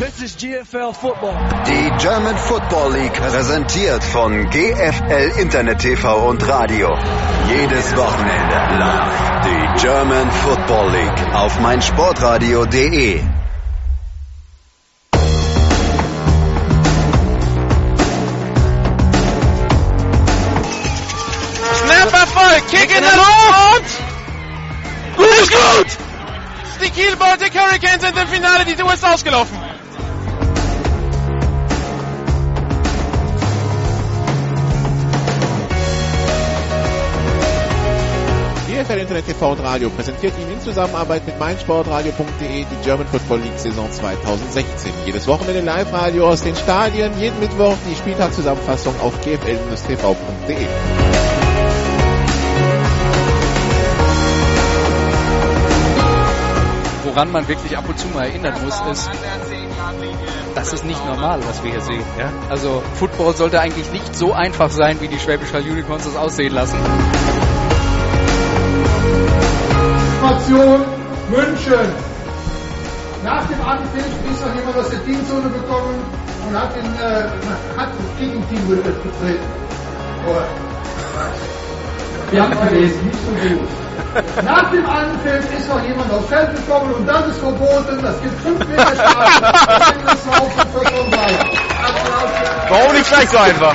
This is GFL Football. Die German Football League präsentiert von GFL Internet TV und Radio. Jedes Wochenende live die German Football League auf meinsportradio.de. Snap Erfolg, Kick in der Luft! Gut, gut! Die Kiel Baltic Hurricanes sind im Finale, die Tour ist ausgelaufen. GFL Internet TV und Radio präsentiert Ihnen in Zusammenarbeit mit meinsportradio.de die German Football League Saison 2016. Jedes Wochenende Live-Radio aus den Stadien, jeden Mittwoch die Spieltagszusammenfassung auf gfl-tv.de. Woran man wirklich ab und zu mal erinnern muss, ist, das ist nicht normal, was wir hier sehen. Ja? Also Football sollte eigentlich nicht so einfach sein, wie die Schwäbisch Hall Unicorns das aussehen lassen. Situation München. Nach dem Anpfiff ist noch jemand aus der Teamzone gekommen und hat, den, äh, hat das Gegenteam betreten. Oh. Wir haben gelesen, nicht so gut. Nach dem Anpfiff ist noch jemand aufs Feld gekommen und das ist verboten. Das gibt 5 Meter Strafe. Das auch vollkommen weiter. Warum nicht gleich so einfach?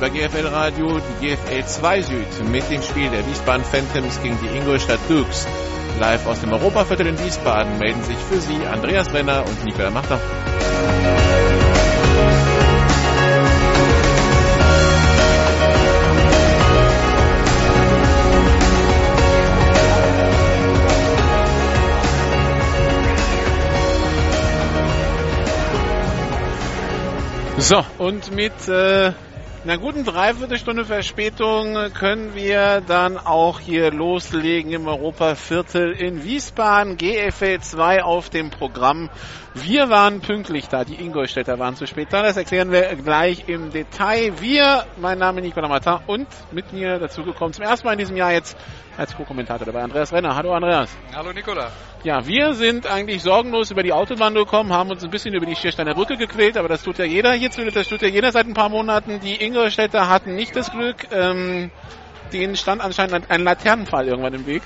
Bei GFL Radio die GFL 2 Süd mit dem Spiel der Wiesbaden Phantoms gegen die Ingolstadt Dukes. Live aus dem Europaviertel in Wiesbaden melden sich für Sie Andreas Renner und Nicola Machter. So, und mit äh, einer guten Dreiviertelstunde Verspätung können wir dann auch hier loslegen im Europaviertel in Wiesbaden. GFL 2 auf dem Programm. Wir waren pünktlich da, die Ingolstädter waren zu spät da. Das erklären wir gleich im Detail. Wir, mein Name ist Nicolas Martin und mit mir dazugekommen zum ersten Mal in diesem Jahr jetzt als Co-Kommentator dabei Andreas Renner. Hallo Andreas. Hallo Nicola. Ja, wir sind eigentlich sorgenlos über die Autobahn gekommen, haben uns ein bisschen über die Schiersteiner Brücke gequält, aber das tut ja jeder hierzu, das tut ja jeder seit ein paar Monaten. Die Ingolstädter hatten nicht das Glück, ähm, denen stand anscheinend ein Laternenpfahl irgendwann im Weg.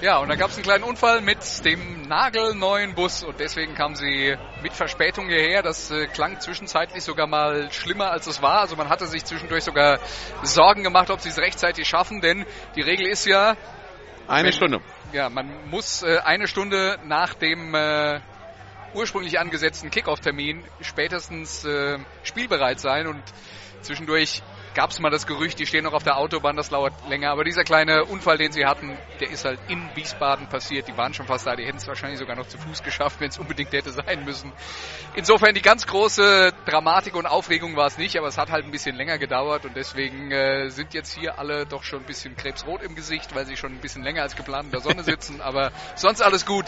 Ja, und da gab es einen kleinen Unfall mit dem nagelneuen Bus und deswegen kamen sie mit Verspätung hierher. Das äh, klang zwischenzeitlich sogar mal schlimmer, als es war. Also man hatte sich zwischendurch sogar Sorgen gemacht, ob sie es rechtzeitig schaffen, denn die Regel ist ja, Eine Wenn- Stunde. ja, man muss äh, eine Stunde nach dem äh, ursprünglich angesetzten Kickoff-Termin spätestens äh, spielbereit sein und zwischendurch gab es mal das Gerücht, die stehen noch auf der Autobahn, das dauert länger. Aber dieser kleine Unfall, den sie hatten, der ist halt in Wiesbaden passiert. Die waren schon fast da, die hätten es wahrscheinlich sogar noch zu Fuß geschafft, wenn es unbedingt hätte sein müssen. Insofern die ganz große Dramatik und Aufregung war es nicht, aber es hat halt ein bisschen länger gedauert und deswegen äh, sind jetzt hier alle doch schon ein bisschen krebsrot im Gesicht, weil sie schon ein bisschen länger als geplant in der Sonne sitzen. Aber sonst alles gut.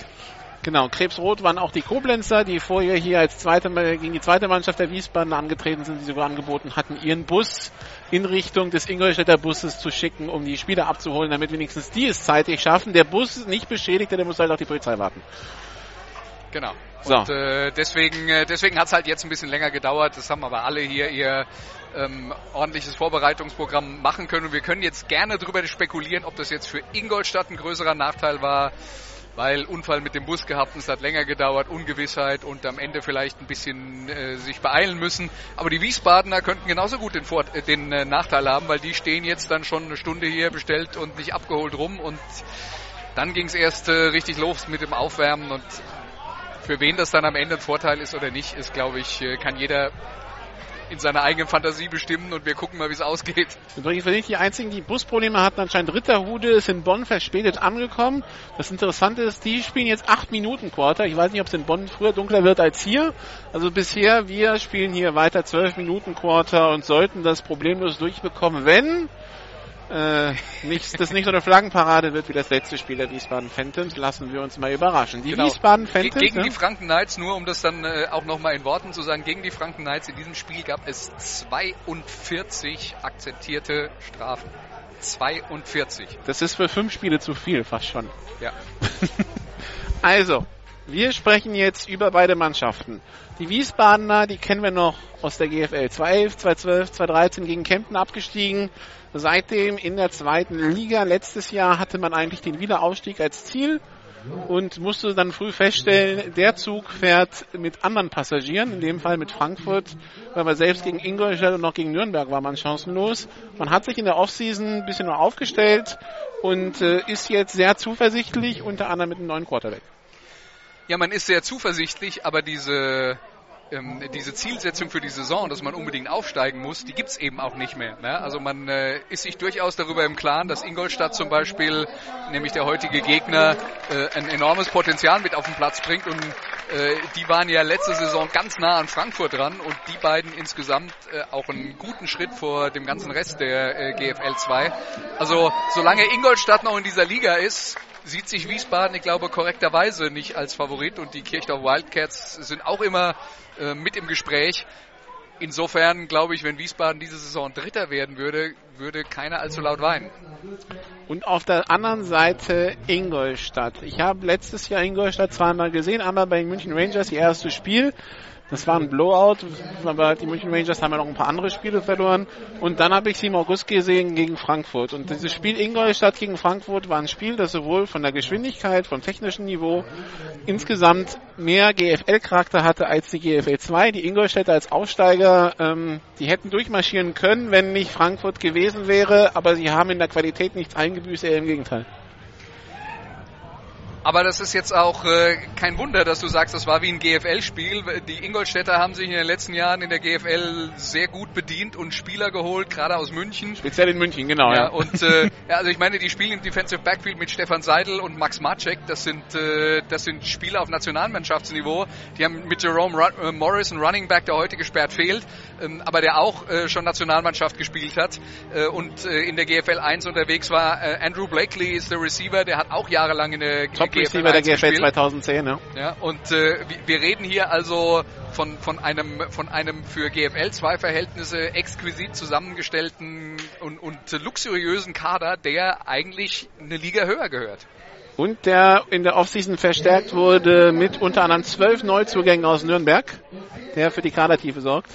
Genau, Krebsrot waren auch die Koblenzer, die vorher hier als zweite, gegen die zweite Mannschaft der Wiesbaden angetreten sind, die sogar angeboten hatten, ihren Bus in Richtung des Ingolstädter Busses zu schicken, um die Spieler abzuholen, damit wenigstens die es zeitig schaffen. Der Bus ist nicht beschädigt, der muss halt auf die Polizei warten. Genau. So. Und äh, deswegen, äh, deswegen hat es halt jetzt ein bisschen länger gedauert. Das haben aber alle hier ihr ähm, ordentliches Vorbereitungsprogramm machen können. Und wir können jetzt gerne darüber spekulieren, ob das jetzt für Ingolstadt ein größerer Nachteil war, weil Unfall mit dem Bus gehabt, und es hat länger gedauert, Ungewissheit und am Ende vielleicht ein bisschen äh, sich beeilen müssen. Aber die Wiesbadener könnten genauso gut den, Vor äh, den äh, Nachteil haben, weil die stehen jetzt dann schon eine Stunde hier bestellt und nicht abgeholt rum und dann ging es erst äh, richtig los mit dem Aufwärmen und für wen das dann am Ende ein Vorteil ist oder nicht, ist glaube ich, äh, kann jeder in seiner eigenen Fantasie bestimmen und wir gucken mal, wie es ausgeht. Übrigens sind die einzigen, die Busprobleme hatten. Anscheinend Ritterhude ist in Bonn verspätet angekommen. Das Interessante ist, die spielen jetzt 8 Minuten Quarter. Ich weiß nicht, ob es in Bonn früher dunkler wird als hier. Also bisher, wir spielen hier weiter 12 Minuten Quarter und sollten das problemlos durchbekommen, wenn äh, nicht, das nicht so eine Flaggenparade wird wie das letzte Spiel der Wiesbaden Phantoms, lassen wir uns mal überraschen. Die Genau. Wiesbaden Phantoms, Gegen ja? die Franken Knights, nur um das dann äh, auch nochmal in Worten zu sagen, gegen die Franken Knights in diesem Spiel gab es 42 akzeptierte Strafen. 42. das ist für fünf Spiele zu viel, fast schon. Ja. Also, wir sprechen jetzt über beide Mannschaften. Die Wiesbadener, die kennen wir noch aus der GFL. 2011, 2012, 2013 gegen Kempten abgestiegen. Seitdem in der zweiten Liga. Letztes Jahr hatte man eigentlich den Wiederaufstieg als Ziel und musste dann früh feststellen, der Zug fährt mit anderen Passagieren, in dem Fall mit Frankfurt, weil man selbst gegen Ingolstadt und noch gegen Nürnberg war man chancenlos. Man hat sich in der Offseason ein bisschen nur aufgestellt und äh, ist jetzt sehr zuversichtlich, unter anderem mit einem neuen Quarterback. Ja, man ist sehr zuversichtlich, aber diese, ähm, diese Zielsetzung für die Saison, dass man unbedingt aufsteigen muss, die gibt's eben auch nicht mehr. Ne? Also man äh, ist sich durchaus darüber im Klaren, dass Ingolstadt zum Beispiel, nämlich der heutige Gegner, äh, ein enormes Potenzial mit auf den Platz bringt und äh, die waren ja letzte Saison ganz nah an Frankfurt dran und die beiden insgesamt äh, auch einen guten Schritt vor dem ganzen Rest der äh, GFL 2. Also solange Ingolstadt noch in dieser Liga ist, sieht sich Wiesbaden, ich glaube, korrekterweise nicht als Favorit und die Kirchdorf Wildcats sind auch immer äh, mit im Gespräch. Insofern glaube ich, wenn Wiesbaden diese Saison Dritter werden würde, würde keiner allzu laut weinen. Und auf der anderen Seite Ingolstadt. Ich habe letztes Jahr Ingolstadt zweimal gesehen, einmal bei den München Rangers, ihr erstes Spiel. Das war ein Blowout, aber die München Rangers haben ja noch ein paar andere Spiele verloren. Und dann habe ich sie im August gesehen gegen Frankfurt. Und dieses Spiel Ingolstadt gegen Frankfurt war ein Spiel, das sowohl von der Geschwindigkeit, vom technischen Niveau insgesamt mehr GFL-Charakter hatte als die GFL 2. Die Ingolstädter als Aufsteiger, ähm, die hätten durchmarschieren können, wenn nicht Frankfurt gewesen wäre, aber sie haben in der Qualität nichts eingebüßt, eher im Gegenteil. Aber das ist jetzt auch äh, kein Wunder, dass du sagst, das war wie ein GFL-Spiel. Die Ingolstädter haben sich in den letzten Jahren in der GFL sehr gut bedient und Spieler geholt, gerade aus München. Speziell in München, genau. Ja, Ja, und äh, ja, also ich meine, die spielen im Defensive Backfield mit Stefan Seidel und Max Maczek. Das sind äh, das sind Spieler auf Nationalmannschaftsniveau. Die haben mit Jerome Ru äh, Morris einen Running Back, der heute gesperrt fehlt, ähm, aber der auch äh, schon Nationalmannschaft gespielt hat äh, und äh, in der GFL 1 unterwegs war. Äh, Andrew Blakely ist der Receiver, der hat auch jahrelang in der Top-Receiver der 1 GFL gespielt. 2010, ja. Ja, und äh, wir- wir reden hier also von, von einem von einem für GFL 2 Verhältnisse exquisit zusammengestellten und, und luxuriösen Kader, der eigentlich eine Liga höher gehört. Und der in der Offseason verstärkt wurde mit unter anderem zwölf Neuzugängen aus Nürnberg, der für die Kadertiefe sorgt.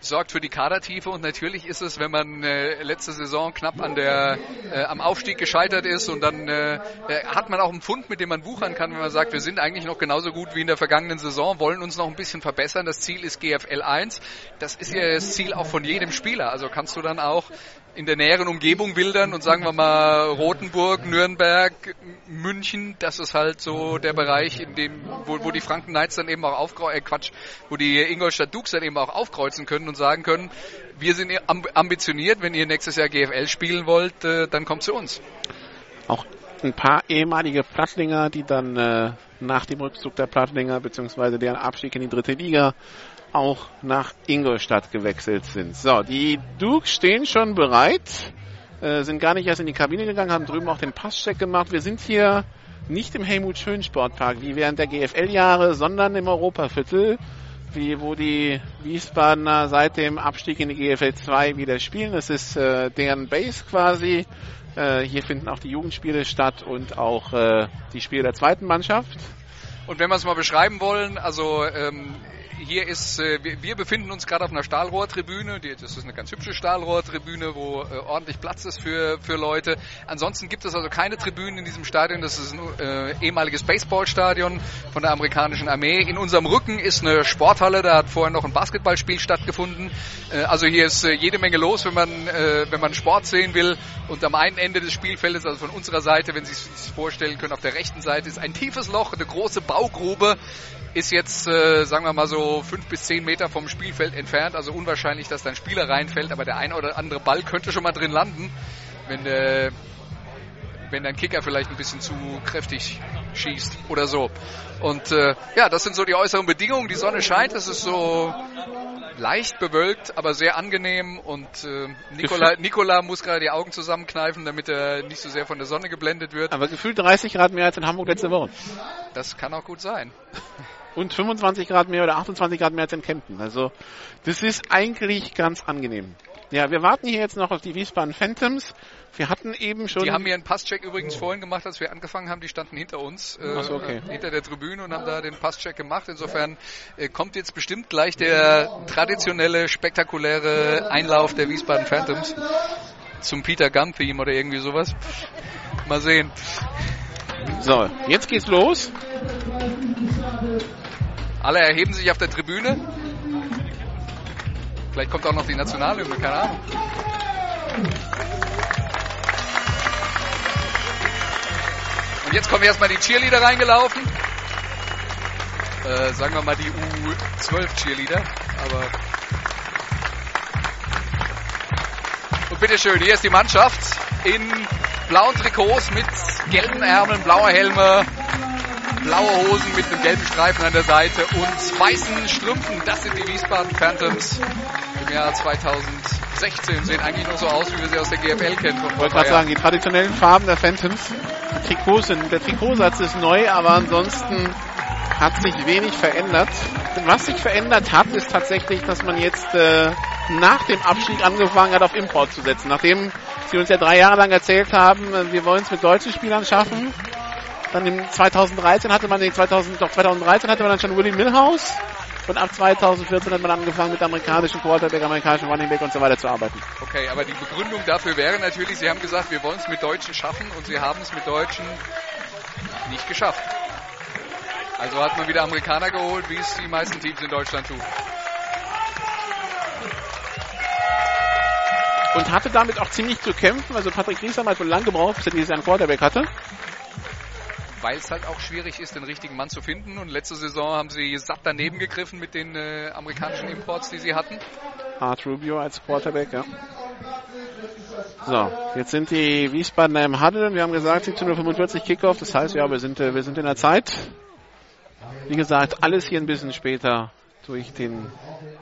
Sorgt für die Kadertiefe und natürlich ist es, wenn man äh, letzte Saison knapp an der äh, am Aufstieg gescheitert ist und dann äh, äh, hat man auch einen Pfund, mit dem man wuchern kann, wenn man sagt, wir sind eigentlich noch genauso gut wie in der vergangenen Saison, wollen uns noch ein bisschen verbessern. Das Ziel ist GFL 1. Das ist ja das Ziel auch von jedem Spieler. Also kannst du dann auch in der näheren Umgebung wildern und sagen wir mal Rothenburg, Nürnberg, München, das ist halt so der Bereich, in dem, wo, wo die Franken Knights dann eben auch aufkreuzen, äh Quatsch, wo die Ingolstadt Dukes dann eben auch aufkreuzen können und sagen können, wir sind amb ambitioniert, wenn ihr nächstes Jahr GFL spielen wollt, äh, dann kommt zu uns. Auch ein paar ehemalige Plattlinger, die dann äh, nach dem Rückzug der Plattlinger bzw. deren Abstieg in die dritte Liga auch nach Ingolstadt gewechselt sind. So, die Dukes stehen schon bereit, äh, sind gar nicht erst in die Kabine gegangen, haben drüben auch den Passcheck gemacht. Wir sind hier nicht im Helmut Schön Sportpark wie während der GFL-Jahre, sondern im Europaviertel, wie, wo die Wiesbadener seit dem Abstieg in die GFL 2 wieder spielen. Das ist äh, deren Base quasi. Äh, hier finden auch die Jugendspiele statt und auch äh, die Spiele der zweiten Mannschaft. Und wenn wir es mal beschreiben wollen, also ähm, hier ist, äh, wir, befinden uns gerade auf einer Stahlrohrtribüne. Das ist eine ganz hübsche Stahlrohrtribüne, wo äh, ordentlich Platz ist für, für Leute. Ansonsten gibt es also keine Tribünen in diesem Stadion. Das ist ein äh, ehemaliges Baseballstadion von der amerikanischen Armee. In unserem Rücken ist eine Sporthalle. Da hat vorher noch ein Basketballspiel stattgefunden. Äh, also hier ist äh, jede Menge los, wenn man, äh, wenn man Sport sehen will. Und am einen Ende des Spielfeldes, also von unserer Seite, wenn Sie sich vorstellen können, auf der rechten Seite ist ein tiefes Loch, eine große Baugrube ist jetzt, äh, sagen wir mal so, fünf bis zehn Meter vom Spielfeld entfernt, also unwahrscheinlich, dass da ein Spieler reinfällt, aber der ein oder andere Ball könnte schon mal drin landen, wenn, äh, wenn dein Kicker vielleicht ein bisschen zu kräftig schießt oder so. Und äh, ja, das sind so die äußeren Bedingungen. Die Sonne scheint, es ist so leicht bewölkt, aber sehr angenehm und äh, Nikola, Nikola muss gerade die Augen zusammenkneifen, damit er nicht so sehr von der Sonne geblendet wird. Aber gefühlt 30 Grad mehr als in Hamburg letzte Woche. Das kann auch gut sein. Und 25 Grad mehr oder 28 Grad mehr als in Kempten. Also das ist eigentlich ganz angenehm. Ja, wir warten hier jetzt noch auf die Wiesbaden Phantoms. Wir hatten eben schon. Die haben einen Passcheck übrigens vorhin gemacht, als wir angefangen haben. Die standen hinter uns, äh, so, okay. hinter der Tribüne und haben da den Passcheck gemacht. Insofern äh, kommt jetzt bestimmt gleich der traditionelle, spektakuläre Einlauf der Wiesbaden Phantoms zum Peter Gunn Theme oder irgendwie sowas. Mal sehen. So, jetzt geht's los. Alle erheben sich auf der Tribüne. Vielleicht kommt auch noch die Nationalhymne, keine Ahnung. Und jetzt kommen erstmal die Cheerleader reingelaufen. Äh, sagen wir mal die U12 Cheerleader. Aber. Und bitteschön, hier ist die Mannschaft in blauen Trikots mit gelben Ärmeln, blauer Helme, blaue Hosen mit einem gelben Streifen an der Seite und weißen Strümpfen. Das sind die Wiesbaden Phantoms im Jahr 2016. Sehen eigentlich noch so aus, wie wir sie aus der GFL kennen. Ich wollte gerade sagen, die traditionellen Farben der Phantoms. Die Trikots sind, der Trikotsatz ist neu, aber ansonsten hat sich wenig verändert. Was sich verändert hat, ist tatsächlich, dass man jetzt äh, nach dem Abstieg angefangen hat, auf Import zu setzen. Nachdem sie uns ja drei Jahre lang erzählt haben, äh, wir wollen es mit deutschen Spielern schaffen, dann im 2013 hatte man, nee, 2000, doch 2013 hatte man dann schon Willie Milhouse. Und ab 2014 hat man angefangen mit amerikanischen Quarterback, amerikanischen Running Back und so weiter zu arbeiten. Okay, aber die Begründung dafür wäre natürlich, Sie haben gesagt, wir wollen es mit Deutschen schaffen und Sie haben es mit Deutschen nicht geschafft. Also hat man wieder Amerikaner geholt, wie es die meisten Teams in Deutschland tun. Und hatte damit auch ziemlich zu kämpfen. Also Patrick Griesheim hat wohl lang gebraucht, bis er dieses Jahr Quarterback hatte weil es halt auch schwierig ist, den richtigen Mann zu finden. Und letzte Saison haben sie satt daneben gegriffen mit den äh, amerikanischen Imports, die sie hatten. Art Rubio als Quarterback, ja. So, jetzt sind die Wiesbadener im Huddle. Wir haben gesagt, 17.45 Uhr Kickoff. Das heißt, ja, wir sind, äh, wir sind in der Zeit. Wie gesagt, alles hier ein bisschen später durch den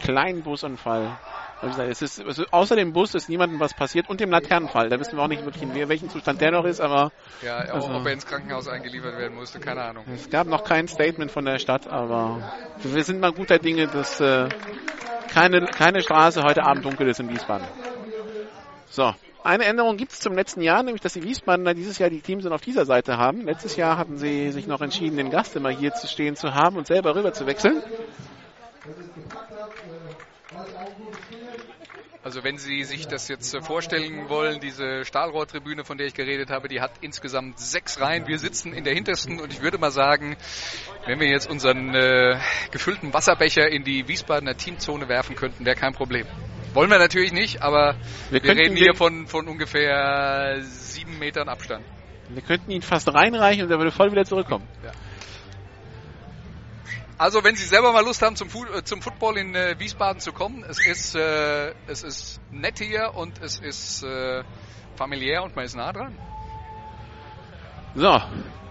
kleinen Busunfall es ist, also außer dem Bus ist niemandem was passiert und dem Laternenfall. Da wissen wir auch nicht wirklich, in welchem Zustand der noch ist, aber. Ja, also, ob er ins Krankenhaus eingeliefert werden musste, keine Ahnung. Es gab noch kein Statement von der Stadt, aber wir sind mal guter Dinge, dass äh, keine, keine Straße heute Abend dunkel ist in Wiesbaden. So. Eine Änderung gibt es zum letzten Jahr, nämlich dass die Wiesbadener dieses Jahr die Teams auf dieser Seite haben. Letztes Jahr hatten sie sich noch entschieden, den Gast immer hier zu stehen zu haben und selber rüber zu wechseln. Also wenn Sie sich das jetzt äh, vorstellen wollen, diese Stahlrohrtribüne, von der ich geredet habe, die hat insgesamt sechs Reihen. Wir sitzen in der hintersten und ich würde mal sagen, wenn wir jetzt unseren äh, gefüllten Wasserbecher in die Wiesbadener Teamzone werfen könnten, wäre kein Problem. Wollen wir natürlich nicht, aber wir, wir reden hier von, von ungefähr sieben Metern Abstand. Wir könnten ihn fast reinreichen und er würde voll wieder zurückkommen. Ja. Also wenn Sie selber mal Lust haben, zum, Fu äh, zum Football in äh, Wiesbaden zu kommen, es ist, äh, es ist nett hier und es ist äh, familiär und man ist nah dran. So,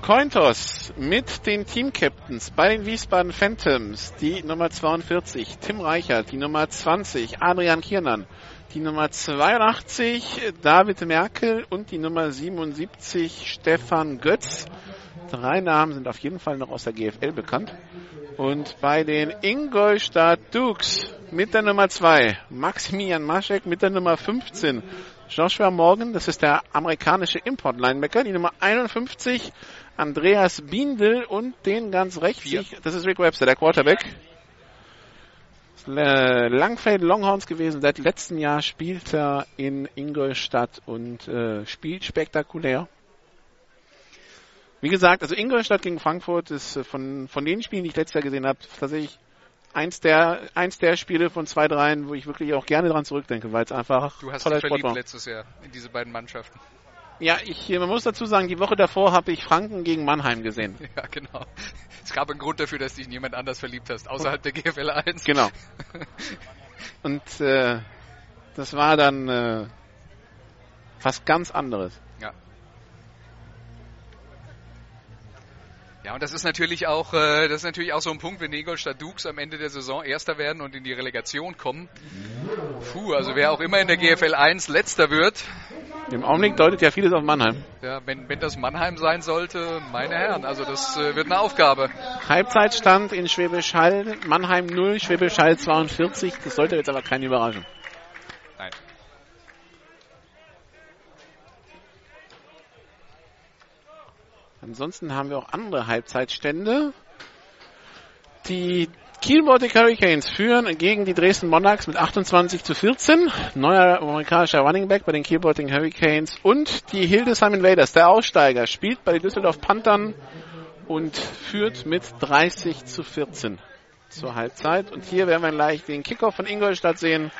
Cointos mit den Team-Captains bei den Wiesbaden Phantoms, die Nummer 42, Tim Reichert, die Nummer 20, Adrian Kiernan, die Nummer 82, David Merkel und die Nummer 77, Stefan Götz. Drei Namen sind auf jeden Fall noch aus der GFL bekannt. Und bei den Ingolstadt Dukes mit der Nummer 2 Maximilian Maschek mit der Nummer 15 Joshua Morgan, das ist der amerikanische Import-Linebacker, die Nummer 51 Andreas Biendl und den ganz rechts, das ist Rick Webster, der Quarterback. Langfeld Longhorns gewesen. Seit letztem Jahr spielt er in Ingolstadt und äh, spielt spektakulär. Wie gesagt, also Ingolstadt gegen Frankfurt ist äh, von, von den Spielen, die ich letztes Jahr gesehen habe, tatsächlich eins der, eins der Spiele von zwei, dreien, wo ich wirklich auch gerne dran zurückdenke, weil es einfach Du hast dich verliebt war. letztes Jahr in diese beiden Mannschaften. Ja, ich, man muss dazu sagen, die Woche davor habe ich Franken gegen Mannheim gesehen. Ja, genau. Es gab einen Grund dafür, dass dich niemand anders verliebt hast, außerhalb der GFL 1. Genau. Und äh, das war dann äh, was ganz anderes. Ja. Und das ist natürlich auch, äh, das ist natürlich auch so ein Punkt, wenn die Ingolstadt Dukes am Ende der Saison Erster werden und in die Relegation kommen. Puh, also wer auch immer in der GFL 1 Letzter wird, Im Augenblick deutet ja vieles auf Mannheim. ja, wenn, wenn das Mannheim sein sollte, meine Herren, also das äh, wird eine Aufgabe. Halbzeitstand in Schwäbisch Hall, Mannheim 0, Schwäbisch Hall 42. Das sollte jetzt aber keine Überraschung. Ansonsten haben wir auch andere Halbzeitstände. Die Kiel Baltic Hurricanes führen gegen die Dresden Monarchs mit 28 zu 14. Neuer amerikanischer Running Back bei den Kiel Baltic Hurricanes und die Hildesheim Invaders, der Aussteiger, spielt bei den Düsseldorf Panthern und führt mit 30 zu 14 zur Halbzeit. Und hier werden wir gleich den Kickoff von Ingolstadt sehen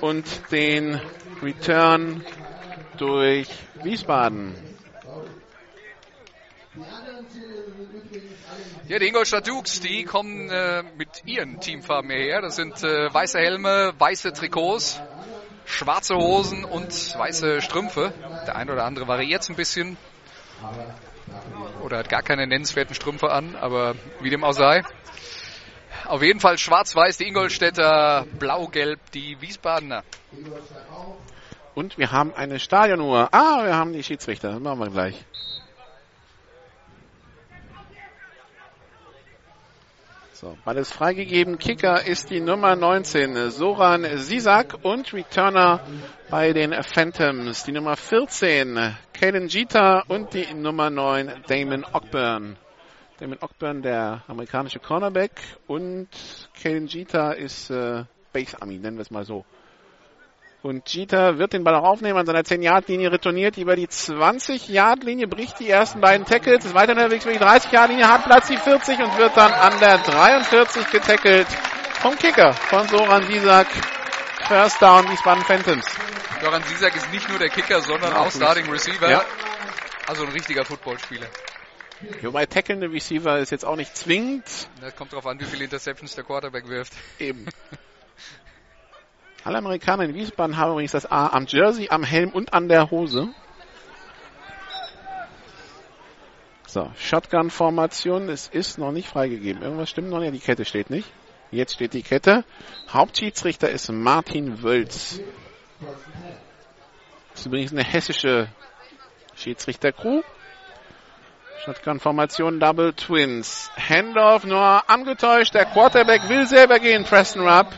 und den Return durch Wiesbaden. Ja, die Ingolstadt Dukes, die kommen äh, mit ihren Teamfarben hierher. Das sind äh, weiße Helme, weiße Trikots, schwarze Hosen und weiße Strümpfe. Der eine oder andere variiert ein bisschen. Oder hat gar keine nennenswerten Strümpfe an, aber wie dem auch sei. Auf jeden Fall schwarz-weiß die Ingolstädter, blau-gelb die Wiesbadener. Und wir haben eine Stadionuhr. Ah, wir haben die Schiedsrichter. Das machen wir gleich. So, beides freigegeben. Kicker ist die Nummer 19, Soran Sisak und Returner bei den Phantoms, die Nummer 14, Caden Jeter und die Nummer 9, Damon Ockburn. Damon Ockburn, der amerikanische Cornerback und Caden Jeter ist äh, Base Army, nennen wir es mal so. Und Jeter wird den Ball auch aufnehmen, an seiner 10-Yard-Linie retourniert über die 20-Yard-Linie, bricht die ersten beiden Tackles, ist weiter unterwegs über die 30-Yard-Linie, hat Platz die 40 und wird dann an der 43 getackelt vom Kicker von Soran Sisak. First Down, Wiesbaden Phantoms. Joran Sisak ist nicht nur der Kicker, sondern Auch auch Starting Receiver. Ja. Also ein richtiger Footballspieler. Wobei tackelnde Receiver ist jetzt auch nicht zwingend Das kommt darauf an, wie viele Interceptions der Quarterback wirft. eben. Alle Amerikaner in Wiesbaden haben übrigens das A am Jersey, am Helm und an der Hose. So, Shotgun-Formation, es ist noch nicht freigegeben. Irgendwas stimmt noch nicht, die Kette steht nicht. Jetzt steht die Kette. Hauptschiedsrichter ist Martin Wölz. Das ist übrigens eine hessische Schiedsrichter-Crew. Shotgun-Formation Double Twins. Handoff nur angetäuscht. Der Quarterback will selber gehen, Preston Rupp,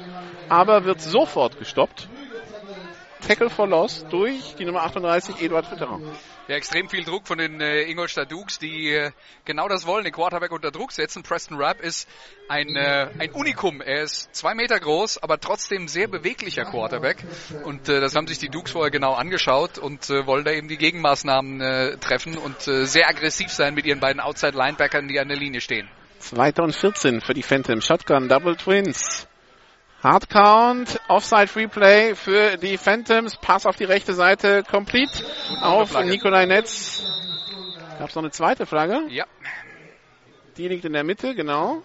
aber wird sofort gestoppt. Tackle for Loss durch die Nummer 38, Eduard Fütterer. Ja, extrem viel Druck von den äh, Ingolstadt Dukes, die äh, genau das wollen, den Quarterback unter Druck setzen. Preston Rapp ist ein, äh, ein Unikum. Er ist zwei Meter groß, aber trotzdem sehr beweglicher Quarterback. Und äh, das haben sich die Dukes vorher genau angeschaut und äh, wollen da eben die Gegenmaßnahmen äh, treffen und äh, sehr aggressiv sein mit ihren beiden Outside-Linebackern, die an der Linie stehen. Zweiter und 14 für die Phantom. Shotgun, Double Twins. Hard Count, Offside Free Play für die Phantoms. Pass auf die rechte Seite, complete auf. Nikolai Netz. Gab es noch eine zweite Flagge? Ja, Die liegt in der Mitte, genau.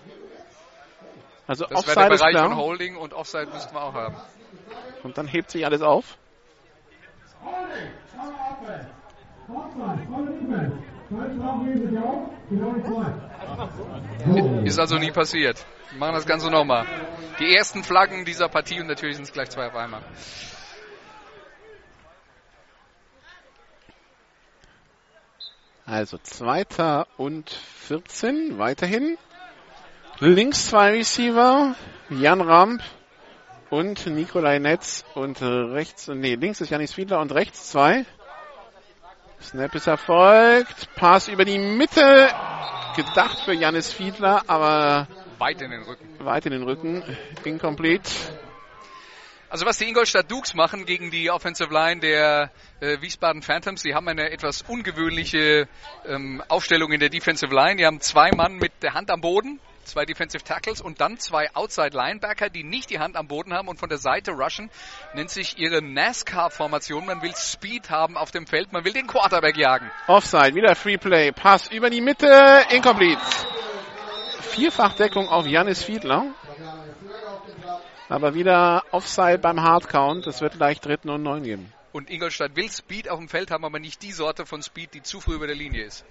Also das wäre Offside der ist Bereich von klar. Holding und Offside müssten wir auch haben. Und dann hebt sich alles auf. Ist also nie passiert. Wir machen das Ganze nochmal. Die ersten Flaggen dieser Partie und natürlich sind es gleich zwei auf einmal. Also zweiter und 14 weiterhin. Links zwei Receiver, Jan Ramp und Nikolai Netz und rechts, nee, links ist Janis Fiedler und rechts zwei. Snap ist erfolgt, Pass über die Mitte, gedacht für Janis Fiedler, aber Weit in den Rücken. weit in den Rücken, incomplete. Also was die Ingolstadt Dukes machen gegen die Offensive Line der äh, Wiesbaden Phantoms, die haben eine etwas ungewöhnliche ähm, Aufstellung in der Defensive Line. Die haben zwei Mann mit der Hand am Boden zwei Defensive Tackles und dann zwei Outside Linebacker, die nicht die Hand am Boden haben und von der Seite rushen. Nennt sich ihre NASCAR-Formation. Man will Speed haben auf dem Feld, man will den Quarterback jagen. Offside, wieder Free Play, Pass über die Mitte, incomplete. Vierfachdeckung auf Janis Fiedler. Aber wieder Offside beim Hardcount. Das wird leicht dritten und neun geben. Und Ingolstadt will Speed auf dem Feld haben, aber nicht die Sorte von Speed, die zu früh über der Linie ist.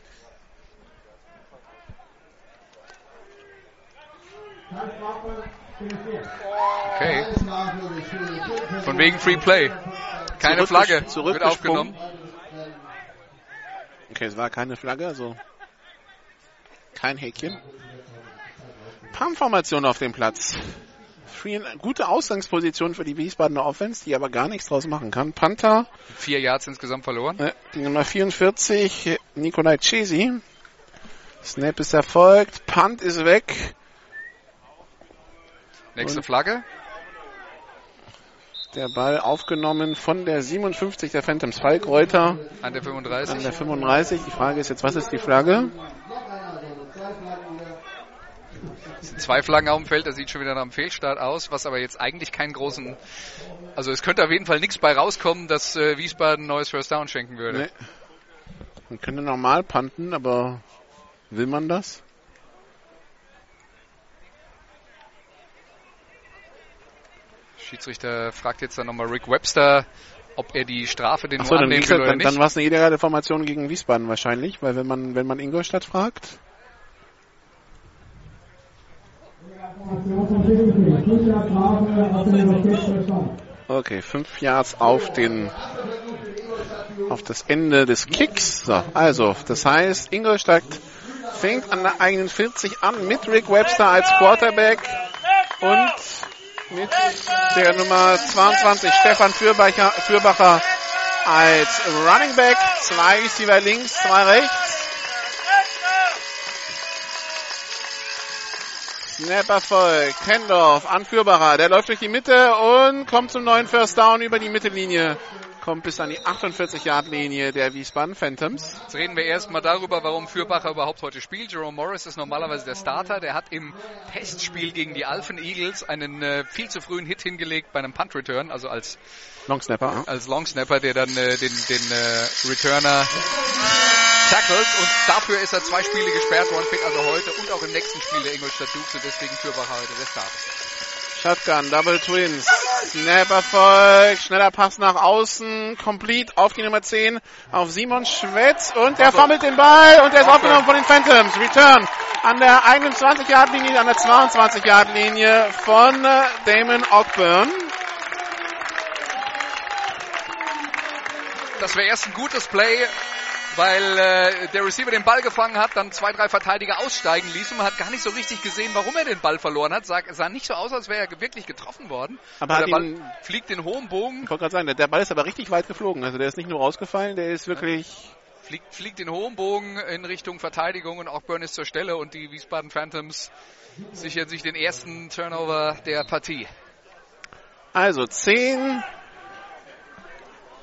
Okay. Von wegen Free Play. Keine Flagge. Wird zurückgesprungen. aufgenommen. Okay, es war keine Flagge, also kein Häkchen. Palmformation auf dem Platz. Free, gute Ausgangsposition für die Wiesbadener Offense, die aber gar nichts draus machen kann. Panther, Vier Yards insgesamt verloren. äh, die Nummer 44, Nikolai Chesi. Snap ist erfolgt, Punt ist weg. Nächste Und- Flagge. Der Ball aufgenommen von der 57 der Phantoms Falkreuter An der an 35. der 35. Die Frage ist jetzt, was ist die Flagge? Es sind zwei Flaggen auf dem Feld, das sieht schon wieder nach einem Fehlstart aus, was aber jetzt eigentlich keinen großen, also es könnte auf jeden Fall nichts bei rauskommen, dass äh, Wiesbaden ein neues First Down schenken würde. Nee. Man könnte normal panten, aber will man das? Schiedsrichter fragt jetzt dann nochmal Rick Webster, ob er die Strafe den Achso, nur annehmen will oder dann, dann nicht. war es eine illegale Formation gegen Wiesbaden wahrscheinlich, weil wenn man, wenn man Ingolstadt fragt. Okay, fünf Yards auf den auf das Ende des Kicks. So, also, das heißt, Ingolstadt fängt an der eigenen 40 an mit Rick Webster als Quarterback und mit der Nummer 22 Stefan Fürbacher, Fürbacher als Running Back. Zwei Receiver links, zwei rechts. Snap Erfolg. Hendorf, Anführbarer. Der läuft durch die Mitte und kommt zum neuen First Down über die Mittellinie. Kommt bis an die 48-Yard-Linie der Wiesbaden Phantoms. Jetzt reden wir erstmal darüber, warum Fürbacher überhaupt heute spielt. Jerome Morris ist normalerweise der Starter. Der hat im Testspiel gegen die Alphen Eagles einen äh, viel zu frühen Hit hingelegt bei einem Punt Return, also als, Long Snapper. als Long Snapper, der dann äh, den, den äh, Returner tackelt. Und dafür ist er zwei Spiele gesperrt worden, also heute und auch im nächsten Spiel der Ingolstadt Dukes und deswegen Fürbacher heute der Starter. Shotgun, Double Twins. Snap Erfolg. Schneller Pass nach außen. Complete auf die Nummer 10 auf Simon Schwetz. Und der fummelt den Ball und der ist aufgenommen von den Phantoms. Return an der 21-Yard-Linie, an der 22-Yard-Linie von äh, Damon Ogburn. Das wäre erst ein gutes Play, weil äh, der Receiver den Ball gefangen hat, dann zwei, drei Verteidiger aussteigen ließ und man hat gar nicht so richtig gesehen, warum er den Ball verloren hat. Sah, sah nicht so aus, als wäre er wirklich getroffen worden. Aber hat der Ball fliegt in hohem Bogen, Ich wollte gerade sagen, der- der Ball ist aber richtig weit geflogen. Also der ist nicht nur rausgefallen, der ist wirklich fliegt, fliegt in hohem Bogen in Richtung Verteidigung und auch Burn ist zur Stelle und die Wiesbaden Phantoms sichern sich den ersten Turnover der Partie. Also 10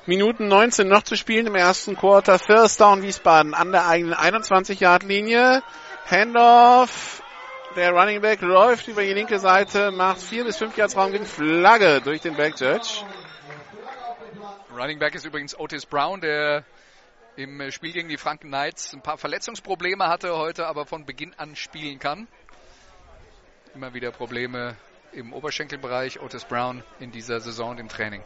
Minuten 19 noch zu spielen im ersten Quarter. First Down Wiesbaden an der eigenen 21-Yard-Linie. Handoff. Der Running Back läuft über die linke Seite, macht 4 bis 5 Yards Raum gegen Flagge durch den Back Judge. Running Back ist übrigens Otis Brown, der im Spiel gegen die Franken Knights ein paar Verletzungsprobleme hatte, heute aber von Beginn an spielen kann. Immer wieder Probleme im Oberschenkelbereich. Otis Brown in dieser Saison im Training.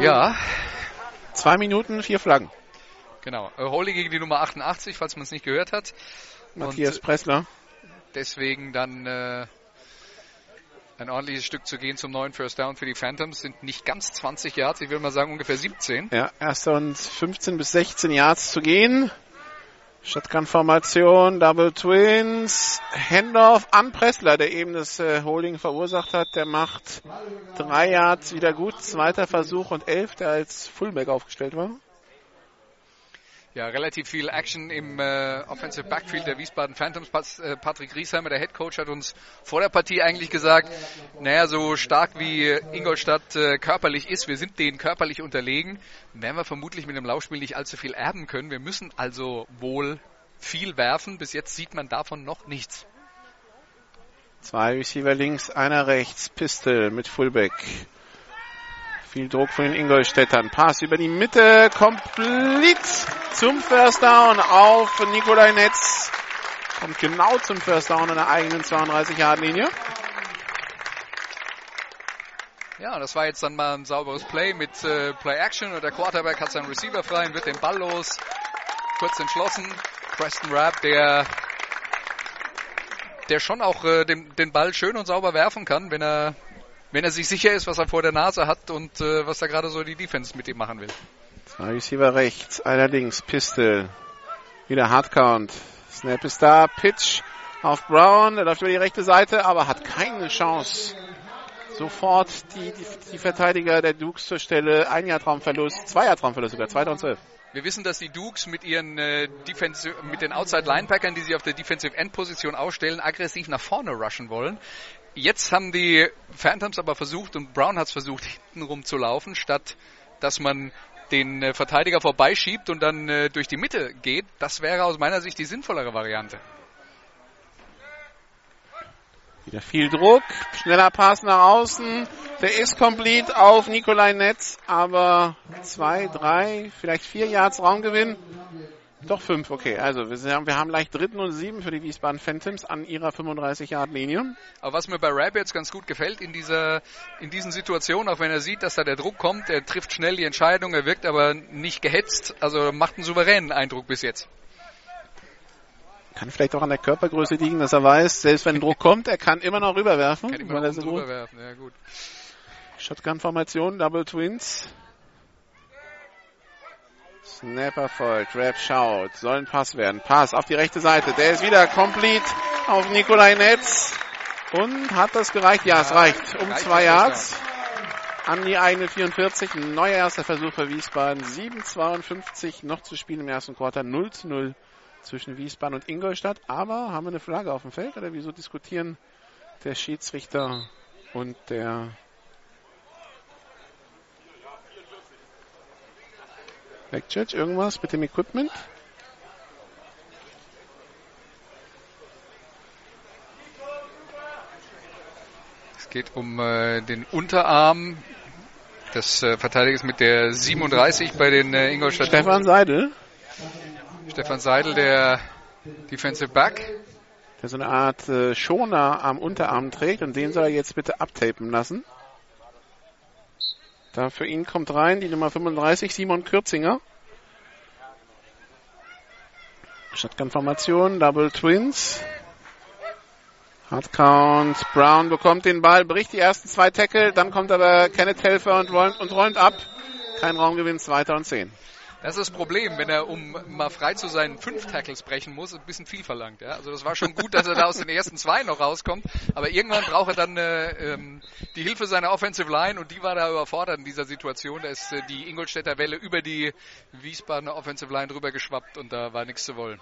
Ja, Zwei Minuten, vier Flaggen. genau. Äh, Holy gegen die Nummer 88, falls man es nicht gehört hat. Matthias Und Pressler. deswegen dann äh, ein ordentliches Stück zu gehen zum neuen First Down für die Phantoms. Sind nicht ganz 20 Yards, ich will mal sagen ungefähr 17. Ja, erster und 15 bis 16 Yards zu gehen. Shotgun-Formation, Double Twins, Handoff an Pressler, der eben das äh, Holding verursacht hat. Der macht drei Yards wieder gut. Zweiter Versuch und elf, der als Fullback aufgestellt war. Ja, relativ viel Action im äh, Offensive Backfield der Wiesbaden Phantoms. Pat, äh, Patrick Riesheimer, der Head Coach, hat uns vor der Partie eigentlich gesagt, naja, so stark wie Ingolstadt äh, körperlich ist, wir sind denen körperlich unterlegen, werden wir vermutlich mit dem Laufspiel nicht allzu viel erben können. Wir müssen also wohl viel werfen. Bis jetzt sieht man davon noch nichts. Zwei Receiver links, einer rechts. Pistol mit Fullback. Viel Druck von den Ingolstädtern. Pass über die Mitte, komplett zum First Down auf Nikolai Netz. Kommt genau zum First Down an der eigenen 32-Yard-Linie. Ja, das war jetzt dann mal ein sauberes Play mit äh, Play Action und der Quarterback hat seinen Receiver frei und wird den Ball los. Kurz entschlossen. Preston Rapp, der der schon auch äh, den, den Ball schön und sauber werfen kann, wenn er wenn er sich sicher ist, was er vor der Nase hat und äh, was da gerade so die Defense mit ihm machen will. Zwei Receiver rechts, einer links, Pistol. Wieder Hardcount. Snap ist da, Pitch auf Brown, er läuft über die rechte Seite, aber hat keine Chance. Sofort die, die, die Verteidiger der Dukes zur Stelle. Ein Jahr Traumverlust, zwei Jahr Traumverlust sogar, 2012. Wir wissen, dass die Dukes mit ihren äh, Defensive, mit den Outside Linebackern, die sie auf der Defensive End Position ausstellen, aggressiv nach vorne rushen wollen. Jetzt haben die Phantoms aber versucht und Brown hat es versucht, hintenrum zu laufen, statt dass man den äh, Verteidiger vorbeischiebt und dann äh, durch die Mitte geht. Das wäre aus meiner Sicht die sinnvollere Variante. Wieder viel Druck, schneller Pass nach außen. Der ist complete auf Nikolai Netz, aber zwei, drei, vielleicht vier Yards Raumgewinn. Doch fünf, okay. Also wir, haben, wir haben leicht dritten und sieben für die Wiesbaden Phantoms an ihrer 35-Yard-Linie. Aber was mir bei Rapp jetzt ganz gut gefällt in dieser in diesen Situationen, auch wenn er sieht, dass da der Druck kommt, er trifft schnell die Entscheidung, er wirkt aber nicht gehetzt, also macht einen souveränen Eindruck bis jetzt. Kann vielleicht auch an der Körpergröße liegen, dass er weiß, selbst wenn Druck kommt, er kann immer noch rüberwerfen. Kann immer noch rüberwerfen, ja gut. Shotgun-Formation, Double Twins. Snapper folgt, Rap schaut, soll ein Pass werden. Pass auf die rechte Seite, der ist wieder complete auf Nikolai Netz. Und hat das gereicht? Ja, es reicht. Um zwei Yards. An die eigene 44. Ein neuer erster Versuch für Wiesbaden. 7,52 noch zu spielen im ersten Quartal. 0 zu 0 zwischen Wiesbaden und Ingolstadt. Aber haben wir eine Flagge auf dem Feld oder wieso diskutieren der Schiedsrichter und der Backjudge? Irgendwas mit dem Equipment? Es geht um äh, den Unterarm des äh, Verteidigers mit der 37 bei den äh, Ingolstadt. Stefan Seidel. Stefan Seidel, der Defensive Back. Der so eine Art äh, Schoner am Unterarm trägt und den soll er jetzt bitte abtapen lassen. Da für ihn kommt rein die Nummer 35, Simon Kürzinger. Shotgun-Formation, Double Twins. Hard Count. Brown bekommt den Ball, bricht die ersten zwei Tackle, dann kommt aber Kenneth Helfer und räumt, und räumt ab. Kein Raumgewinn, zweiter und zehn. Das ist das Problem, wenn er, um mal frei zu sein, fünf Tackles brechen muss, ein bisschen viel verlangt. Ja? Also das war schon gut, dass er da aus den ersten zwei noch rauskommt, aber irgendwann braucht er dann äh, ähm, die Hilfe seiner Offensive Line und die war da überfordert in dieser Situation. Da ist äh, die Ingolstädter Welle über die Wiesbadener Offensive Line drüber geschwappt und da war nichts zu wollen.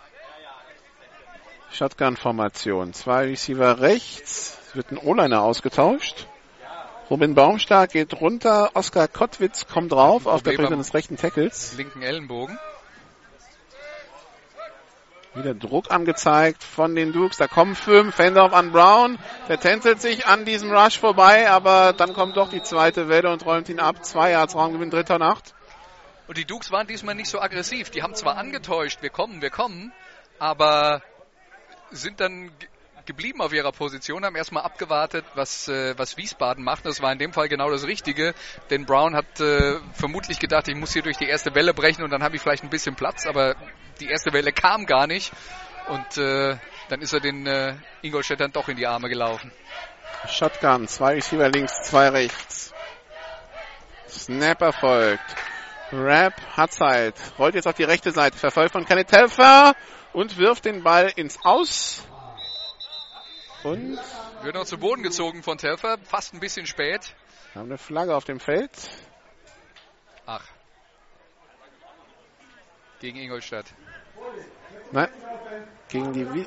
Shotgun-Formation. Zwei Receiver rechts. Wird ein O-Liner ausgetauscht. Robin Baumstark geht runter. Oskar Kottwitz kommt drauf auf der Position des rechten Tackles. Linken Ellenbogen. Wieder Druck angezeigt von den Dukes. Da kommen fünf. Fendorf an Brown. Der tänzelt sich an diesem Rush vorbei, aber dann kommt doch die zweite Welle und räumt ihn ab. Zwei Yards Raumgewinn, dritter Nacht. Und die Dukes waren diesmal nicht so aggressiv. Die haben zwar angetäuscht, wir kommen, wir kommen, aber sind dann geblieben auf ihrer Position, haben erstmal abgewartet, was, äh, was Wiesbaden macht. Das war in dem Fall genau das Richtige, denn Brown hat äh, vermutlich gedacht, ich muss hier durch die erste Welle brechen und dann habe ich vielleicht ein bisschen Platz, aber die erste Welle kam gar nicht und äh, dann ist er den äh, Ingolstädtern doch in die Arme gelaufen. Shotgun, zwei Receiver links, zwei rechts. Snapper folgt. Rap hat Zeit, rollt jetzt auf die rechte Seite, verfolgt von Kenneth Helfer und wirft den Ball ins Aus. Und wird noch zu Boden gezogen von Telfer, fast ein bisschen spät. Wir haben eine Flagge auf dem Feld. Ach. gegen Ingolstadt. Nein, gegen die Wie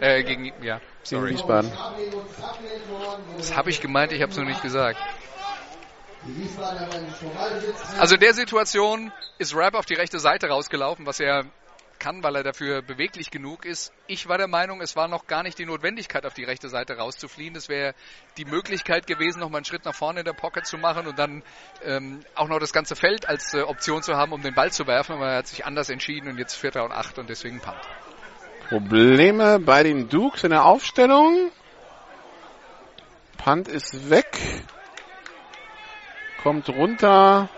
Äh, gegen, ja, gegen sorry. Wiesbaden. Das habe ich gemeint, ich habe es noch nicht gesagt. Also in der Situation ist Rapp auf die rechte Seite rausgelaufen, was er kann, weil er dafür beweglich genug ist. Ich war der Meinung, es war noch gar nicht die Notwendigkeit, auf die rechte Seite rauszufliehen. Es wäre die Möglichkeit gewesen, noch mal einen Schritt nach vorne in der Pocket zu machen und dann ähm, auch noch das ganze Feld als äh, Option zu haben, um den Ball zu werfen. Aber er hat sich anders entschieden und jetzt Vierter und Acht und deswegen Punt. Probleme bei den Dukes in der Aufstellung. Punt ist weg. Kommt runter.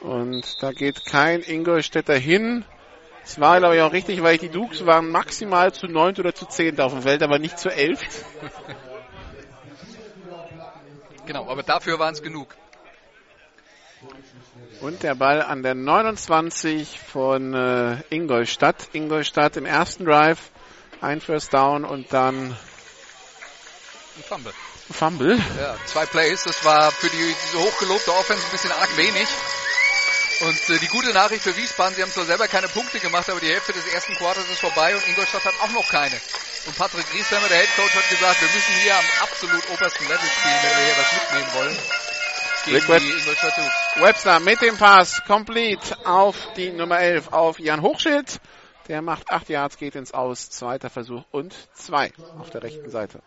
Und da geht kein Ingolstädter hin. Es war, glaube ich, auch richtig, weil die Dukes waren maximal zu neunt oder zu zehnt auf dem Feld, aber nicht zu elft. Genau, aber dafür waren es genug. Und der Ball an der 29 von äh, Ingolstadt. Ingolstadt im ersten Drive. Ein First Down und dann Ein Fumble. Fumble. Ja, zwei Plays. Das war für die diese hochgelobte Offense ein bisschen arg wenig. Und äh, die gute Nachricht für Wiesbaden, sie haben zwar selber keine Punkte gemacht, aber die Hälfte des ersten Quarters ist vorbei und Ingolstadt hat auch noch keine. Und Patrick Griesheimer, der Headcoach, hat gesagt, wir müssen hier am absolut obersten Level spielen, wenn wir hier was mitnehmen wollen. Webster mit dem Pass complete auf die Nummer 11 auf Jan Hochschild. Der macht 8 Yards, geht ins Aus. Zweiter Versuch und zwei auf der rechten Seite.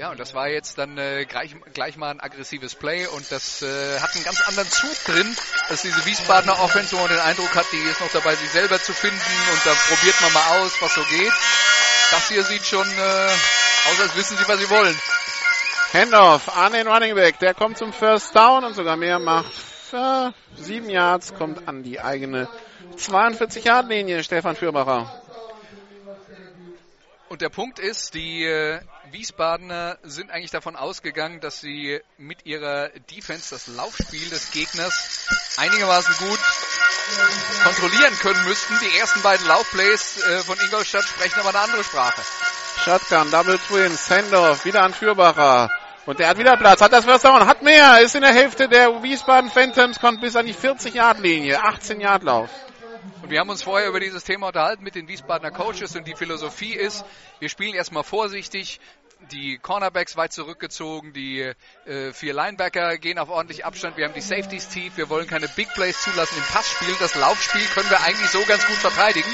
Ja, und das war jetzt dann äh, gleich, gleich mal ein aggressives Play und das äh, hat einen ganz anderen Zug drin, als diese Wiesbadener Offense, den Eindruck hat, die ist noch dabei, sich selber zu finden und da probiert man mal aus, was so geht. Das hier sieht schon äh, aus, als wissen sie, was sie wollen. Handoff an den Running Back. Der kommt zum First Down und sogar mehr macht. Äh, sieben Yards, kommt an die eigene 42 Yard Linie. Stefan Fürbacher. Und der Punkt ist, die äh, Wiesbadener sind eigentlich davon ausgegangen, dass sie mit ihrer Defense das Laufspiel des Gegners einigermaßen gut kontrollieren können müssten. Die ersten beiden Laufplays äh, von Ingolstadt sprechen aber eine andere Sprache. Shotgun, Double Twins, Handoff, wieder an Fürbacher. Und der hat wieder Platz, hat das First Down, hat mehr, ist in der Hälfte der Wiesbaden Phantoms, kommt bis an die 40 Yard Linie. 18 Yard Lauf. Und wir haben uns vorher über dieses Thema unterhalten mit den Wiesbadener Coaches und die Philosophie ist, wir spielen erstmal vorsichtig, die Cornerbacks weit zurückgezogen, die äh, vier Linebacker gehen auf ordentlich Abstand, wir haben die Safeties tief, wir wollen keine Big Plays zulassen im Passspiel, das Laufspiel können wir eigentlich so ganz gut verteidigen.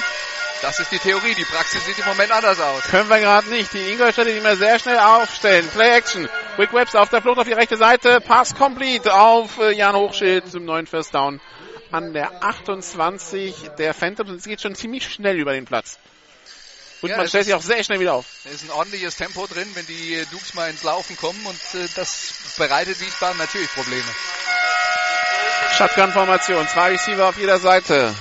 Das ist die Theorie, die Praxis sieht im Moment anders aus. Können wir gerade nicht. Die Ingolstädter, die immer sehr schnell aufstellen. Play Action. Rick Webster auf der Flucht auf die rechte Seite. Pass complete auf äh, Jan Hochschild zum neuen First Down an der 28 der Phantoms. Es geht schon ziemlich schnell über den Platz. Und Ja, man es stellt sich auch sehr schnell wieder auf. Da ist ein ordentliches Tempo drin, wenn die Dukes mal ins Laufen kommen und äh, das bereitet Wiesbaden natürlich Probleme. Shotgun-Formation. Zwei Receiver auf jeder Seite.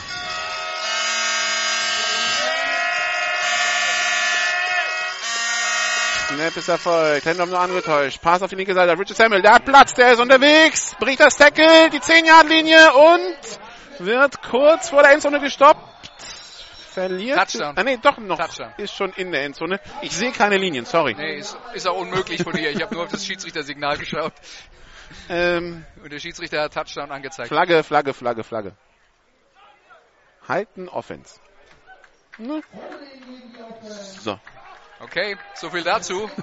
Snap ist erfolgt. Händler nur angetäuscht. Pass auf die linke Seite. Richard Samuel, der hat Platz, der ist unterwegs. Bricht das Tackle, die 10-Yard-Linie und wird kurz vor der Endzone gestoppt. Verliert. Touchdown. Ah, nee, doch noch. Touchdown. Ist schon in der Endzone. Ich sehe keine Linien, sorry. Nee, ist, ist auch unmöglich von hier. Ich habe nur auf das Schiedsrichtersignal geschaut Ähm, und der Schiedsrichter hat Touchdown angezeigt. Flagge, Flagge, Flagge, Flagge. Halten Offense. Ne? So. Okay, so viel dazu.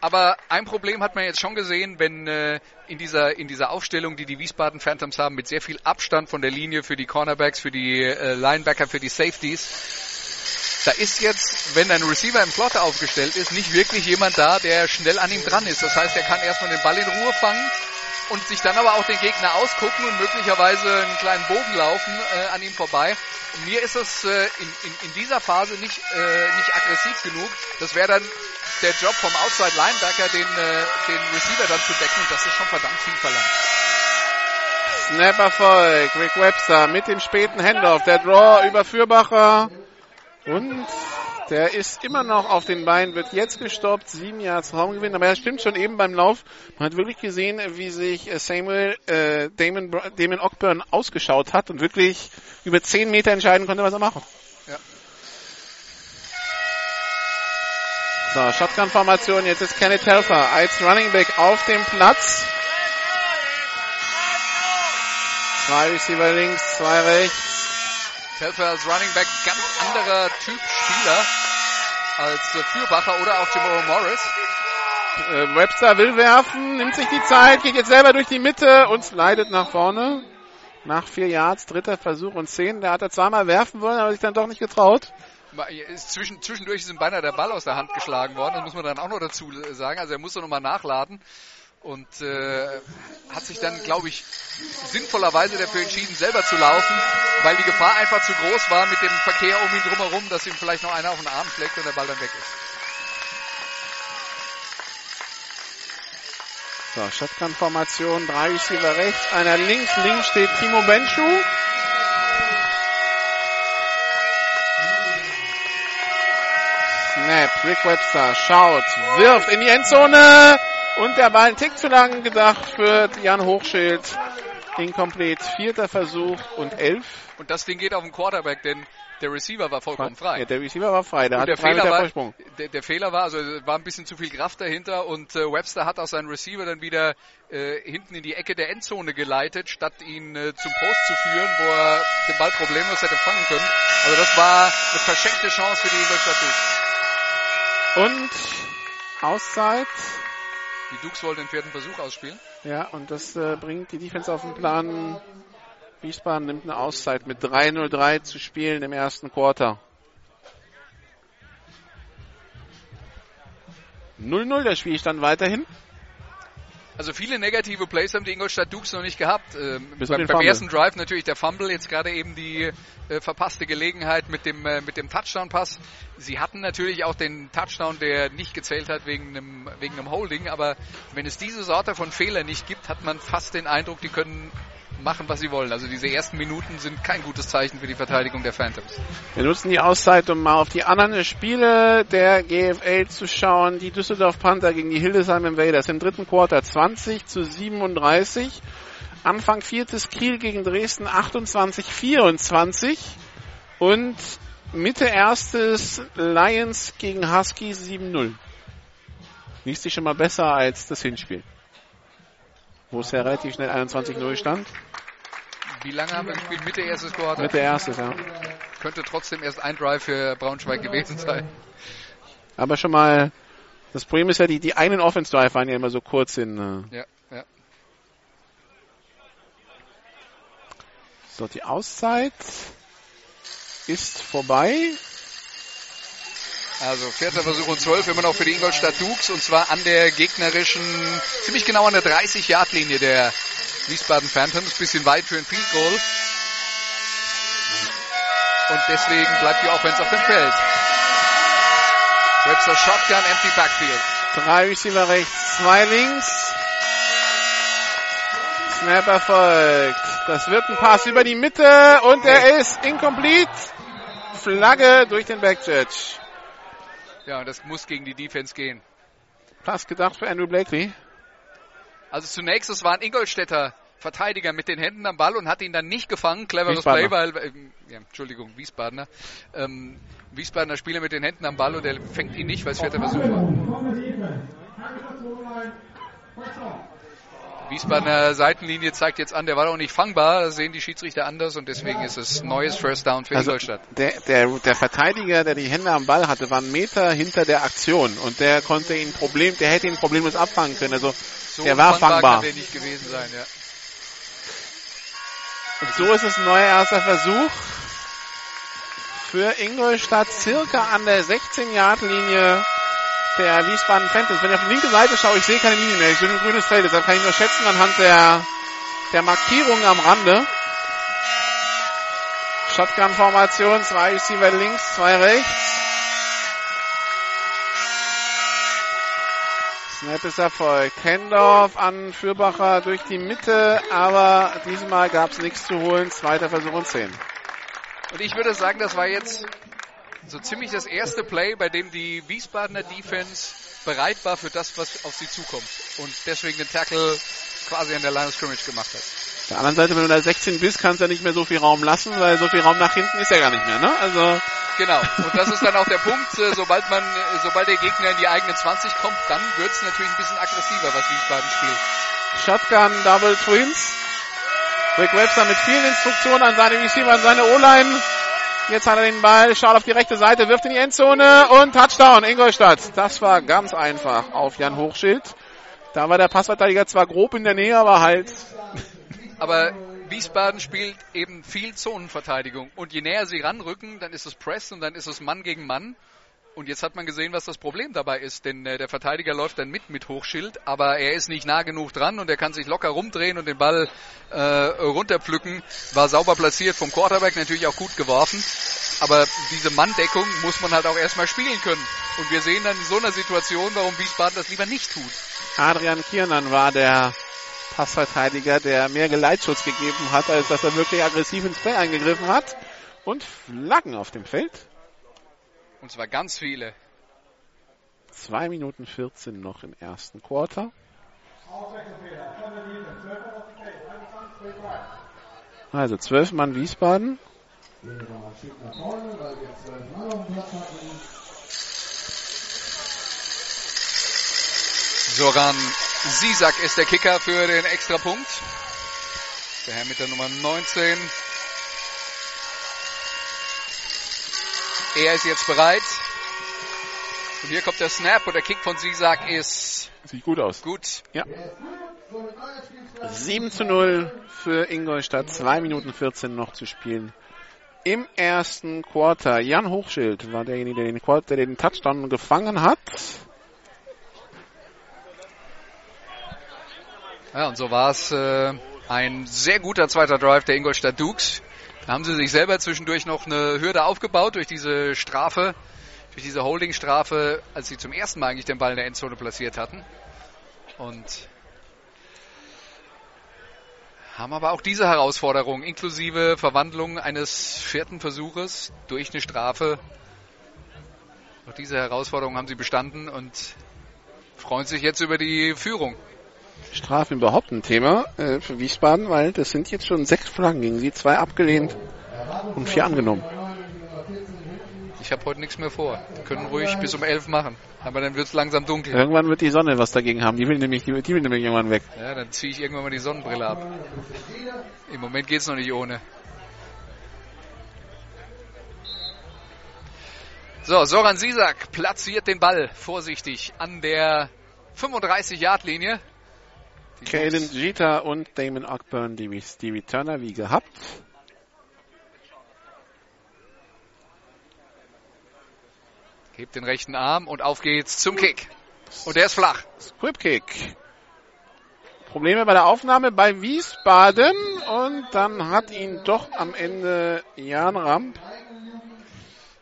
Aber ein Problem hat man jetzt schon gesehen, wenn äh, in dieser in dieser Aufstellung, die die Wiesbaden Phantoms haben, mit sehr viel Abstand von der Linie für die Cornerbacks, für die äh, Linebacker, für die Safeties. Da ist jetzt, wenn ein Receiver im Slot aufgestellt ist, nicht wirklich jemand da, der schnell an ihm dran ist. Das heißt, er kann erstmal den Ball in Ruhe fangen und sich dann aber auch den Gegner ausgucken und möglicherweise einen kleinen Bogen laufen äh, an ihm vorbei. Und mir ist es äh, in, in, in dieser Phase nicht, äh, nicht aggressiv genug. Das wäre dann der Job vom Outside Linebacker, den, äh, den Receiver dann zu decken und das ist schon verdammt viel verlangt. Snap Erfolg. Rick Webster mit dem späten Handoff. Der Draw über Fürbacher. Und der ist immer noch auf den Beinen, wird jetzt gestoppt. Sieben Yards Raumgewinn. Aber er stimmt schon eben beim Lauf. Man hat wirklich gesehen, wie sich äh, Samuel äh, Damon, Damon Ockburn ausgeschaut hat und wirklich über zehn Meter entscheiden konnte, was er macht. Ja. So, Shotgun-Formation. Jetzt ist Kenneth Helfer als Running Back auf dem Platz. Drei Receiver links, zwei rechts. Telfer als Running Back ganz anderer Typ Spieler als Fürbacher oder auch Jamal Morris. Äh, Webster will werfen, nimmt sich die Zeit, geht jetzt selber durch die Mitte und slidet nach vorne. Nach vier Yards, dritter Versuch und zehn. Da hat er zweimal werfen wollen, aber sich dann doch nicht getraut. Zwischen, zwischendurch ist ihm beinahe der Ball aus der Hand geschlagen worden. Das muss man dann auch noch dazu sagen. Also er musste nochmal nachladen und äh, hat sich dann, glaube ich, sinnvollerweise dafür entschieden, selber zu laufen, weil die Gefahr einfach zu groß war mit dem Verkehr um ihn drumherum, dass ihm vielleicht noch einer auf den Arm schlägt und der Ball dann weg ist. So, Shotgun-Formation, drei Receiver rechts, einer links, links steht Timo Benschuh. Snap, Rick Webster schaut, wirft in die Endzone und der Ball ein Tick zu lang gedacht für Jan Hochschild. Incomplete, vierter Versuch und elf. Und das Ding geht auf den Quarterback, denn der Receiver war vollkommen frei. Ja, der Receiver war frei, der der Fehler war, Vorsprung. Der, der, Fehler war, also war ein bisschen zu viel Kraft dahinter und äh, Webster hat auch seinen Receiver dann wieder äh, hinten in die Ecke der Endzone geleitet, statt ihn äh, zum Post zu führen, wo er den Ball problemlos hätte fangen können. Also das war eine verschenkte Chance für die Ingolstadt. Und Auszeit. Die Dukes wollten den vierten Versuch ausspielen. Ja, und das äh, bringt die Defense auf den Plan. Wiesbaden nimmt eine Auszeit mit 3-0-3 zu spielen im ersten Quarter. 0-0 der Spielstand weiterhin. Also viele negative Plays haben die Ingolstadt Dukes noch nicht gehabt. Ähm, beim, beim ersten Drive natürlich der Fumble, jetzt gerade eben die äh, verpasste Gelegenheit mit dem, äh, mit dem Touchdown-Pass. Sie hatten natürlich auch den Touchdown, der nicht gezählt hat wegen einem, wegen einem Holding, aber wenn es diese Sorte von Fehlern nicht gibt, hat man fast den Eindruck, die können machen, was sie wollen. Also diese ersten Minuten sind kein gutes Zeichen für die Verteidigung der Phantoms. Wir nutzen die Auszeit, um mal auf die anderen Spiele der GFL zu schauen. Die Düsseldorf Panther gegen die Hildesheim Invaders im dritten Quarter 20 zu 37. Anfang viertes Kiel gegen Dresden 28 24 und Mitte erstes Lions gegen Huskies 7-0. Liest schon mal besser als das Hinspiel wo es ja relativ schnell 21-0 stand. Wie lange haben wir gespielt? Mitte erstes Quarter? Mitte erstes, ja. Könnte trotzdem erst ein Drive für Braunschweig gewesen sein. Aber schon mal, das Problem ist ja, die, die einen Offense Drive waren ja immer so kurz in. Äh ja, ja. So, die Auszeit ist vorbei. Also vierter Versuch und zwölf immer noch für die Ingolstadt Dukes und zwar an der gegnerischen, ziemlich genau an der 30-Yard-Linie der Wiesbaden Phantoms. Bisschen weit für ein Field Goal. Und deswegen bleibt die Offense auf dem Feld. Webster Shotgun, empty backfield. Drei Receiver rechts, zwei links. Snap erfolgt. Das wird ein Pass über die Mitte und er ist incomplete. Flagge durch den Backjudge. Ja, das muss gegen die Defense gehen. Pass gedacht für Andrew Blakely. Also zunächst, es war ein Ingolstädter Verteidiger mit den Händen am Ball und hat ihn dann nicht gefangen. Cleveres Play, weil, äh, ja, Entschuldigung, Wiesbadener. Ähm, Wiesbadener Spieler mit den Händen am Ball und er fängt ihn nicht, weil es vierter Versuch war. Wiesbadener Seitenlinie zeigt jetzt an, der war doch nicht fangbar. Das sehen die Schiedsrichter anders und deswegen ist es neues First Down für also Ingolstadt. Der, der, der Verteidiger, der die Hände am Ball hatte, war einen Meter hinter der Aktion und der konnte ihn Problem, der hätte ihn problemlos abfangen können. Also so der war fangbar. fangbar. Kann der nicht gewesen sein, ja. Und so ist es ein neuer erster Versuch für Ingolstadt circa an der 16-Yard-Linie der Wiesbaden Phantoms. Wenn ich auf die linke Seite schaue, ich sehe keine Linie mehr. Ich sehe nur ein grünes Feld. Deshalb kann ich nur schätzen anhand der, der Markierung am Rande. Shotgun-Formation, zwei Receiver links, zwei rechts. Snap ist Erfolg. Hendorf an Fürbacher durch die Mitte, aber diesmal gab es nichts zu holen. Zweiter Versuch und zehn. Und ich würde sagen, das war jetzt so ziemlich das erste Play, bei dem die Wiesbadener Defense bereit war für das, was auf sie zukommt. Und deswegen den Tackle quasi an der Line of Scrimmage gemacht hat. Auf der anderen Seite, wenn du da 16 bist, kannst du ja nicht mehr so viel Raum lassen, weil so viel Raum nach hinten ist ja gar nicht mehr, ne? Also. Genau. Und das ist dann auch der Punkt, äh, sobald man, äh, sobald der Gegner in die eigene 20 kommt, dann wird es natürlich ein bisschen aggressiver, was Wiesbaden spielt. Shotgun Double Twins. Rick Webster mit vielen Instruktionen an seine Receiver, an seine O-Line. Jetzt hat er den Ball, schaut auf die rechte Seite, wirft in die Endzone und Touchdown Ingolstadt. Das war ganz einfach auf Jan Hochschild. Da war der Passverteidiger zwar grob in der Nähe, aber halt. Aber Wiesbaden spielt eben viel Zonenverteidigung. Und je näher sie ranrücken, dann ist es Press und dann ist es Mann gegen Mann. Und jetzt hat man gesehen, was das Problem dabei ist, denn äh, der Verteidiger läuft dann mit mit Hochschild, aber er ist nicht nah genug dran und er kann sich locker rumdrehen und den Ball äh, runterpflücken. War sauber platziert vom Quarterback, natürlich auch gut geworfen. Aber diese Manndeckung muss man halt auch erstmal spielen können. Und wir sehen dann in so einer Situation, warum Wiesbaden das lieber nicht tut. Adrian Kiernan war der Passverteidiger, der mehr Geleitschutz gegeben hat, als dass er wirklich aggressiv ins Play eingegriffen hat. Und Flaggen auf dem Feld. Und zwar ganz viele. 2 Minuten 14 noch im ersten Quarter. Also 12 Mann Wiesbaden. Soran Sisak ist der Kicker für den Extrapunkt. Der Herr mit der Nummer 19. Er ist jetzt bereit. Und hier kommt der Snap und der Kick von Sisak ist Sieht gut aus. gut. Ja. 7 zu 0 für Ingolstadt. 2 Minuten 14 noch zu spielen. Im ersten Quarter. Jan Hochschild war derjenige, der den, Quarter, der den Touchdown gefangen hat. Ja, und so war es äh, ein sehr guter zweiter Drive der Ingolstadt Dukes. Da haben sie sich selber zwischendurch noch eine Hürde aufgebaut durch diese Strafe, durch diese Holding-Strafe, als sie zum ersten Mal eigentlich den Ball in der Endzone platziert hatten. Und haben aber auch diese Herausforderung inklusive Verwandlung eines vierten Versuches durch eine Strafe. Auch diese Herausforderung haben sie bestanden und freuen sich jetzt über die Führung. Strafen überhaupt ein Thema äh, für Wiesbaden, weil das sind jetzt schon sechs Flaggen gegen sie, zwei abgelehnt und vier angenommen. Ich habe heute nichts mehr vor. Wir können ruhig bis um elf machen. Aber dann wird es langsam dunkel. Irgendwann wird die Sonne was dagegen haben. Die will nämlich, die, die will nämlich irgendwann weg. Ja, dann ziehe ich irgendwann mal die Sonnenbrille ab. Im Moment geht's noch nicht ohne. So, Soran Sisak platziert den Ball vorsichtig an der 35-Yard-Linie. Caden Jungs- Jeter und Damon Ogburn, die, die Returner wie gehabt. hebt den rechten Arm und auf geht's zum Kick. Und der ist flach. Squib Kick. Probleme bei der Aufnahme bei Wiesbaden und dann hat ihn doch am Ende Jan Ramp.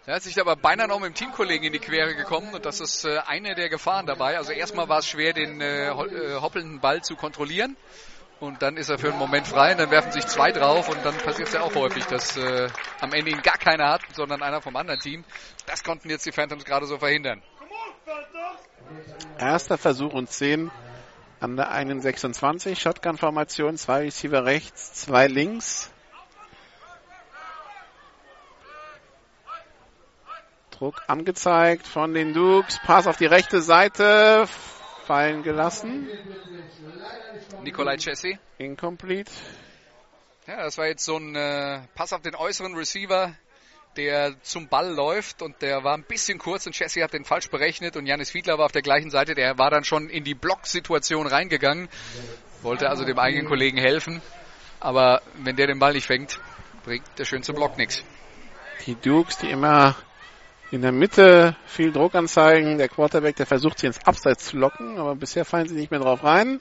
Er hat sich aber beinahe noch mit dem Teamkollegen in die Quere gekommen und das ist äh, eine der Gefahren dabei. Also erstmal war es schwer, den äh, äh, hoppelnden Ball zu kontrollieren und dann ist er für einen Moment frei und dann werfen sich zwei drauf und dann passiert es ja auch häufig, dass am Ende ihn gar keiner hat, sondern einer vom anderen Team. Das konnten jetzt die Phantoms gerade so verhindern. Erster Versuch und 10 an der 1,26. Shotgun-Formation, zwei Receiver rechts, zwei links. Druck angezeigt von den Dukes. Pass auf die rechte Seite. Fallen gelassen. Nikolai Chessi. Incomplete. Ja, das war jetzt so ein äh, Pass auf den äußeren Receiver, der zum Ball läuft und der war ein bisschen kurz und Chessie hat den falsch berechnet und Janis Fiedler war auf der gleichen Seite, der war dann schon in die Blocksituation reingegangen, wollte also dem eigenen Kollegen helfen, aber wenn der den Ball nicht fängt, bringt der schönste Block nichts. Die Dukes, die immer in der Mitte viel Druck anzeigen. Der Quarterback, der versucht sie ins Abseits zu locken, aber bisher fallen sie nicht mehr drauf rein.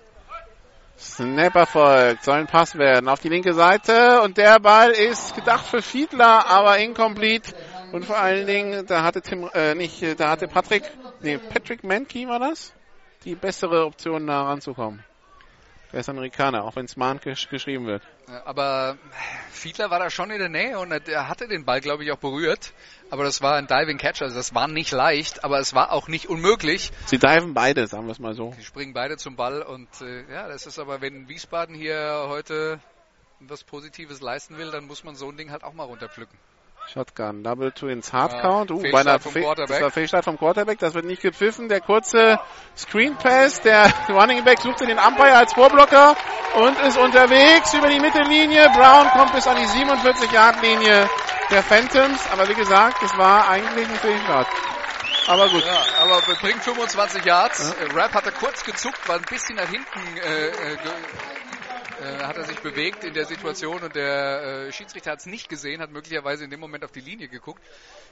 Snap erfolgt, soll ein Pass werden auf die linke Seite und der Ball ist gedacht für Fiedler, aber incomplete. Und vor allen Dingen, da hatte Tim, äh, nicht, äh, da hatte Patrick, nee, Patrick Mankey war das, die bessere Option da ranzukommen. Der ist Amerikaner, auch wenn es Mahn gesch geschrieben wird. Aber Fiedler war da schon in der Nähe und er hatte den Ball, glaube ich, auch berührt. Aber das war ein Diving Catch, also das war nicht leicht, aber es war auch nicht unmöglich. Sie diven beide, sagen wir es mal so. Die springen beide zum Ball und äh, ja, das ist aber, wenn Wiesbaden hier heute was Positives leisten will, dann muss man so ein Ding halt auch mal runterpflücken. Shotgun, Double Twins, Hard Ja, Count. Uh, Fehlstart bei einer vom Fe Quarterback. das war Fehlstart vom Quarterback. Das wird nicht gepfiffen. Der kurze Screen Pass. Der Running Back sucht den Umpire als Vorblocker und ist unterwegs über die Mittellinie. Brown kommt bis an die 47 Yard Linie der Phantoms. Aber wie gesagt, es war eigentlich ein Fehlstart. Aber gut. Ja, aber bringt 25 Yards. Äh, Rap hatte kurz gezuckt, war ein bisschen nach hinten, äh, äh, hat er sich bewegt in der Situation und der äh, Schiedsrichter hat es nicht gesehen, hat möglicherweise in dem Moment auf die Linie geguckt.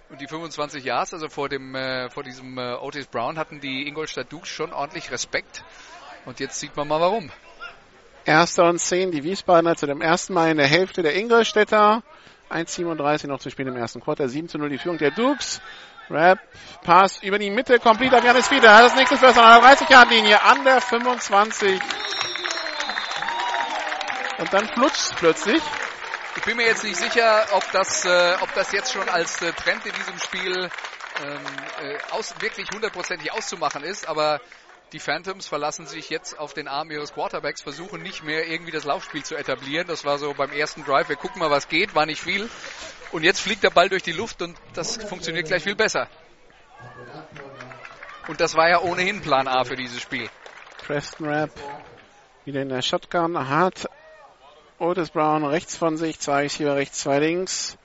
Und die 25 Yards, also vor dem, äh, vor diesem äh, Otis Brown, hatten die Ingolstadt Dukes schon ordentlich Respekt. Und jetzt sieht man mal warum. Erster und 10, die Wiesbadener zu dem ersten Mal in der Hälfte der Ingolstädter. 1,37 noch zu spielen im ersten Quarter. 7 zu 0 die Führung der Dukes. Rap, Pass über die Mitte, complete auf Janis Fieder. Das nächste First an der 30-Yard-Linie, an der 25. Und dann flutscht plötzlich. Ich bin mir jetzt nicht sicher, ob das, äh, ob das jetzt schon als äh, Trend in diesem Spiel ähm, äh, aus, wirklich hundertprozentig auszumachen ist, aber die Phantoms verlassen sich jetzt auf den Arm ihres Quarterbacks, versuchen nicht mehr irgendwie das Laufspiel zu etablieren. Das war so beim ersten Drive, wir gucken mal, was geht, war nicht viel. Und jetzt fliegt der Ball durch die Luft und das funktioniert gleich viel besser. Und das war ja ohnehin Plan A für dieses Spiel. Preston Rap wieder in der Shotgun hat Otis Brown rechts von sich, zwei ich hier rechts, zwei links.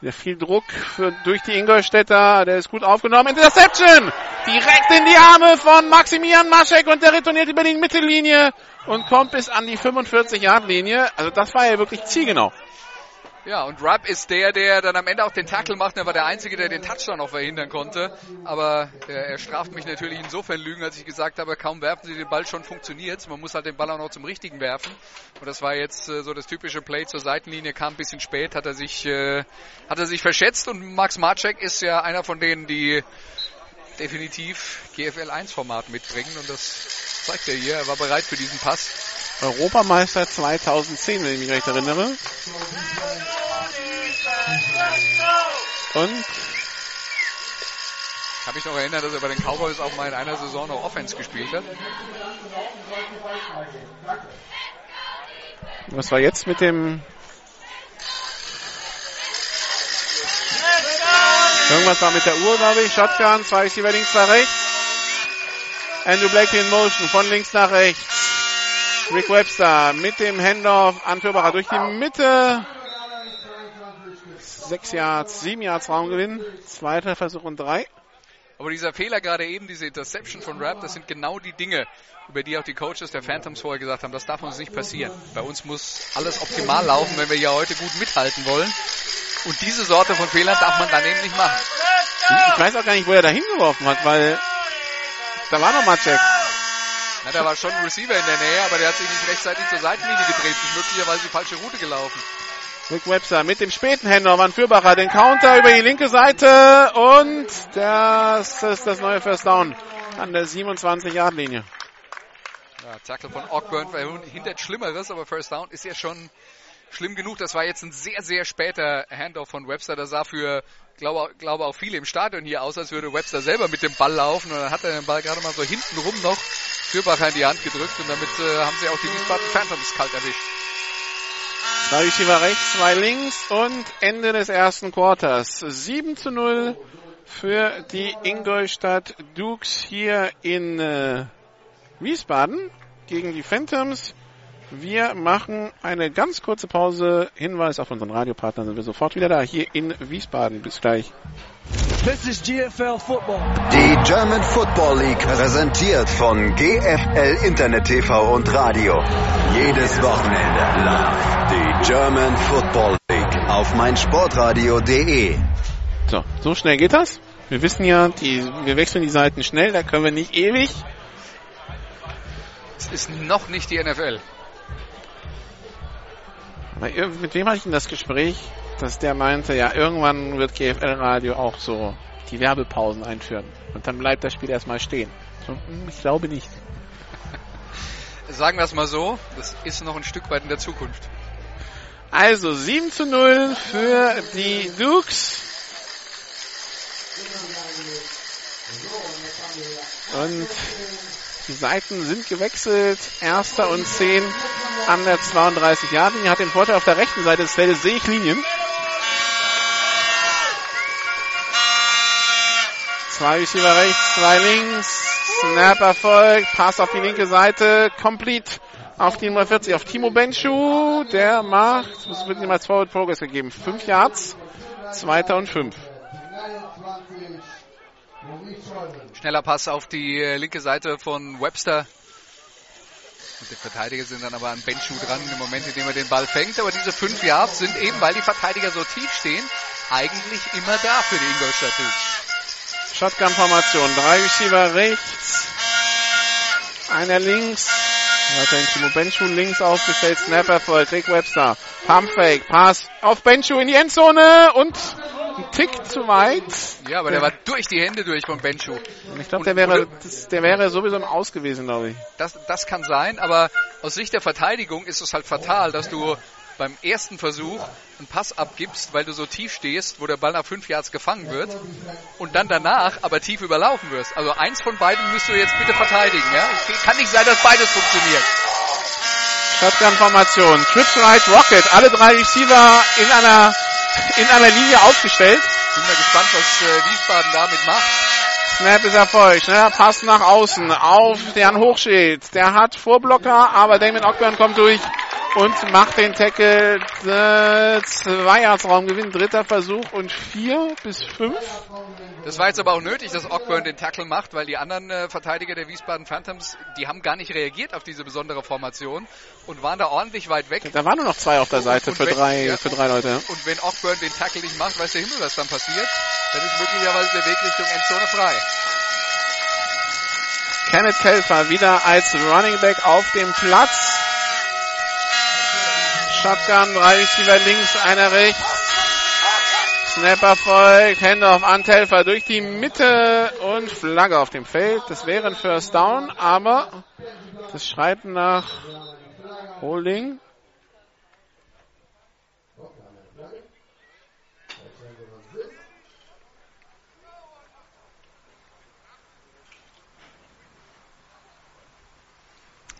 Wieder viel Druck für, durch die Ingolstädter. Der ist gut aufgenommen. Interception! Direkt in die Arme von Maximilian Maschek und der retourniert über die Mittellinie und kommt bis an die 45-Yard-Linie. Also das war ja wirklich zielgenau. Ja, und Rapp ist der, der dann am Ende auch den Tackle macht. Er war der Einzige, der den Touchdown noch verhindern konnte. Aber äh, er straft mich natürlich insofern Lügen, als ich gesagt habe, kaum werfen sie den Ball, schon funktioniert's. Man muss halt den Ball auch noch zum Richtigen werfen. Und das war jetzt äh, so das typische Play zur Seitenlinie, kam ein bisschen spät, hat er sich, äh, hat er sich verschätzt. Und Max Marczek ist ja einer von denen, die definitiv GFL 1 Format mitbringen. Und das zeigt er hier. Er war bereit für diesen Pass. Europameister 2010, wenn ich mich recht erinnere. Und Ich kann mich noch erinnern, dass er bei den Cowboys auch mal in einer Saison noch Offense gespielt hat. was war jetzt mit dem Irgendwas war mit der Uhr, glaube ich. Shotgun, zwei ist über links nach rechts. Andrew Blakely in Motion, von links nach rechts. Rick Webster mit dem Handoff an Fürbacher durch die Mitte. Sechs Yards, sieben Yards Raumgewinn. Zweiter Versuch und drei. Aber dieser Fehler gerade eben, diese Interception von Rapp, das sind genau die Dinge, über die auch die Coaches der Phantoms vorher gesagt haben, das darf uns nicht passieren. Bei uns muss alles optimal laufen, wenn wir ja heute gut mithalten wollen. Und diese Sorte von Fehlern darf man dann eben nicht machen. Ich weiß auch gar nicht, wo er da hingeworfen hat, weil da war noch mal Check. Na, da war schon ein Receiver in der Nähe, aber der hat sich nicht rechtzeitig zur Seitenlinie gedreht, ist möglicherweise die falsche Route gelaufen. Rick Webster mit dem späten Handoff an Fürbacher, den Counter über die linke Seite und das ist das neue First Down an der 27-Yard-Linie. Ja, Tackle von Ogburn verhindert Schlimmeres, aber First Down ist ja schon schlimm genug. Das war jetzt ein sehr, sehr später Handoff von Webster. Das sah für, glaube, glaube auch viele im Stadion hier aus, als würde Webster selber mit dem Ball laufen. Und dann hat er den Ball gerade mal so hinten rum noch Fürbacher in die Hand gedrückt. Und damit äh, haben sie auch die Wiesbaden Phantoms kalt erwischt. Zwei Receiver rechts, zwei links und Ende des ersten Quarters. 7 zu 0 für die Ingolstadt Dukes hier in äh, Wiesbaden gegen die Phantoms. Wir machen eine ganz kurze Pause. Hinweis auf unseren Radiopartner sind wir sofort wieder da hier in Wiesbaden. Bis gleich. This is GFL Football. Die German Football League präsentiert von GFL Internet TV und Radio. Jedes Wochenende live die German Football League auf meinsportradio.de. So, so schnell geht das. Wir wissen ja, die, wir wechseln die Seiten schnell, da können wir nicht ewig. Es ist noch nicht die NFL. Mit wem hatte ich denn das Gespräch, dass der meinte, ja, irgendwann wird GFL Radio auch so die Werbepausen einführen. Und dann bleibt das Spiel erstmal stehen. So, hm, ich glaube nicht. Sagen wir es mal so, das ist noch ein Stück weit in der Zukunft. Also 7 zu 0 für die Dukes. Und die Seiten sind gewechselt. Erster und 10 an der 32 Yard linie Hat den Vorteil auf der rechten Seite des Feldes sehe Zwei Receiver rechts, zwei links. Snap Erfolg, Pass auf die linke Seite, complete auf die Nummer 40, auf Timo Benchu. Der macht, es wird ihm als Forward Progress gegeben. Fünf Yards, zweiter und fünf. Schneller Pass auf die äh, linke Seite von Webster. Und die Verteidiger sind dann aber an Benchu dran im Moment, in dem er den Ball fängt. Aber diese fünf Yards sind eben, weil die Verteidiger so tief stehen, eigentlich immer da für die Ingolstadt Dukes. Shotgun-Formation. Drei Receiver rechts. Einer links. Weiterhin Timo Benchu links aufgestellt. Snap Erfolg. Rick Webster. Pump Fake. Pass auf Benchu in die Endzone und ein Tick zu weit. Ja, aber der war durch die Hände durch von Benchu. Ich glaube, der wäre, das, der wäre sowieso im Aus gewesen, glaube ich. Das, das kann sein, aber aus Sicht der Verteidigung ist es halt fatal, dass du beim ersten Versuch einen Pass abgibst, weil du so tief stehst, wo der Ball nach fünf Yards gefangen wird und dann danach aber tief überlaufen wirst. Also eins von beiden müsst du jetzt bitte verteidigen. Ja? Es kann nicht sein, dass beides funktioniert. Shotgun-Formation. Trips Right Rocket. Alle drei Receiver in einer, in einer Linie aufgestellt. Bin mal gespannt, was äh, Wiesbaden damit macht. Snap ist Erfolg. Schneller Pass nach außen auf Jan Hochschild. Der hat Vorblocker, aber Damon Ockburn kommt durch und macht den Tackle. Äh, zwei Yards Raumgewinn, dritter Versuch und vier bis fünf. Das war jetzt aber auch nötig, dass Ockburn den Tackle macht, weil die anderen äh, Verteidiger der Wiesbaden Phantoms, die haben gar nicht reagiert auf diese besondere Formation und waren da ordentlich weit weg. Da waren nur noch zwei auf der Seite Und für wenn- drei, ja, für drei Leute. Und wenn Ockburn den Tackle nicht macht, weiß der Himmel, was dann passiert. Dann ist möglicherweise der Weg Richtung Endzone frei. Kenneth Kelfer wieder als Running Back auf dem Platz. Shotgun, drei Receiver links, einer rechts. Snap Erfolg, Hände auf Antelfer durch die Mitte und Flagge auf dem Feld. Das wäre ein First Down, aber das schreit nach Holding.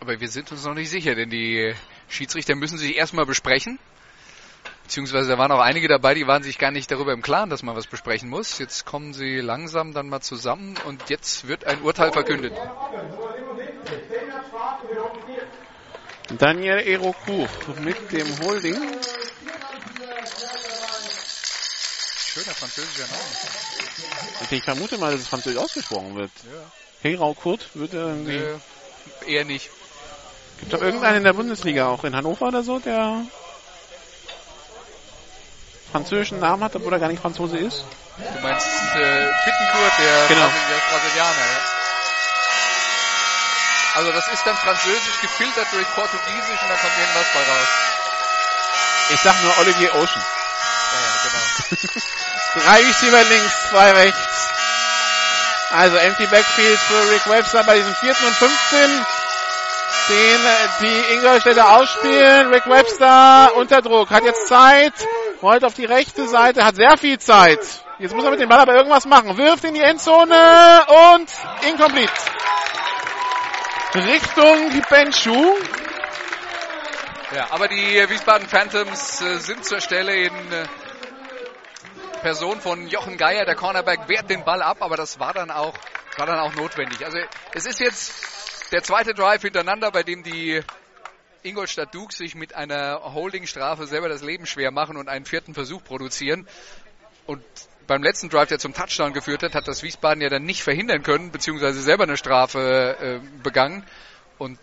Aber wir sind uns noch nicht sicher, denn die Schiedsrichter müssen sich erstmal besprechen. Beziehungsweise da waren auch einige dabei, die waren sich gar nicht darüber im Klaren, dass man was besprechen muss. Jetzt kommen sie langsam dann mal zusammen und jetzt wird ein Urteil verkündet. Daniel Erokuch mit dem Holding. Schöner französischer Name. Ich vermute mal, dass es französisch ausgesprochen wird. Herau Kurt wird irgendwie. Äh, eher nicht. Gibt doch irgendeinen in der Bundesliga, auch in Hannover oder so, der französischen Namen hat, obwohl er gar nicht Franzose ist. Du meinst äh, Bittenkurt, der, Genau. Brasilianer, ja? Also das ist dann französisch gefiltert durch Portugiesisch und dann kommt irgendwas bei raus. Ich sag nur Olivier Ocean. Ja, ja, genau. Drei Receiver links, zwei rechts. Also empty Backfield für Rick Webster bei diesem vierten und 15. Den äh, die Ingolstädter ausspielen. Rick Webster unter Druck, hat jetzt Zeit, rollt auf die rechte Seite, hat sehr viel Zeit. Jetzt muss er mit dem Ball aber irgendwas machen. Wirft in die Endzone und incomplete. Richtung Benchu. Ja, aber die Wiesbaden Phantoms äh, sind zur Stelle in äh, Person von Jochen Geier. Der Cornerback wehrt den Ball ab, aber das war dann auch, war dann auch notwendig. Also es ist jetzt der zweite Drive hintereinander, bei dem die Ingolstadt Dukes sich mit einer Holdingstrafe selber das Leben schwer machen und einen vierten Versuch produzieren. Und beim letzten Drive, der zum Touchdown geführt hat, hat das Wiesbaden ja dann nicht verhindern können, beziehungsweise selber eine Strafe äh, begangen. Und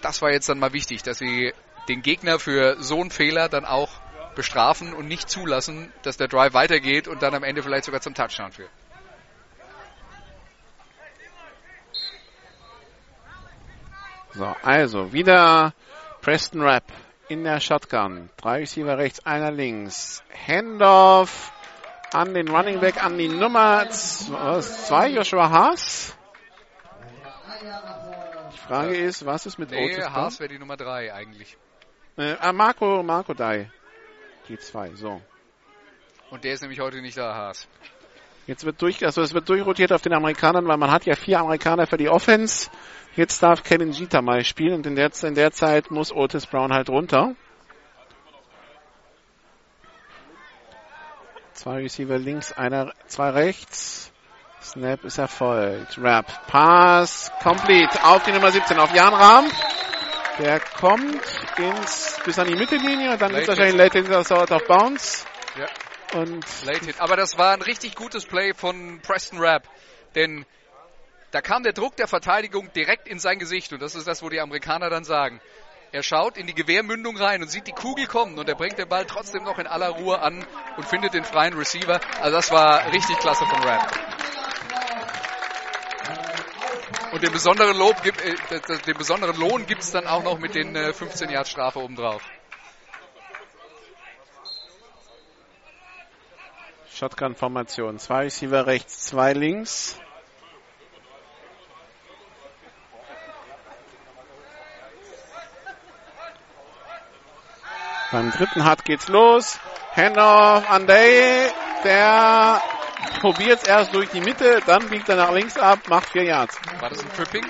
das war jetzt dann mal wichtig, dass sie den Gegner für so einen Fehler dann auch bestrafen und nicht zulassen, dass der Drive weitergeht und dann am Ende vielleicht sogar zum Touchdown führt. So, also wieder Preston Rapp in der Shotgun. Drei Receiver rechts, einer links. Handoff an den Running Back, an die Nummer zwei, Joshua Haas. Die Frage ist, was ist mit Nee, Otis Haas wäre die Nummer drei eigentlich. Äh, ah, Marco, Marco Dai. Die zwei, so. Und der ist nämlich heute nicht da, Haas. Jetzt wird durch, also es wird durchrotiert auf den Amerikanern, weil man hat ja vier Amerikaner für die Offense. Jetzt darf Kevin Jeter mal spielen und in der, in der Zeit muss Otis Brown halt runter. Zwei Receiver links, einer, zwei rechts. Snap ist erfolgt. Rap. Pass. Complete. Auf die Nummer 17. Auf Jan Rahm. Der kommt ins, bis an die Mittellinie. Dann Late ist wahrscheinlich Late Sort of Bounce. Ja. Und Late Hit. Aber das war ein richtig gutes Play von Preston Rapp. Denn da kam der Druck der Verteidigung direkt in sein Gesicht. Und das ist das, wo die Amerikaner dann sagen. Er schaut in die Gewehrmündung rein und sieht die Kugel kommen und er bringt den Ball trotzdem noch in aller Ruhe an und findet den freien Receiver. Also das war richtig klasse von Rapp. Und den besonderen, Lob gibt, äh, den besonderen Lohn gibt es dann auch noch mit den äh, 15 Yard Strafe obendrauf. Shotgun-Formation. Zwei Receiver rechts, zwei links. Beim dritten Hut geht's los. Handoff an Day. Der probiert erst durch die Mitte, dann biegt er nach links ab, macht vier Yards. War das ein Tripping?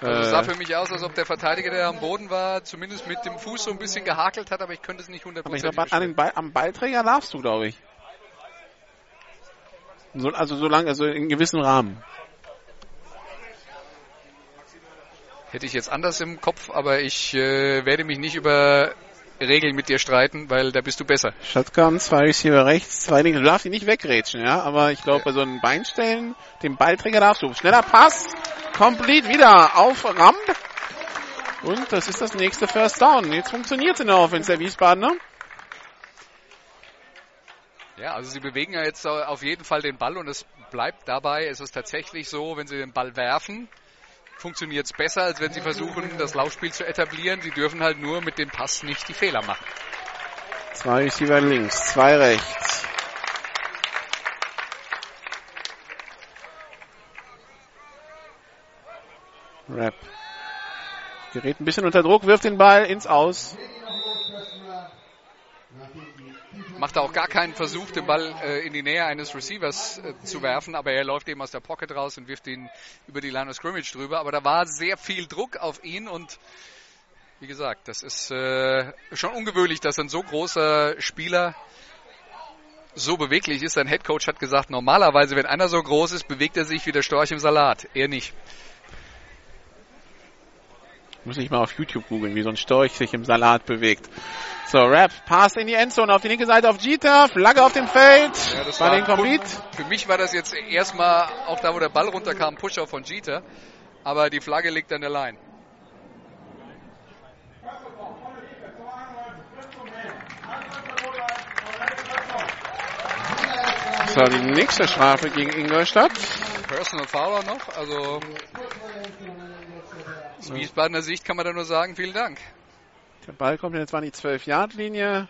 Also es Äh, sah für mich aus, als ob der Verteidiger, der am Boden war, zumindest mit dem Fuß so ein bisschen gehakelt hat, aber ich könnte es nicht aber ich hundertprozentig glaube, an den Ball, am Ballträger darfst du, glaube ich. So, also so lange, also in gewissem Rahmen. Hätte ich jetzt anders im Kopf, aber ich äh, werde mich nicht über Regeln mit dir streiten, weil da bist du besser. Shotgun, zwei Receiver rechts, zwei links. Du darfst ihn nicht wegrätschen, ja. Aber ich glaube, bei so einem Beinstellen, den Ballträger darfst du. Schneller Pass, complete wieder auf Ramp. Und das ist das nächste First Down. Jetzt funktioniert es in der Offense der Wiesbadener. Ja, also sie bewegen ja jetzt auf jeden Fall den Ball und es bleibt dabei. Es ist tatsächlich so, wenn sie den Ball werfen, funktioniert es besser, als wenn sie versuchen, das Laufspiel zu etablieren. Sie dürfen halt nur mit dem Pass nicht die Fehler machen. Zwei Receiver links, zwei rechts. Rap. Gerät ein bisschen unter Druck, wirft den Ball ins Aus. Macht auch gar keinen Versuch, den Ball äh, in die Nähe eines Receivers äh, zu werfen, aber er läuft eben aus der Pocket raus und wirft ihn über die Line of Scrimmage drüber. Aber da war sehr viel Druck auf ihn und wie gesagt, das ist äh, schon ungewöhnlich, dass ein so großer Spieler so beweglich ist. Sein Headcoach hat gesagt, normalerweise, wenn einer so groß ist, bewegt er sich wie der Storch im Salat. Er nicht. Muss ich mal auf YouTube googeln, wie so ein Storch sich im Salat bewegt. So, Rap, Pass in die Endzone, auf die linke Seite auf Jeter, Flagge auf dem Feld, Ja, das war war den complete. Für mich war das jetzt erstmal, auch da wo der Ball runterkam, Pusher von Jeter. Aber die Flagge liegt an der Line. So, die nächste Strafe gegen Ingolstadt. Personal Fouler noch, also aus Wiesbadener Sicht kann man da nur sagen, vielen Dank. Der Ball kommt jetzt an die 12-Yard-Linie.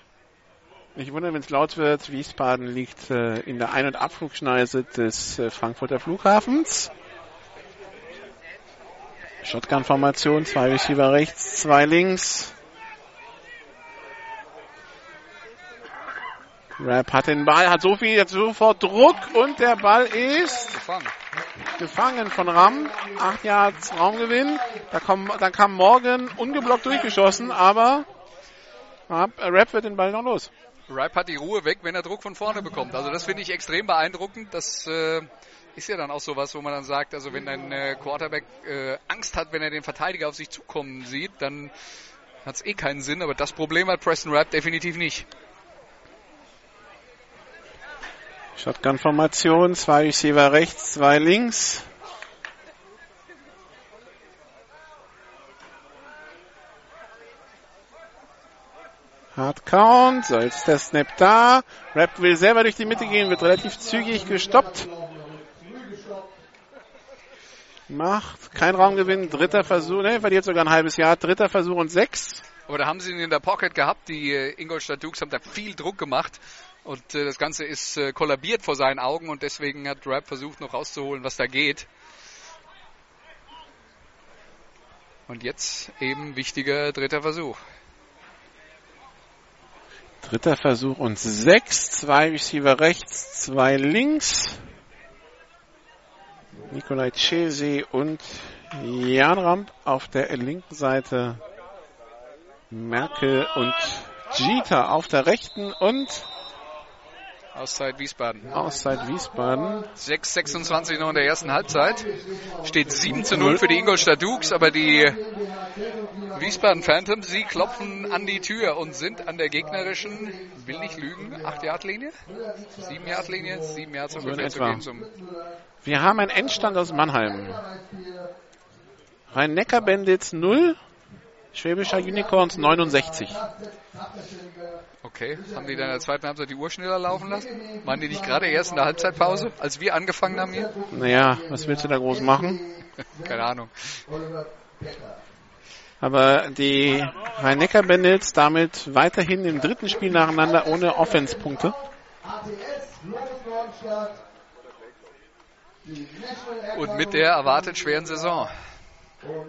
Nicht wundern, wenn es laut wird. Wiesbaden liegt äh, in der Ein- und Abflugschneise des äh, Frankfurter Flughafens. Shotgun-Formation, zwei Receiver rechts, zwei links. Rap hat den Ball, hat so viel, jetzt sofort Druck und der Ball ist Gefangen. Gefangen von Ram. Acht Yards Raumgewinn. Da, kommen, da kam Morgan ungeblockt durchgeschossen, aber Rap, Rap wird den Ball noch los. Ripe hat die Ruhe weg, wenn er Druck von vorne bekommt. Also das finde ich extrem beeindruckend. Das äh, ist ja dann auch sowas, wo man dann sagt, also wenn ein äh, Quarterback äh, Angst hat, wenn er den Verteidiger auf sich zukommen sieht, dann hat es eh keinen Sinn. Aber das Problem hat Preston Rapp definitiv nicht. Shotgun-Formation, zwei Receiver rechts, zwei links. Hard Count, so jetzt ist der Snap da. Rap will selber durch die Mitte gehen, wird relativ zügig gestoppt. Macht kein Raumgewinn, dritter Versuch, ne, verliert sogar ein halbes Jahr, dritter Versuch und sechs. Aber da haben sie ihn in der Pocket gehabt. Die äh, Ingolstadt Dukes haben da viel Druck gemacht. Und äh, das Ganze ist äh, kollabiert vor seinen Augen und deswegen hat Rapp versucht noch rauszuholen, was da geht. Und jetzt eben wichtiger dritter Versuch. Dritter Versuch und sechs. Zwei Receiver rechts, zwei links. Nikolai Chesi und Jan Ramp auf der linken Seite. Merkel und Jeter auf der rechten und Auszeit Wiesbaden. Auszeit Wiesbaden. 6,26 noch in der ersten Halbzeit. Steht 7 zu 0 für die Ingolstadt Dukes, aber die Wiesbaden Phantoms, sie klopfen an die Tür und sind an der gegnerischen, will nicht lügen, 8-Yard-Linie? 7-Yard-Linie? 7 Yards ungefähr zu etwa. gehen zum Wir haben einen Endstand aus Mannheim. Rhein-Neckar Bandits 0, Schwäbischer Unicorns 69. Okay, haben die dann in der zweiten Halbzeit die Uhr schneller laufen lassen? Waren die nicht gerade erst in der Halbzeitpause, als wir angefangen haben hier? Naja, was willst du da groß machen? Keine Ahnung. Aber die Rhein-Neckar Bandits damit weiterhin im dritten Spiel nacheinander ohne Offense-Punkte. Und mit der erwartet schweren Saison.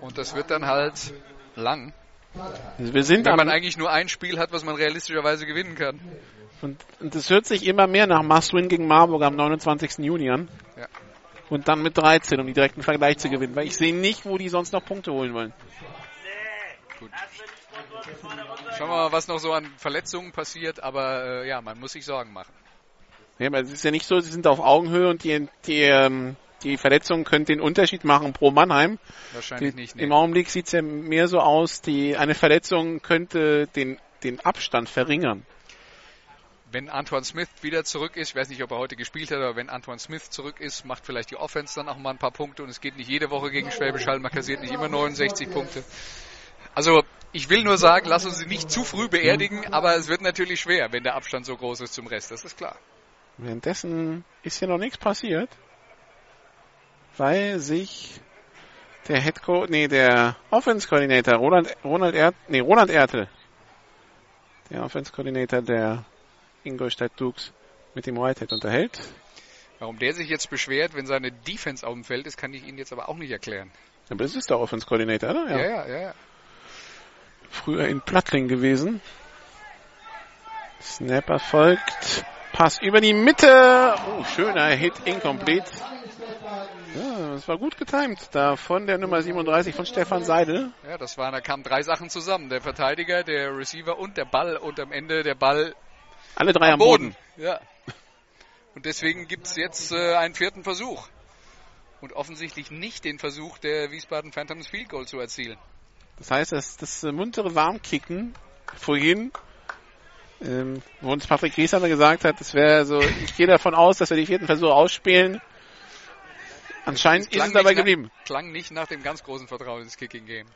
Und das wird dann halt lang. Wir sind Wenn man eigentlich nur ein Spiel hat, was man realistischerweise gewinnen kann. und, und es hört sich immer mehr nach Must-Win gegen Marburg am 29. Juni an. Ja. Und dann mit 13, um die direkten Vergleich zu gewinnen. Weil ich sehe nicht, wo die sonst noch Punkte holen wollen. Schauen wir mal, was noch so an Verletzungen passiert. Aber äh, ja, man muss sich Sorgen machen. Ja, aber es ist ja nicht so, sie sind auf Augenhöhe und die, die, ähm, die Verletzung könnte den Unterschied machen pro Mannheim. Wahrscheinlich Die, nicht. Im Nee. Augenblick sieht es ja mehr so aus, die, eine Verletzung könnte den, den Abstand verringern. Wenn Antoine Smith wieder zurück ist, ich weiß nicht, ob er heute gespielt hat, aber wenn Antoine Smith zurück ist, macht vielleicht die Offense dann auch mal ein paar Punkte und es geht nicht jede Woche gegen Schwäbisch Hall, man kassiert nicht immer 69 Punkte. Also, ich will nur sagen, lass uns sie nicht zu früh beerdigen, aber es wird natürlich schwer, wenn der Abstand so groß ist zum Rest, das ist klar. Währenddessen ist hier noch nichts passiert, weil sich der Head nee, der Offense Coordinator Roland, Ronald Ert, nee, Roland Ertel, der Offense Coordinator der Ingolstadt Dukes mit dem Whitehead unterhält. Warum der sich jetzt beschwert, wenn seine Defense auf dem Feld ist, kann ich Ihnen jetzt aber auch nicht erklären. Aber das ist der Offense Coordinator, oder? Ja, ja, ja. ja. Früher in Plattling gewesen. Snap erfolgt. Pass über die Mitte. Oh, schöner Hit, incomplete. Das war gut getimt. Da von der Nummer 37 von Stefan Seidel. Ja, das waren, da kamen drei Sachen zusammen. Der Verteidiger, der Receiver und der Ball und am Ende der Ball Alle drei am am Boden. Boden. Ja. Und deswegen gibt's jetzt äh, einen vierten Versuch. Und offensichtlich nicht den Versuch, der Wiesbaden Phantoms Field Goal zu erzielen. Das heißt, das, das äh, muntere Warmkicken vorhin, ähm, wo uns Patrick Griesander gesagt hat, das wäre so, ich gehe davon aus, dass wir die vierten Versuche ausspielen. Anscheinend ist es dabei geblieben. Nach, klang nicht nach dem ganz großen Vertrauen ins Kicking Game.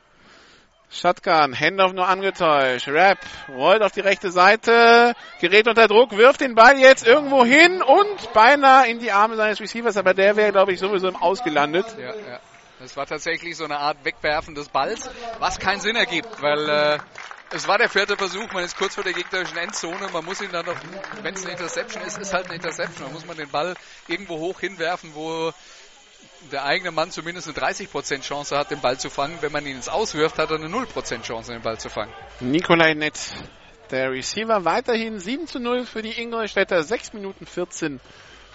Shotgun, Handoff nur angetäuscht. Rap rollt auf die rechte Seite, gerät unter Druck, wirft den Ball jetzt irgendwo hin und beinahe in die Arme seines Receivers, aber der wäre, glaube ich, sowieso im Ausgelandet. Ja, ja. Das war tatsächlich so eine Art Wegwerfen des Balls, was keinen Sinn ergibt, weil äh, es war der vierte Versuch, man ist kurz vor der gegnerischen Endzone, man muss ihn dann noch, wenn es eine Interception ist, ist halt eine Interception, dann muss man den Ball irgendwo hoch hinwerfen, wo der eigene Mann zumindest eine 30% Chance hat, den Ball zu fangen. Wenn man ihn ins Auswirft, hat er eine 0% Chance, den Ball zu fangen. Nikolai Nett, der Receiver, weiterhin 7 zu 0 für die Ingolstädter, 6 Minuten 14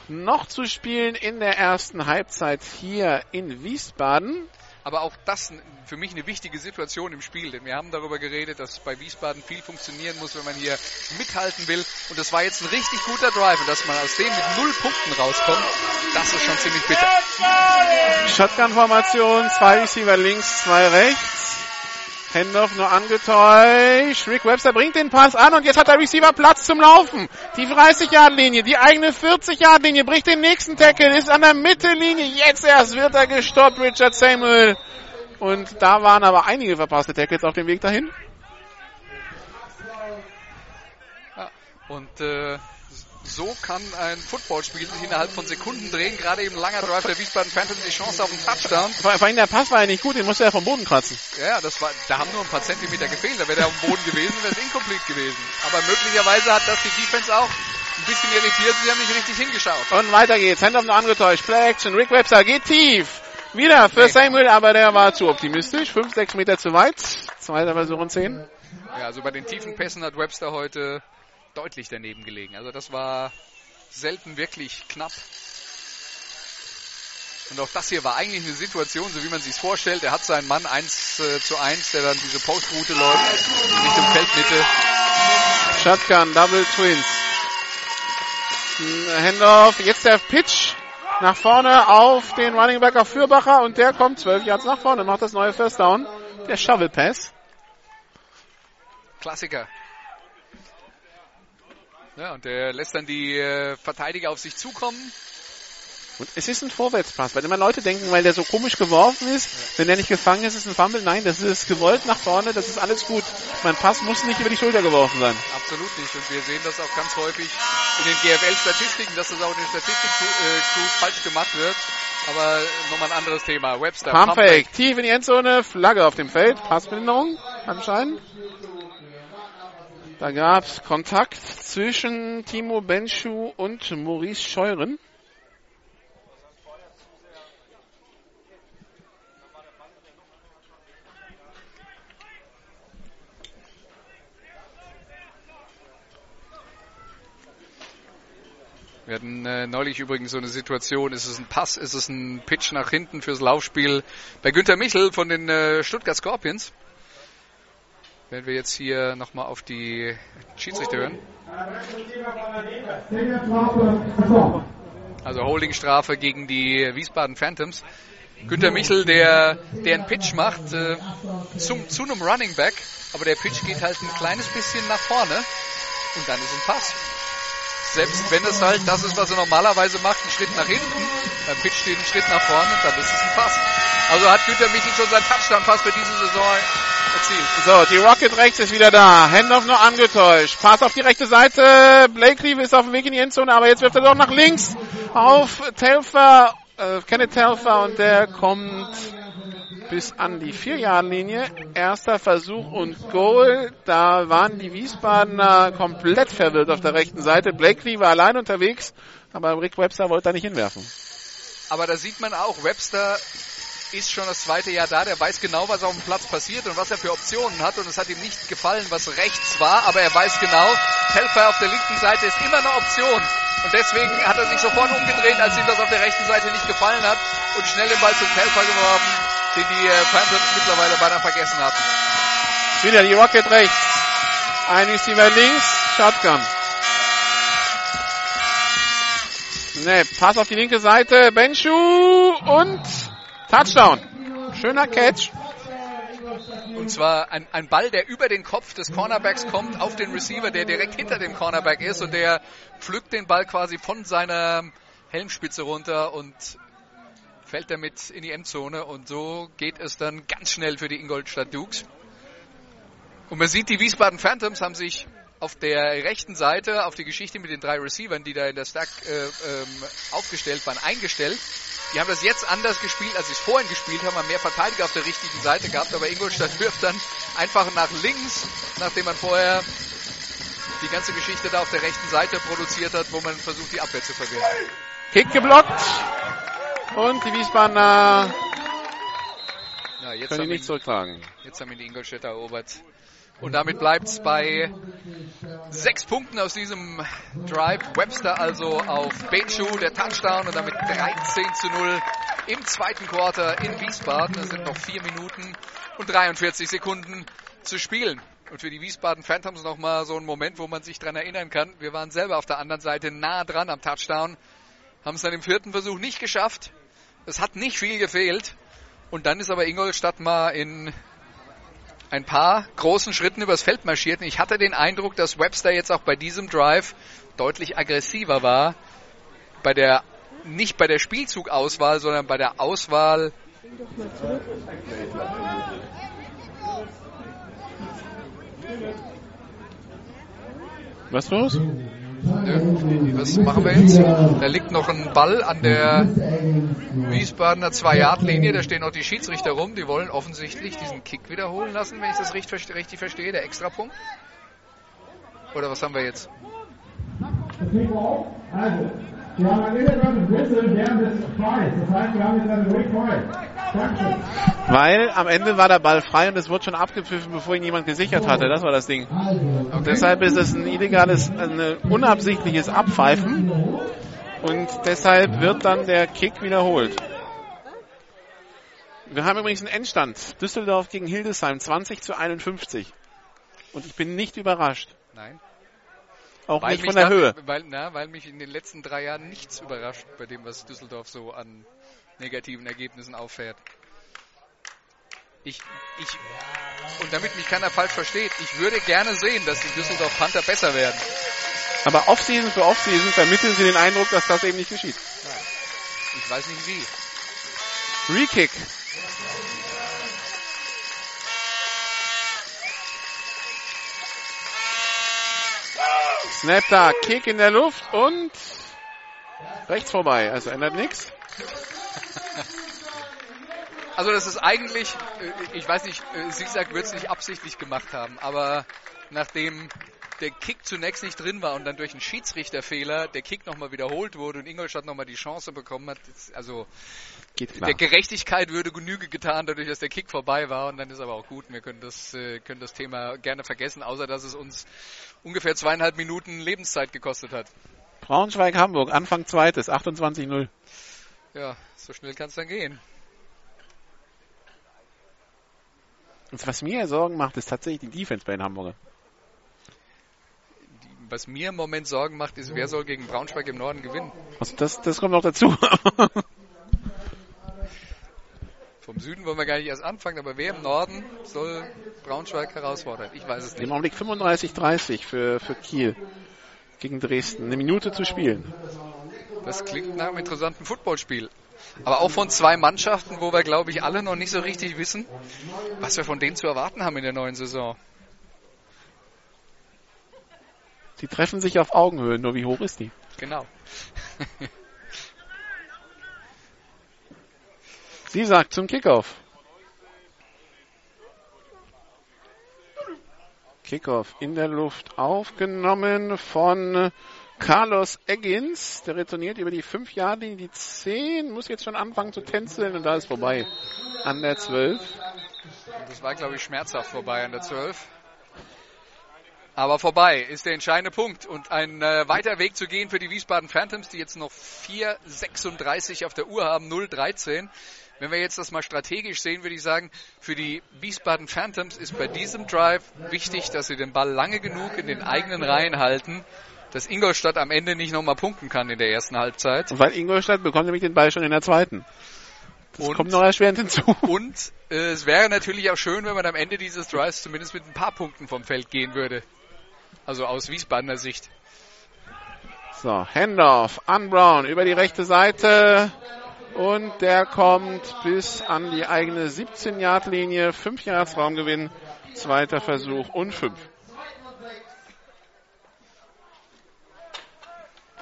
noch zu spielen in der ersten Halbzeit hier in Wiesbaden. Aber auch das für mich eine wichtige Situation im Spiel, denn wir haben darüber geredet, dass bei Wiesbaden viel funktionieren muss, wenn man hier mithalten will. Und das war jetzt ein richtig guter Drive und dass man aus dem mit null Punkten rauskommt, das ist schon ziemlich bitter. Shotgun-Formation, zwei Receiver links, zwei rechts. Handoff nur angetäuscht. Rick Webster bringt den Pass an und jetzt hat der Receiver Platz zum Laufen. Die 30-Yard-Linie, die eigene 40-Yard-Linie, bricht den nächsten Tackle, ist an der Mittellinie. Jetzt erst wird er gestoppt, Richard Samuel. Und da waren aber einige verpasste Tackles auf dem Weg dahin. Ja, und äh, so kann ein Footballspiel sich innerhalb von Sekunden drehen. Gerade eben langer Drive der Wiesbaden Phantoms die Chance auf einen Touchdown. Vor allem der Pass war ja nicht gut, den musste er vom Boden kratzen. Ja, das war, da haben nur ein paar Zentimeter gefehlt. Da wäre er auf dem Boden gewesen, wäre es incomplete gewesen. Aber möglicherweise hat das die Defense auch ein bisschen irritiert. Sie haben nicht richtig hingeschaut. Und weiter geht's. Handoff nur angetäuscht. Play Action. Rick Webster geht tief. Wieder für Nee. Samuel, aber der war zu optimistisch. 5, 6 Meter zu weit. Zweiter Versuch und 10. Ja, also bei den tiefen Pässen hat Webster heute deutlich daneben gelegen. Also das war selten wirklich knapp. Und auch das hier war eigentlich eine Situation, so wie man sich vorstellt. Er hat seinen Mann 1 äh, zu 1, der dann diese Postroute läuft, Richtung Feldmitte. Shotgun, Double Twins. Handoff. Jetzt der Pitch nach vorne auf den Running Back auf Fürbacher und der kommt 12 Yards nach vorne, macht das neue First Down. Der Shovel Pass. Klassiker. Ja, und der lässt dann die äh, Verteidiger auf sich zukommen. Und es ist ein Vorwärtspass, weil immer Leute denken, weil der so komisch geworfen ist, wenn der nicht gefangen ist, ist es ein Fumble. Nein, das ist gewollt nach vorne, das ist alles gut. Mein Pass muss nicht über die Schulter geworfen sein. Absolut nicht. Und wir sehen das auch ganz häufig in den GFL-Statistiken, dass das auch in den Statistik-Crews falsch gemacht wird. Aber nochmal ein anderes Thema. Webster. Pump Fake, tief in die Endzone, Flagge auf dem Feld, Passbehinderung anscheinend. Da gab es Kontakt zwischen Timo Benschuh und Maurice Scheuren. Wir hatten äh, neulich übrigens so eine Situation, ist es ein Pass, ist es ein Pitch nach hinten fürs Laufspiel bei Günter Michel von den äh, Stuttgart Scorpions. Wenn wir jetzt hier nochmal auf die Schiedsrichter hören. Also Holdingstrafe gegen die Wiesbaden Phantoms. Günter Michel, der, der einen Pitch macht äh, zum, zu einem Running Back, aber der Pitch geht halt ein kleines bisschen nach vorne und dann ist ein Pass selbst wenn es halt das ist, was er normalerweise macht, einen Schritt nach hinten, beim Pitch steht ein Schritt nach vorne, dann ist es ein Pass. Also hat Günter Michel schon seinen Touchdown-Pass für diese Saison So, die Rocket rechts ist wieder da. Handoff nur angetäuscht. Pass auf die rechte Seite. Blakely ist auf dem Weg in die Endzone, aber jetzt wirft er doch nach links auf Telfer, äh, Kenneth Telfer und der kommt bis an die Vier-Jahr-Linie. Erster Versuch und Goal. Da waren die Wiesbadener komplett verwirrt auf der rechten Seite. Blakely war allein unterwegs, aber Rick Webster wollte da nicht hinwerfen. Aber da sieht man auch, Webster ist schon das zweite Jahr da, der weiß genau, was auf dem Platz passiert und was er für Optionen hat und es hat ihm nicht gefallen, was rechts war, aber er weiß genau, Helfer auf der linken Seite ist immer eine Option und deswegen hat er sich sofort umgedreht, als ihm das auf der rechten Seite nicht gefallen hat und schnell den Ball zum Helfer geworfen den die äh, Panthers mittlerweile beinahe vergessen hatten. Wieder die Rocket rechts. Ein Receiver links, Shotgun. Ne, Pass auf die linke Seite, Benschu und Touchdown. Schöner Catch. Und zwar ein, ein Ball, der über den Kopf des Cornerbacks kommt, auf den Receiver, der direkt hinter dem Cornerback ist und der pflückt den Ball quasi von seiner Helmspitze runter und fällt damit in die Endzone und so geht es dann ganz schnell für die Ingolstadt Dukes. Und man sieht, die Wiesbaden Phantoms haben sich auf der rechten Seite auf die Geschichte mit den drei Receivern, die da in der Stack äh, ähm, aufgestellt waren, eingestellt. Die haben das jetzt anders gespielt, als sie es vorhin gespielt haben, haben mehr Verteidiger auf der richtigen Seite gehabt, aber Ingolstadt wirft dann einfach nach links, nachdem man vorher die ganze Geschichte da auf der rechten Seite produziert hat, wo man versucht, die Abwehr zu verwirren. Kick geblockt. Und die Wiesbadener ja, jetzt können ihn nicht zurücktragen. Jetzt haben ihn die Ingolstädter erobert. Und damit bleibt es bei sechs Punkten aus diesem Drive. Webster also auf Benschuh, der Touchdown und damit 13 zu 0 im zweiten Quarter in Wiesbaden. Es sind noch vier Minuten und 43 Sekunden zu spielen. Und für die Wiesbaden Phantoms nochmal so ein Moment, wo man sich dran erinnern kann. Wir waren selber auf der anderen Seite nah dran am Touchdown, haben es dann im vierten Versuch nicht geschafft. Es hat nicht viel gefehlt. Und dann ist aber Ingolstadt mal in ein paar großen Schritten übers Feld marschiert. Und ich hatte den Eindruck, dass Webster jetzt auch bei diesem Drive deutlich aggressiver war. Bei der, nicht bei der Spielzugauswahl, sondern bei der Auswahl. Was los? Was machen wir jetzt? Da liegt noch ein Ball an der Wiesbadener 2-Yard-Linie. Da stehen noch die Schiedsrichter rum. Die wollen offensichtlich diesen Kick wiederholen lassen, wenn ich das richtig, richtig verstehe. Der Extrapunkt. Oder was haben wir jetzt? Also, wir haben ein illegales Weil am Ende war der Ball frei und es wurde schon abgepfiffen, bevor ihn jemand gesichert hatte. Das war das Ding. Und deshalb ist es ein illegales, ein unabsichtliches Abpfeifen. Und deshalb wird dann der Kick wiederholt. Wir haben übrigens einen Endstand. Düsseldorf gegen Hildesheim 20 zu 51. Und ich bin nicht überrascht. Nein. Auch Weil nicht von der dann- Höhe. Weil, na, weil mich in den letzten drei Jahren nichts überrascht bei dem, was Düsseldorf so an negativen Ergebnissen auffährt. Ich, ich, und damit mich keiner falsch versteht, ich würde gerne sehen, dass die Düsseldorf Panther besser werden. Aber Offseason für Offseason vermitteln sie den Eindruck, dass das eben nicht geschieht. Ich weiß nicht wie. Re-Kick. Snap da, Kick in der Luft und rechts vorbei. Also ändert nichts. Also das ist eigentlich, äh, ich weiß nicht, äh, Sisak wird es nicht absichtlich gemacht haben, aber nachdem der Kick zunächst nicht drin war und dann durch einen Schiedsrichterfehler der Kick nochmal wiederholt wurde und Ingolstadt nochmal die Chance bekommen hat, also der Gerechtigkeit würde Genüge getan, dadurch, dass der Kick vorbei war und dann ist aber auch gut. Wir können das, äh, können das Thema gerne vergessen, außer dass es uns ungefähr zweieinhalb Minuten Lebenszeit gekostet hat. Braunschweig-Hamburg, Anfang zweites, 28-0. Ja, so schnell kann es dann gehen. Und was mir Sorgen macht, ist tatsächlich die Defense bei den Hamburger. Was mir im Moment Sorgen macht, ist, wer soll gegen Braunschweig im Norden gewinnen? Also das, das kommt noch dazu. Vom Süden wollen wir gar nicht erst anfangen, aber wer im Norden soll Braunschweig herausfordern? Ich weiß es Im nicht. Augenblick 35-30 für, für Kiel gegen Dresden. Eine Minute zu spielen. Das klingt nach einem interessanten Footballspiel. Aber auch von zwei Mannschaften, wo wir, glaube ich, alle noch nicht so richtig wissen, was wir von denen zu erwarten haben in der neuen Saison. Sie treffen sich auf Augenhöhe, nur wie hoch ist die? Genau. Sie sagt zum Kickoff. Kickoff in der Luft aufgenommen von Carlos Eggins. Der retourniert über die 5 Jahre in die 10, muss jetzt schon anfangen zu tänzeln und da ist vorbei. An der 12. Das war, glaube ich, schmerzhaft vorbei an der 12. Aber vorbei ist der entscheidende Punkt und ein äh, weiter Weg zu gehen für die Wiesbaden Phantoms, die jetzt noch 4,36 auf der Uhr haben, 0,13. Wenn wir jetzt das mal strategisch sehen, würde ich sagen, für die Wiesbaden Phantoms ist bei diesem Drive wichtig, dass sie den Ball lange genug in den eigenen Reihen halten, dass Ingolstadt am Ende nicht nochmal punkten kann in der ersten Halbzeit. Weil Ingolstadt bekommt nämlich den Ball schon in der zweiten. Das Und- kommt noch erschwerend hinzu. Und äh, es wäre natürlich auch schön, wenn man am Ende dieses Drives zumindest mit ein paar Punkten vom Feld gehen würde. Also aus Wiesbadener Sicht. So, Handoff an Brown über die rechte Seite. Und der kommt bis an die eigene 17-Yard-Linie. 5 Yards Raumgewinn. Zweiter Versuch und 5.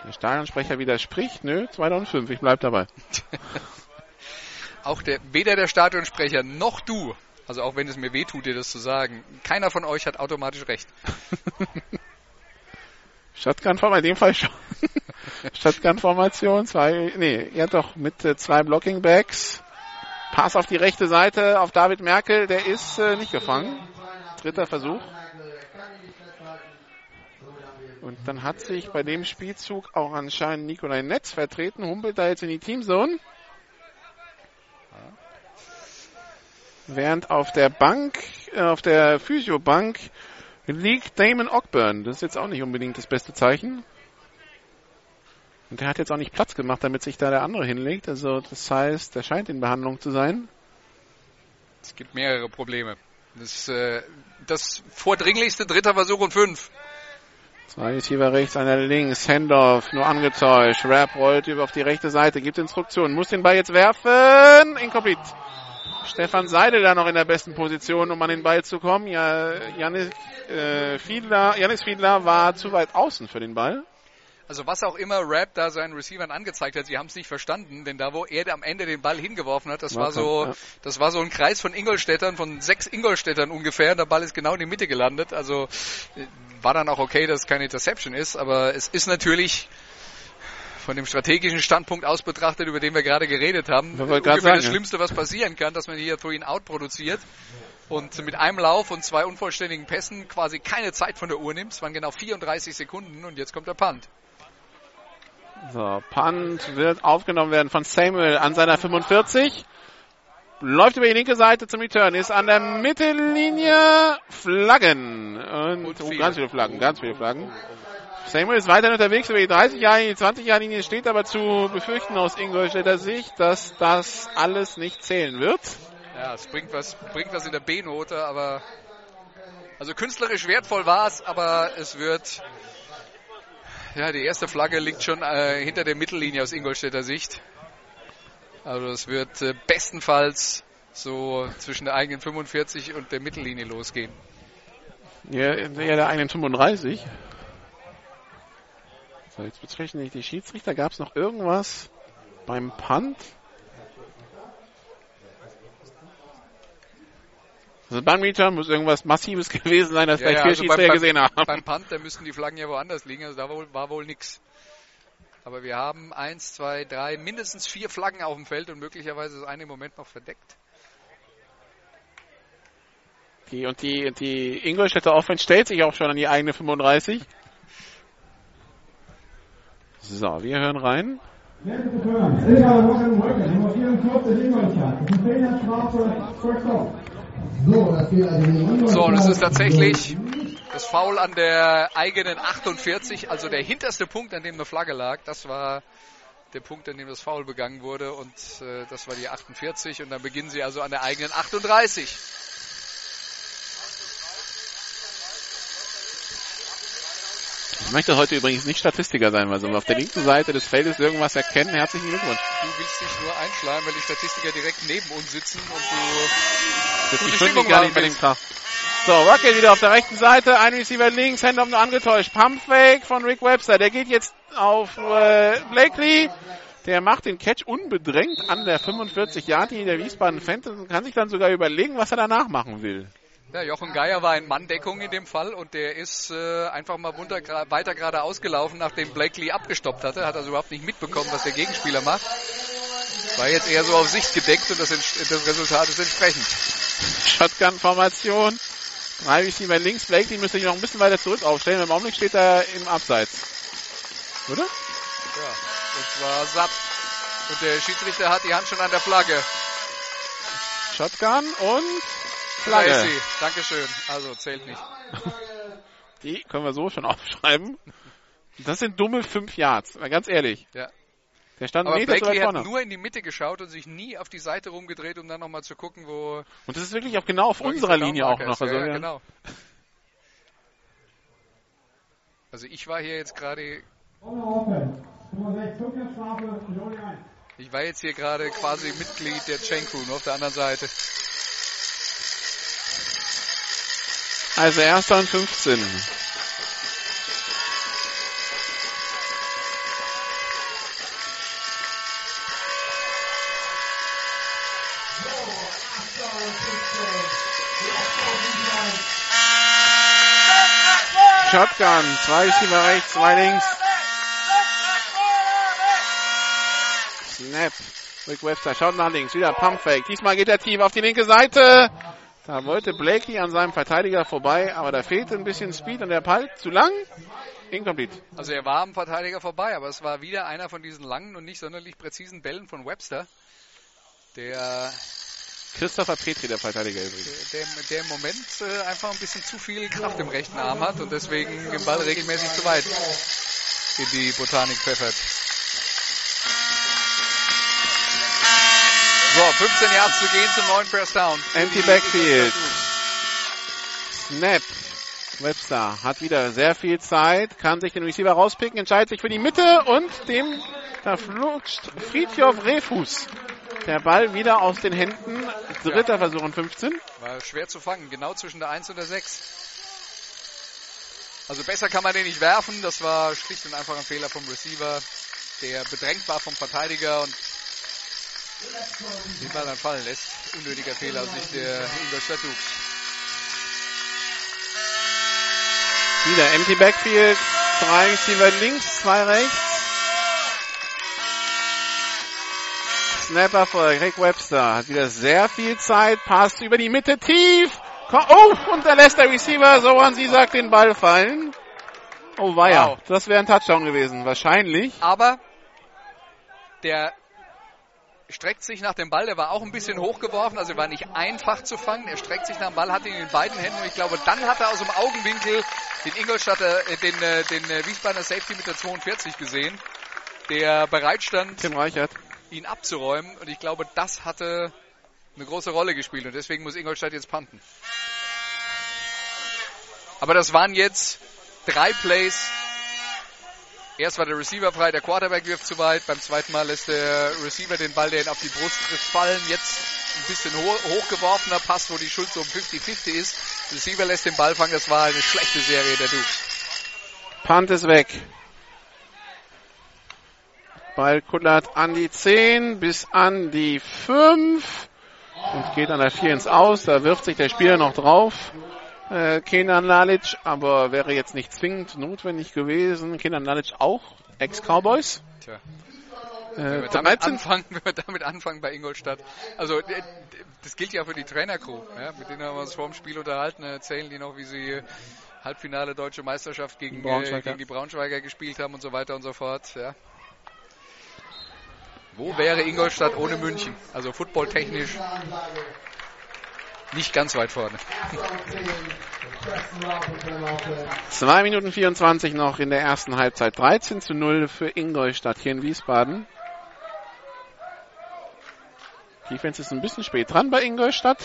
Der Stadionsprecher widerspricht. Nö, 2 und 5. Ich bleib dabei. Auch der, weder der Stadionsprecher noch du, also auch wenn es mir wehtut, dir das zu sagen, keiner von euch hat automatisch recht. Shotgun-Formation, in dem Fall schon. Shotgun-Formation, zwei, nee, ja doch, mit äh, zwei Blocking-Backs. Pass auf die rechte Seite, auf David Merkel, der ist äh, nicht gefangen. Dritter Versuch. Und dann hat sich bei dem Spielzug auch anscheinend Nikolai Netz vertreten, humpelt da jetzt in die Teamzone. Während auf der Bank, äh, auf der Physiobank liegt Damon Ogburn. Das ist jetzt auch nicht unbedingt das beste Zeichen. Und der hat jetzt auch nicht Platz gemacht, damit sich da der andere hinlegt. Also das heißt, der scheint in Behandlung zu sein. Es gibt mehrere Probleme. Das, äh, das vordringlichste dritter Versuch und fünf. Zwei Receiver rechts, einer links. Handoff, nur angetäuscht. Rap rollt über auf die rechte Seite, gibt Instruktionen, muss den Ball jetzt werfen. Incomplete. Stefan Seidel da noch in der besten Position, um an den Ball zu kommen. Ja, Janis, äh, Fiedler, Janis Fiedler war zu weit außen für den Ball. Also was auch immer Rap da seinen Receivern angezeigt hat, sie haben es nicht verstanden, denn da wo er am Ende den Ball hingeworfen hat, das war so, Ja. das war so ein Kreis von Ingolstädtern, von sechs Ingolstädtern ungefähr. Der Ball ist genau in die Mitte gelandet. Also äh, war dann auch okay, dass es keine Interception ist, aber es ist natürlich von dem strategischen Standpunkt aus betrachtet, über den wir gerade geredet haben, gerade ungefähr das sagen. Schlimmste, was passieren kann, dass man hier Three Out produziert und mit einem Lauf und zwei unvollständigen Pässen quasi keine Zeit von der Uhr nimmt. Es waren genau 34 Sekunden und jetzt kommt der Punt. So, Punt wird aufgenommen werden von Samuel an seiner 45. Läuft über die linke Seite zum Return, ist an der Mittellinie Flaggen. Und, Und oh, viele. ganz viele Flaggen, ganz viele Flaggen. Samuel ist weiterhin unterwegs über die 30 Jahre, die 20 Jahre Linie steht aber zu befürchten aus Ingolstädter Sicht, dass das alles nicht zählen wird. Ja, es bringt was, bringt was in der B-Note, aber also künstlerisch wertvoll war es, aber es wird ja, die erste Flagge liegt schon äh, hinter der Mittellinie aus Ingolstädter Sicht. Also es wird äh, bestenfalls so zwischen der eigenen 45 und der Mittellinie losgehen. Ja, ja der eigenen 35. So, jetzt bezeichne ich die Schiedsrichter. Gab es noch irgendwas beim Punt? Also beim Return muss irgendwas Massives gewesen sein, das Ja, vielleicht ja, vier also Schiedsrichter beim, gesehen haben. beim, beim Punt, da müssten die Flaggen ja woanders liegen, also da war wohl, nix. Aber wir haben eins, zwei, drei, mindestens vier Flaggen auf dem Feld und möglicherweise ist eine im Moment noch verdeckt. Die, und die, die Ingolstädter Offense stellt sich auch schon an die eigene 35. So, wir hören rein. So, und es ist tatsächlich das Foul an der eigenen 48, also der hinterste Punkt, an dem eine Flagge lag. Das war der Punkt, an dem das Foul begangen wurde und äh, das war die 48 und dann beginnen sie also an der eigenen 38. Ich möchte heute übrigens nicht Statistiker sein, weil so auf der linken Seite des Feldes irgendwas erkennen. Herzlichen Glückwunsch. Du willst dich nur einschleimen, weil die Statistiker direkt neben uns sitzen und du Das Gute ist Stimmung gar nicht bei dem. Tag. So, Rocket wieder auf der rechten Seite, ein Receiver links, Handoff nur angetäuscht. Pumpfake von Rick Webster, der geht jetzt auf äh, Blakely. Der macht den Catch unbedrängt an der 45 Yard der Wiesbaden Phantoms und kann sich dann sogar überlegen, was er danach machen will. Ja, Jochen Geier war in Manndeckung in dem Fall und der ist äh, einfach mal runter, weiter geradeaus gelaufen, nachdem Blakely abgestoppt hatte. Hat also überhaupt nicht mitbekommen, was der Gegenspieler macht. War jetzt eher so auf Sicht gedeckt und das, das Resultat ist entsprechend. Shotgun-Formation. Drei Receiver links, Blakely müsste sich noch ein bisschen weiter zurück aufstellen. Im Augenblick steht er im Abseits. Oder? Ja, und zwar satt. Und der Schiedsrichter hat die Hand schon an der Flagge. Shotgun und Flagge. sie. Dankeschön. Also zählt nicht. Die können wir so schon aufschreiben. Das sind dumme fünf Yards, mal ganz ehrlich. Ja. Der stand Aber Blakely hat vorne. nur in die Mitte geschaut und sich nie auf die Seite rumgedreht, um dann nochmal zu gucken, wo Und das ist wirklich auch genau auf unserer Linie auch noch. Also, ja, ja, ja. genau. Also ich war hier jetzt gerade ich war jetzt hier gerade quasi Mitglied der Chain Crew, nur auf der anderen Seite. Also erster und 15. Shotgun, zwei Receiver rechts, zwei links. Snap. Rick Webster schaut nach links, wieder Pumpfake. Diesmal geht er tief auf die linke Seite. Da wollte Blakey an seinem Verteidiger vorbei, aber da fehlte ein bisschen Speed und der Ball zu lang. Incomplete. Also er war am Verteidiger vorbei, aber es war wieder einer von diesen langen und nicht sonderlich präzisen Bällen von Webster, der, Christopher Petri, der Verteidiger übrigens. der, der im Moment äh, einfach ein bisschen zu viel Kraft im rechten Arm hat und deswegen den Ball regelmäßig zu weit in die Botanik pfeffert. So, 15 Yards zu gehen zum neuen Press Down. Empty Backfield. Snap. Webster hat wieder sehr viel Zeit, kann sich den Receiver rauspicken, entscheidet sich für die Mitte und dem, da flutscht Friedhof Refus. Der Ball wieder aus den Händen. Dritter Versuch und 15. War schwer zu fangen, genau zwischen der 1 und der 6. Also besser kann man den nicht werfen. Das war schlicht und einfach ein Fehler vom Receiver, der bedrängt war vom Verteidiger und den Ball dann fallen lässt. Unnötiger Fehler aus Sicht der Ingolstadt Dukes. Wieder Empty Backfield. Drei Receiver links, zwei rechts. Snapper für Rick Webster. Hat wieder sehr viel Zeit. Passt über die Mitte tief. Oh, und da lässt der Receiver, so an sie sagt, den Ball fallen. Oh weia, Wow. das wäre ein Touchdown gewesen. Wahrscheinlich. Aber der streckt sich nach dem Ball, der war auch ein bisschen hochgeworfen, also war nicht einfach zu fangen. Er streckt sich nach dem Ball, hat ihn in beiden Händen und ich glaube, dann hat er aus dem Augenwinkel den Ingolstadter, äh, den, äh, den äh, Wiesbadener Safety mit der 42 gesehen, der bereit stand, Tim Reichert. Ihn abzuräumen und ich glaube, das hatte eine große Rolle gespielt und deswegen muss Ingolstadt jetzt panten. Aber das waren jetzt drei Plays. Erst war der Receiver frei, der Quarterback wirft zu weit. Beim zweiten Mal lässt der Receiver den Ball, der ihn auf die Brust trifft, fallen. Jetzt ein bisschen ho hochgeworfener Pass, wo die Schuld so um 50-50 ist. Der Receiver lässt den Ball fangen. Das war eine schlechte Serie der Dukes. Punt ist weg. Ball kullert an die 10 bis an die 5 und geht an der 4 ins Aus. Da wirft sich der Spieler noch drauf. Äh, Kenan Lalic, aber wäre jetzt nicht zwingend notwendig gewesen. Kenan Lalic auch Ex-Cowboys. Tja. Äh, Wenn wir, damit 13 anfangen, wenn wir damit anfangen bei Ingolstadt. Also äh, das gilt ja für die Trainercrew. Ja? Mit denen haben wir uns vor dem Spiel unterhalten. Erzählen die noch, wie sie Halbfinale Deutsche Meisterschaft gegen, äh, Braunschweiger. gegen die Braunschweiger gespielt haben und so weiter und so fort. Ja? Wo wäre Ingolstadt ohne München? Also footballtechnisch nicht ganz weit vorne. 2 Minuten 24 noch in der ersten Halbzeit. 13 zu 0 für Ingolstadt hier in Wiesbaden. Defense ist ein bisschen spät dran bei Ingolstadt.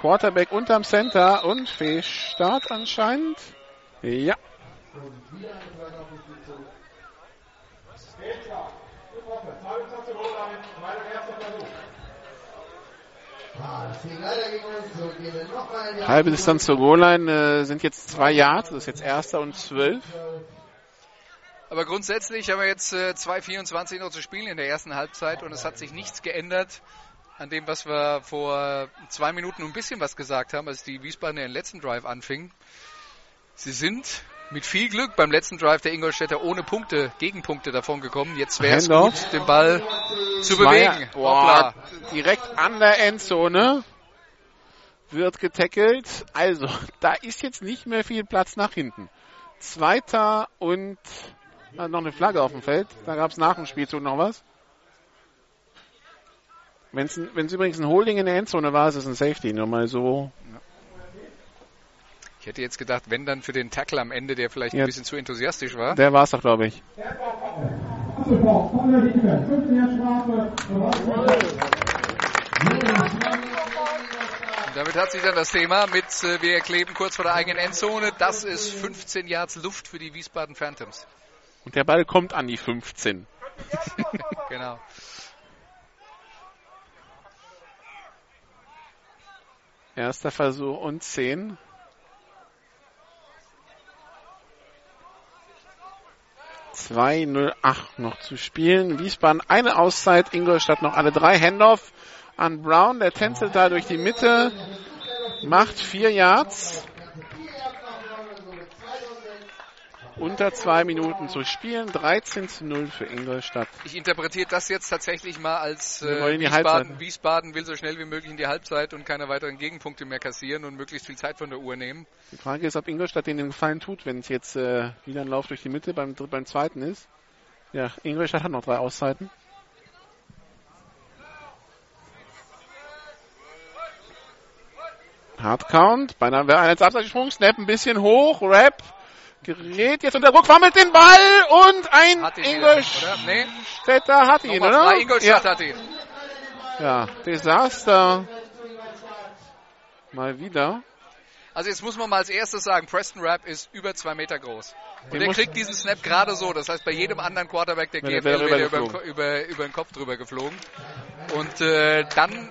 Quarterback unterm Center und Fehlstart anscheinend. Ja. Halbe Distanz zur Goal-Line äh, sind jetzt zwei Yards. Das ist jetzt erster und zwölf. Aber grundsätzlich haben wir jetzt äh, 2,24 noch zu spielen in der ersten Halbzeit und es hat sich nichts geändert an dem, was wir vor zwei Minuten ein bisschen was gesagt haben, als die Wiesbaden den letzten Drive anfingen. Sie sind mit viel Glück beim letzten Drive der Ingolstädter ohne Punkte, Gegenpunkte davon gekommen. Jetzt wäre es gut, den Ball zu Zweier- bewegen. Boah, direkt an der Endzone wird getackelt. Also, da ist jetzt nicht mehr viel Platz nach hinten. Zweiter und ah, noch eine Flagge auf dem Feld. Da gab es nach dem Spielzug noch was. Wenn es übrigens ein Holding in der Endzone war, ist es ein Safety. Nur mal so. Ich hätte jetzt gedacht, wenn dann für den Tackle am Ende, der vielleicht Ja. ein bisschen zu enthusiastisch war. Der war es doch, glaube ich. Und damit hat sich dann das Thema mit, äh, wir kleben kurz vor der eigenen Endzone. Das ist 15 Yards Luft für die Wiesbaden Phantoms. Und der Ball kommt an die 15. Genau. Erster Versuch und 10. Zwei null acht noch zu spielen. Wiesbaden eine Auszeit, Ingolstadt noch alle drei. Handoff an Brown, der tänzelt da durch die Mitte, macht vier Yards. Unter zwei Minuten zu spielen, 13 zu 0 für Ingolstadt. Ich interpretiere das jetzt tatsächlich mal als äh, Wiesbaden. Wiesbaden will so schnell wie möglich in die Halbzeit und keine weiteren Gegenpunkte mehr kassieren und möglichst viel Zeit von der Uhr nehmen. Die Frage ist, ob Ingolstadt denen den Gefallen tut, wenn es jetzt äh, wieder ein Lauf durch die Mitte beim, beim zweiten ist. Ja, Ingolstadt hat noch drei Auszeiten. Hardcount, beinahe wäre ein jetzt Abseitsprung, Snap ein bisschen hoch, Rap, gerät jetzt unter Druck, fummelt den Ball und ein oder? Nee, Ingolstädter hat ihn, nochmal oder? Ingolstadt ja. hat ihn. ja, Desaster. Mal wieder. Also jetzt muss man mal als erstes sagen, Preston Rapp ist über zwei Meter groß. Und Den er kriegt diesen Snap gerade so. Das heißt, bei jedem anderen Quarterback der GFL wäre er über, über, über den Kopf drüber geflogen. Und äh, dann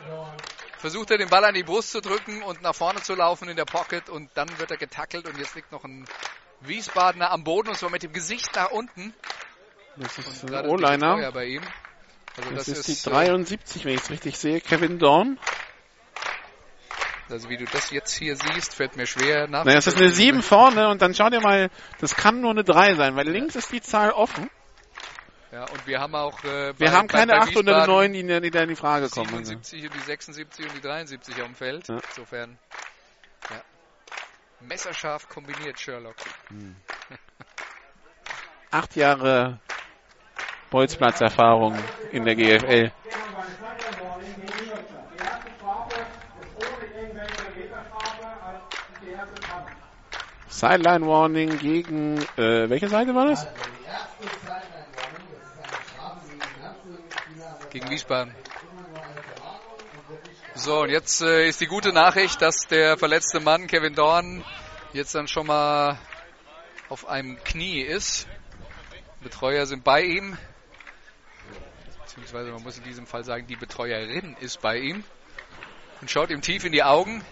versucht er den Ball an die Brust zu drücken und nach vorne zu laufen in der Pocket und dann wird er getackelt und jetzt liegt noch ein Wiesbadener am Boden und zwar mit dem Gesicht nach unten. Das ist ein bisschen O-Liner. Also Das, das, ist, die äh, 73, wenn ich es richtig sehe. Kevin Dorn. also wie du das jetzt hier siehst, fällt mir schwer nach. Naja, es ist eine 7 vorne und dann schau dir mal, das kann nur eine 3 sein, weil links ist die Zahl offen. Ja, und wir haben auch äh, Wir bei- haben keine bei 8 und eine Wiesbaden 9, die, die da in die Frage kommen. 77 und die 76 und die 73 auf dem Feld. Ja. Insofern, ja. Messerscharf kombiniert, Sherlock. Hm. Acht Jahre Bolzplatzerfahrung in der GFL. Sideline Warning gegen äh, welche Seite war das? Gegen Wiesbaden. So, und jetzt äh, ist die gute Nachricht, dass der verletzte Mann, Kevin Dorn, jetzt dann schon mal auf einem Knie ist. Betreuer sind bei ihm. Beziehungsweise man muss in diesem Fall sagen, die Betreuerin ist bei ihm. Und schaut ihm tief in die Augen.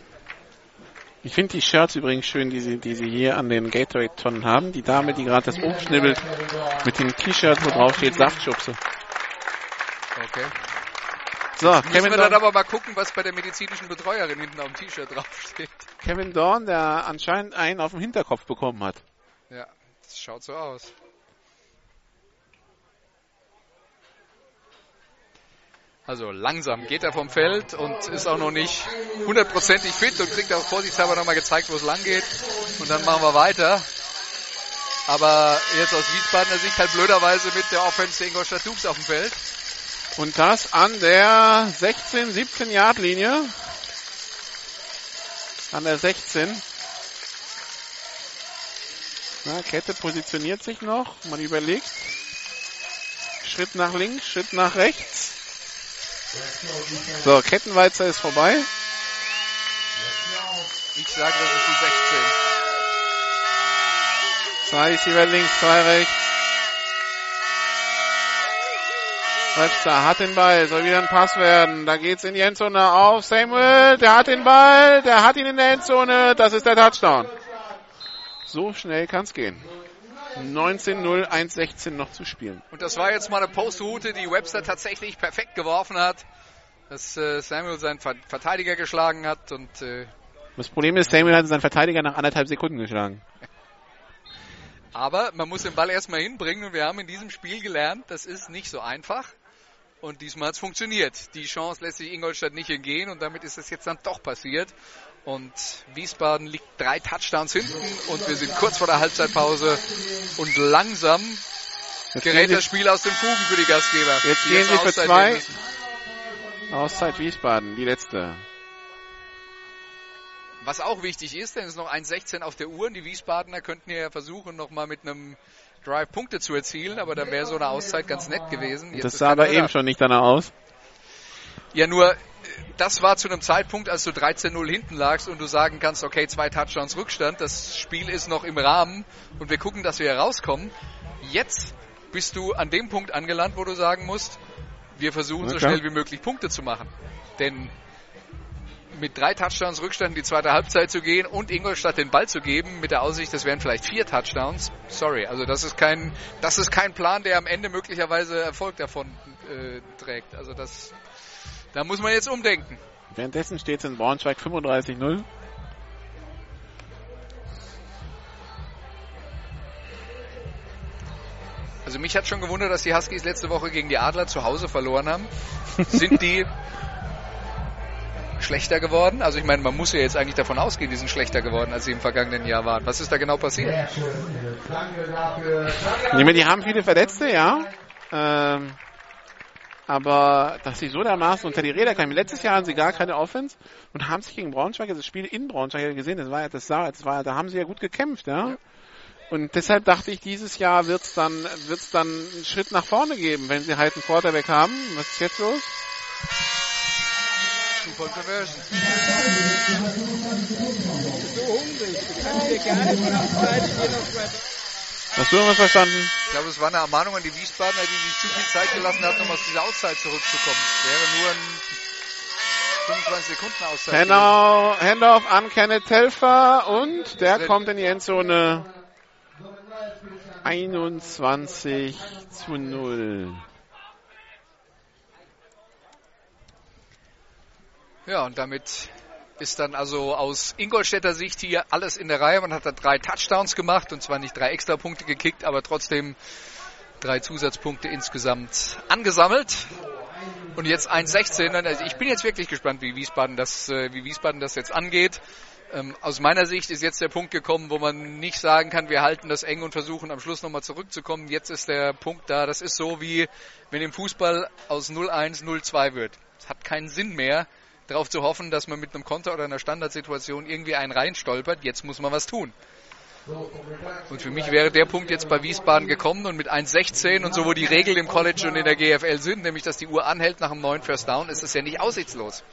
Ich finde die Shirts übrigens schön, die sie, die sie hier an den Gatorade-Tonnen haben. Die Dame, die gerade das Obst schnibbelt, mit dem T-Shirt, wo drauf steht Saftschubse. Okay. So, Müssen Kevin wir dann Dorn, aber mal gucken, was bei der medizinischen Betreuerin hinten auf dem T-Shirt draufsteht. Kevin Dorn, der anscheinend einen auf dem Hinterkopf bekommen hat. Ja, das schaut so aus. Also langsam geht er vom Feld und ist auch noch nicht hundertprozentig fit und kriegt auch vorsichtshalber nochmal gezeigt, wo es lang geht. Und dann machen wir weiter. Aber jetzt aus Wiesbadener Sicht halt blöderweise mit der Offense der Ingolstadt Dukes auf dem Feld. Und das an der 16, 17 Yard Linie. An der 16. Na, Kette positioniert sich noch. Man überlegt. Schritt nach links, Schritt nach rechts. So, Kettenweizer ist vorbei. Ich sage, das ist die 16. Zwei Receiver links, zwei rechts. Webster hat den Ball, soll wieder ein Pass werden. Da geht's in die Endzone auf Samuel. Der hat den Ball, der hat ihn in der Endzone. Das ist der Touchdown. So schnell kann's gehen. 19-0, 1-16 noch zu spielen. Und das war jetzt mal eine Postroute, die Webster tatsächlich perfekt geworfen hat. Dass äh, Samuel seinen Ver Verteidiger geschlagen hat und äh, Das Problem ist, Samuel hat seinen Verteidiger nach anderthalb Sekunden geschlagen. Aber man muss den Ball erstmal hinbringen und wir haben in diesem Spiel gelernt, das ist nicht so einfach. Und diesmal hat es funktioniert. Die Chance lässt sich Ingolstadt nicht entgehen und damit ist es jetzt dann doch passiert. Und Wiesbaden liegt drei Touchdowns hinten und wir sind kurz vor der Halbzeitpause und langsam Jetzt gerät das Spiel aus den Fugen für die Gastgeber. Jetzt die gehen sie für Auszeit zwei. nehmen müssen. Auszeit Wiesbaden, die letzte. Was auch wichtig ist, denn es ist noch 1,16 auf der Uhr und die Wiesbadener könnten ja versuchen, nochmal mit einem Drive Punkte zu erzielen, aber dann wäre so eine Auszeit ganz nett gewesen. Jetzt Das sah aber eben schon nicht danach aus. Ja, nur äh, das war zu einem Zeitpunkt, als du 13-0 hinten lagst und du sagen kannst, okay, zwei Touchdowns Rückstand, das Spiel ist noch im Rahmen und wir gucken, dass wir rauskommen. Jetzt bist du an dem Punkt angelangt, wo du sagen musst, wir versuchen Na so schnell wie möglich Punkte zu machen. Denn mit drei Touchdowns Rückstand in die zweite Halbzeit zu gehen und Ingolstadt den Ball zu geben, mit der Aussicht, das wären vielleicht vier Touchdowns. Sorry, also das ist kein, das ist kein Plan, der am Ende möglicherweise Erfolg davon äh, trägt. Also das, da muss man jetzt umdenken. Währenddessen steht es in Braunschweig 35-0. Also mich hat schon gewundert, dass die Huskies letzte Woche gegen die Adler zu Hause verloren haben. Sind die schlechter geworden? Also ich meine, man muss ja jetzt eigentlich davon ausgehen, die sind schlechter geworden, als sie im vergangenen Jahr waren. Was ist da genau passiert? Ich meine, die haben viele Verletzte, ja. Ähm, aber dass sie so dermaßen unter die Räder kamen. Letztes Jahr hatten sie gar keine Offense und haben sich gegen Braunschweig, also das Spiel in Braunschweig ja gesehen, das war ja, das sah, das war, da haben sie ja gut gekämpft, ja. Und deshalb dachte ich, dieses Jahr wird's dann, wird's dann einen Schritt nach vorne geben, wenn sie halt einen Quarterback haben. Was ist jetzt los? Two-Point Conversion. Hast du irgendwas verstanden? Ich glaube, es war eine Ermahnung an die Wiesbadener, die sich zu viel Zeit gelassen hatten, um aus dieser Auszeit zurückzukommen. Wäre nur ein 25 Sekunden Auszeit. gewesen. Handoff, an Kenneth Telfer und der kommt in die Endzone 21 zu 0. Ja, und damit ist dann also aus Ingolstädter Sicht hier alles in der Reihe. Man hat da drei Touchdowns gemacht und zwar nicht drei Extrapunkte gekickt, aber trotzdem drei Zusatzpunkte insgesamt angesammelt. Und jetzt 1,16. Also ich bin jetzt wirklich gespannt, wie Wiesbaden das, äh, wie Wiesbaden das jetzt angeht. Ähm, aus meiner Sicht ist jetzt der Punkt gekommen, wo man nicht sagen kann, wir halten das eng und versuchen am Schluss nochmal zurückzukommen. Jetzt ist der Punkt da. Das ist so wie wenn im Fußball aus 0-1 0-2 wird. Es hat keinen Sinn mehr, darauf zu hoffen, dass man mit einem Konter oder einer Standardsituation irgendwie einen reinstolpert. Jetzt muss man was tun. Und für mich wäre der Punkt jetzt bei Wiesbaden gekommen und mit 1,16 und so, wo die Regeln im College und in der GFL sind, nämlich dass die Uhr anhält nach einem neuen First Down, ist es ja nicht aussichtslos.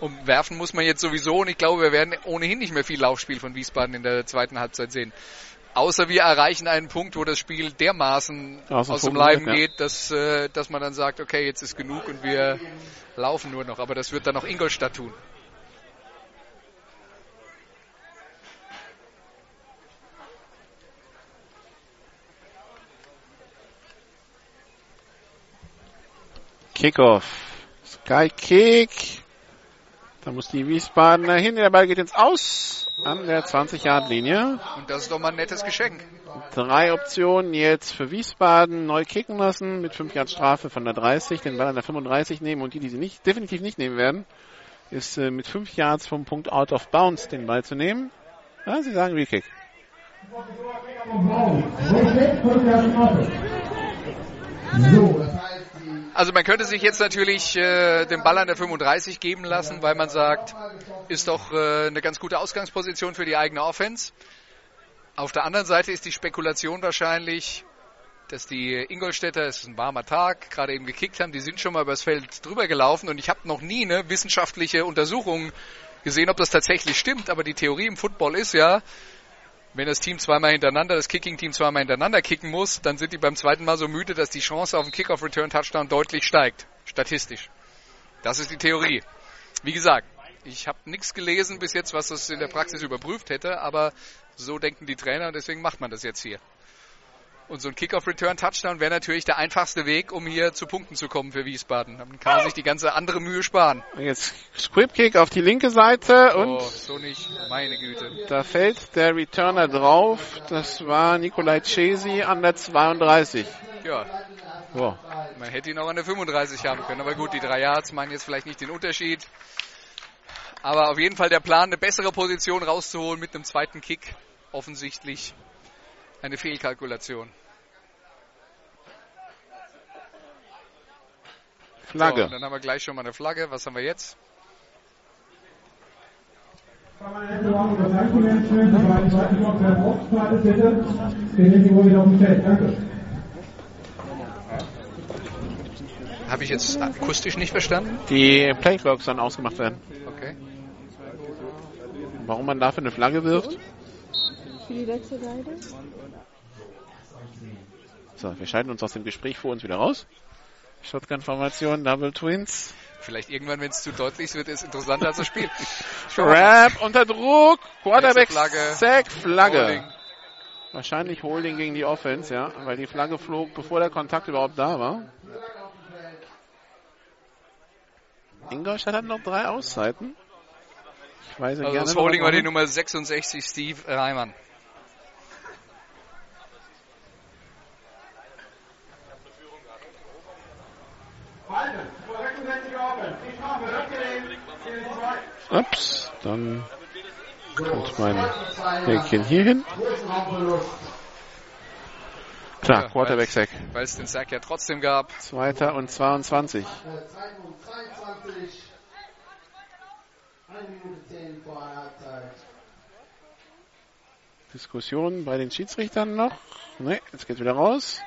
Und werfen muss man jetzt sowieso und ich glaube, wir werden ohnehin nicht mehr viel Laufspiel von Wiesbaden in der zweiten Halbzeit sehen. Außer wir erreichen einen Punkt, wo das Spiel dermaßen Aus aus, dem geht, ja. geht, dass, äh, dass man dann sagt, okay, jetzt ist genug und wir laufen nur noch. Aber das wird dann auch Ingolstadt tun. Kickoff. Sky Kick. Da muss die Wiesbadener hin. Der Ball geht ins Aus an der 20-Yard-Linie. Und das ist doch mal ein nettes Geschenk. Drei Optionen jetzt für Wiesbaden. Neu kicken lassen mit 5 Yard Strafe von der 30. Den Ball an der 35 nehmen und die, die sie nicht, definitiv nicht nehmen werden, ist äh, mit 5 Yards vom Punkt Out of Bounds den Ball zu nehmen. Ja, sie sagen Rekick. So, das heißt, Also man könnte sich jetzt natürlich äh, den Ball an der 35 geben lassen, weil man sagt, ist doch äh, eine ganz gute Ausgangsposition für die eigene Offense. Auf der anderen Seite ist die Spekulation wahrscheinlich, dass die Ingolstädter, es ist ein warmer Tag, gerade eben gekickt haben, die sind schon mal übers Feld drüber gelaufen und ich habe noch nie eine wissenschaftliche Untersuchung gesehen, ob das tatsächlich stimmt, aber die Theorie im Football ist ja, wenn das Team zweimal hintereinander, das Kicking-Team zweimal hintereinander kicken muss, dann sind die beim zweiten Mal so müde, dass die Chance auf einen Kick-Off-Return-Touchdown deutlich steigt. Statistisch. Das ist die Theorie. Wie gesagt, ich habe nichts gelesen bis jetzt, was das in der Praxis überprüft hätte, aber so denken die Trainer und deswegen macht man das jetzt hier. Und so ein Kick-Off-Return-Touchdown wäre natürlich der einfachste Weg, um hier zu Punkten zu kommen für Wiesbaden. Dann kann man sich die ganze andere Mühe sparen. Jetzt Squib Kick auf die linke Seite und oh, so nicht. Meine Güte. da fällt der Returner drauf. Das war Nikolai Chesi an der 32. Ja, So. Man hätte ihn auch an der 35 haben können. Aber gut, die drei Yards machen jetzt vielleicht nicht den Unterschied. Aber auf jeden Fall der Plan, eine bessere Position rauszuholen mit einem zweiten Kick. Offensichtlich eine Fehlkalkulation. So, Flagge. und dann haben wir gleich schon mal eine Flagge. Was haben wir jetzt? Habe ich jetzt akustisch nicht verstanden? Die Playclocks sollen ausgemacht werden. Okay. Warum man dafür eine Flagge wirft? Für die letzte Seite? So, wir schalten uns aus dem Gespräch vor uns wieder raus. Shotgun-Formation, Double Twins. Vielleicht irgendwann, wenn es zu deutlich wird, ist es interessanter als das Spiel. Rap unter Druck. Quarterback Flagge. Sack, Flagge. Holding. Wahrscheinlich Holding gegen die Offense, ja, weil die Flagge flog, bevor der Kontakt überhaupt da war. Ingolstadt hat noch drei Auszeiten. Ich weise Also gerne das Holding war die. Nummer 66, Steve Reimann. Ups, dann kommt mein Häkchen hier hin. Klar, Ja, Quarterback Sack. Weil es den Sack ja trotzdem gab. Zweiter und 22. Zeitpunkt 23. 1 Minute 10 vor der Halbzeit. Diskussion bei den Schiedsrichtern noch. Ne, jetzt geht's wieder raus.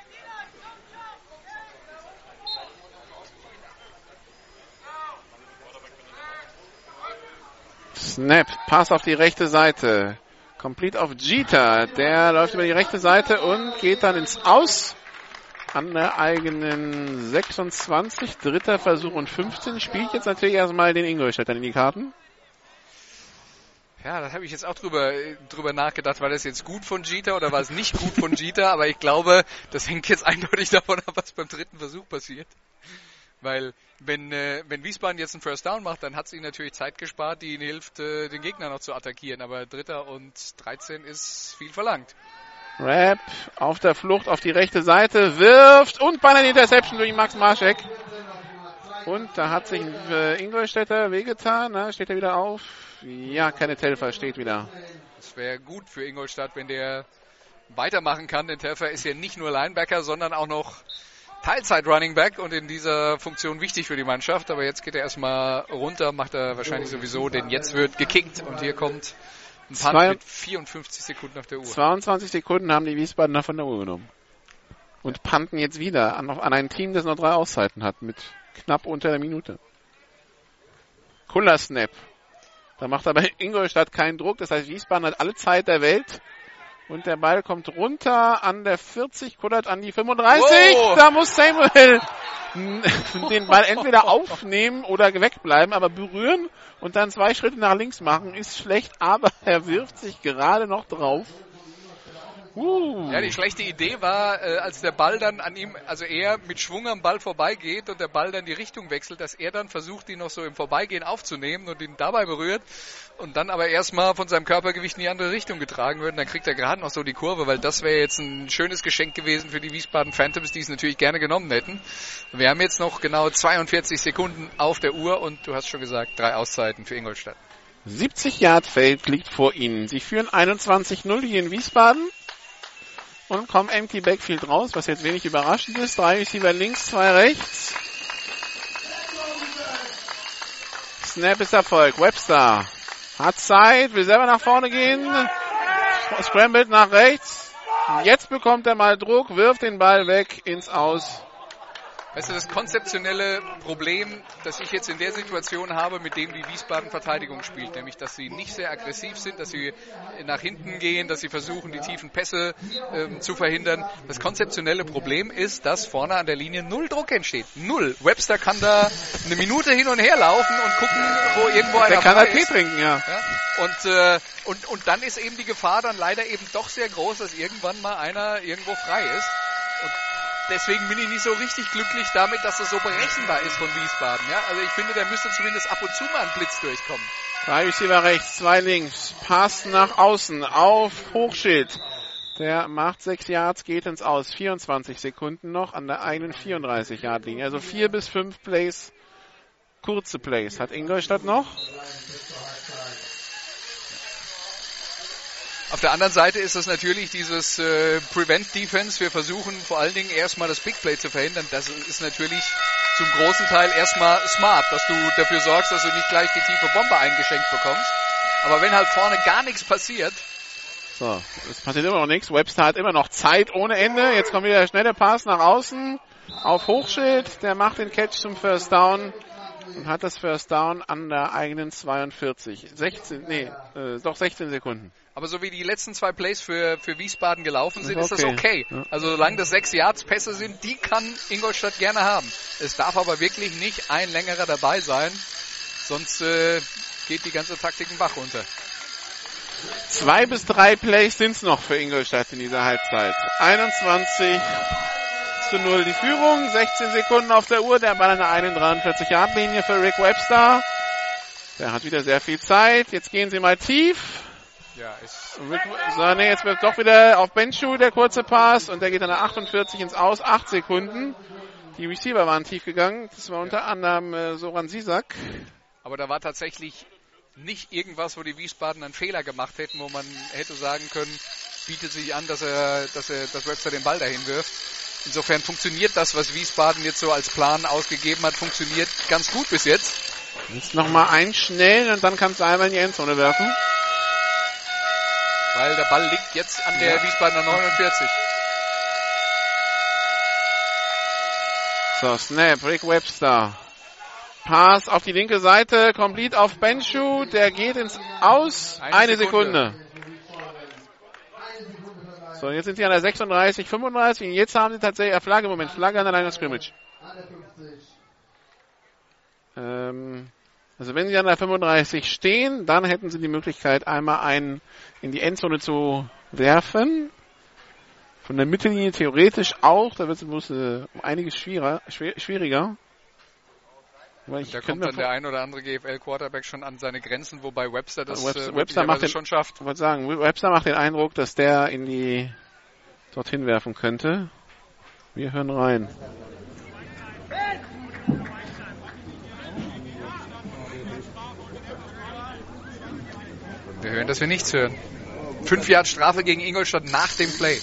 Snap, Pass auf die rechte Seite. Complete auf Jeter. Der läuft über die rechte Seite und geht dann ins Aus. An der eigenen 26. Dritter Versuch und 15. Spielt jetzt natürlich erstmal den Ingolstädtern in die Karten. Ja, da habe ich jetzt auch drüber, drüber nachgedacht, war das jetzt gut von Jeter oder war es nicht gut von Jeter? Aber ich glaube, das hängt jetzt eindeutig davon ab, was beim dritten Versuch passiert. Weil wenn, äh, wenn Wiesbaden jetzt einen First Down macht, dann hat es ihnen natürlich Zeit gespart, die ihnen hilft, äh, den Gegner noch zu attackieren. Aber Dritter und 13 ist viel verlangt. Rap auf der Flucht auf die rechte Seite, wirft und bei einer Interception durch Max Marschek. Und da hat sich äh, Ingolstädter wehgetan. Na, steht er wieder auf? Ja, keine Telfer steht wieder. Es wäre gut für Ingolstadt, wenn der weitermachen kann, denn Telfer ist ja nicht nur Linebacker, sondern auch noch Teilzeit-Running Back und in dieser Funktion wichtig für die Mannschaft. Aber jetzt geht er erstmal runter, macht er wahrscheinlich sowieso, denn jetzt wird gekickt und hier kommt ein Punt mit 54 Sekunden auf der Uhr. 22 Sekunden haben die Wiesbadener von der Uhr genommen. Und panten jetzt wieder an, an ein Team, das noch drei Auszeiten hat, mit knapp unter der Minute. Kuller Snap. Da macht aber Ingolstadt keinen Druck, das heißt Wiesbaden hat alle Zeit der Welt. Und der Ball kommt runter an der 40, kullert an die 35. Wow. Da muss Samuel den Ball entweder aufnehmen oder wegbleiben, aber berühren und dann zwei Schritte nach links machen ist schlecht, aber er wirft sich gerade noch drauf. Uh. Ja, die schlechte Idee war, äh, als der Ball dann an ihm, also er mit Schwung am Ball vorbeigeht und der Ball dann die Richtung wechselt, dass er dann versucht, ihn noch so im Vorbeigehen aufzunehmen und ihn dabei berührt und dann aber erstmal von seinem Körpergewicht in die andere Richtung getragen wird. Und dann kriegt er gerade noch so die Kurve, weil das wäre jetzt ein schönes Geschenk gewesen für die Wiesbaden Phantoms, die es natürlich gerne genommen hätten. Wir haben jetzt noch genau 42 Sekunden auf der Uhr und du hast schon gesagt, drei Auszeiten für Ingolstadt. 70 Yard Feld liegt vor ihnen. Sie führen 21-0 hier in Wiesbaden und kommen empty Backfield raus, was jetzt wenig überraschend ist. Drei Receiver links, zwei rechts. Snap ist Erfolg. Webster hat Zeit, will selber nach vorne gehen. Scrambled nach rechts. Jetzt bekommt er mal Druck, wirft den Ball weg ins Aus. Weißt du, das konzeptionelle Problem, das ich jetzt in der Situation habe, mit dem die Wiesbaden Verteidigung spielt, nämlich, dass sie nicht sehr aggressiv sind, dass sie nach hinten gehen, dass sie versuchen, die tiefen Pässe ähm, zu verhindern. Das konzeptionelle Problem ist, dass vorne an der Linie null Druck entsteht. Null. Webster kann da eine Minute hin und her laufen und gucken, wo irgendwo einer Der kann halt Tee trinken, ja. Ja? Und, äh, und, und dann ist eben die Gefahr dann leider eben doch sehr groß, dass irgendwann mal einer irgendwo frei ist. Und deswegen bin ich nicht so richtig glücklich damit, dass das so berechenbar ist von Wiesbaden. Ja? Also ich finde, da müsste zumindest ab und zu mal ein Blitz durchkommen. Drei Receiver rechts, zwei links. Pass nach außen auf Hochschild. Der macht sechs Yards, geht ins Aus. 24 Sekunden noch an der eigenen 34 Yard Linie. Also vier bis fünf Plays, kurze Plays. Hat Ingolstadt noch? Auf der anderen Seite ist das natürlich dieses äh, Prevent Defense. Wir versuchen vor allen Dingen erstmal das Big Play zu verhindern. Das ist natürlich zum großen Teil erstmal smart, dass du dafür sorgst, dass du nicht gleich die tiefe Bombe eingeschenkt bekommst. Aber wenn halt vorne gar nichts passiert, So, es passiert immer noch nichts. Webster hat immer noch Zeit ohne Ende. Jetzt kommt wieder der schnelle Pass nach außen auf Hochschild. Der macht den Catch zum First Down und hat das First Down an der eigenen 42. 16, nee, äh, doch 16 Sekunden. Aber so wie die letzten zwei Plays für, für Wiesbaden gelaufen sind, Ist ist das okay. okay. Ja. Also solange das sechs Yards Pässe sind, die kann Ingolstadt gerne haben. Es darf aber wirklich nicht ein längerer dabei sein, sonst äh, geht die ganze Taktik den Bach runter. Zwei bis drei Plays sind's noch für Ingolstadt in dieser Halbzeit. 21 zu 0 die Führung, 16 Sekunden auf der Uhr, der Ball an der 41 Yard Linie für Rick Webster. Der hat wieder sehr viel Zeit. Jetzt gehen sie mal tief. Ja, ist so, nee, jetzt wird doch wieder auf Benschuh der kurze Pass und der geht an der 48 ins Aus, 8 Sekunden. Die Receiver waren tief gegangen. Das war unter anderem äh, Soran Sisak. Aber da war tatsächlich nicht irgendwas, wo die Wiesbaden einen Fehler gemacht hätten, wo man hätte sagen können, bietet sich an, dass er, dass er, dass Webster den Ball dahin wirft. Insofern funktioniert das, was Wiesbaden jetzt so als Plan ausgegeben hat, funktioniert ganz gut bis jetzt. Jetzt nochmal einschnellen und dann kannst du einmal in die Endzone werfen. Weil der Ball liegt jetzt an der Ja. Wiesbadener 49. So, Snap, Rick Webster. Pass auf die linke Seite, complete auf Benschuh, der geht ins Aus. Eine Eine, Sekunde. Sekunde. So, jetzt sind sie an der 36, 35 und jetzt haben sie tatsächlich, äh, Flagge, Moment, Flagge an der Line of Scrimmage. Ähm, also wenn sie an der 35 stehen, dann hätten sie die Möglichkeit, einmal einen in die Endzone zu werfen. Von der Mittellinie theoretisch auch, da wird es bloß äh, einiges schwieriger. Schwieriger. Da kommt dann der ein oder andere GFL-Quarterback schon an seine Grenzen, wobei Webster das Webster, äh, Webster macht den, schon schafft. Ich sagen, Webster macht den Eindruck, dass der in die dorthin werfen könnte. Wir hören rein. Wir hören, dass wir nichts hören. Fünf Jahre Strafe gegen Ingolstadt nach dem Play.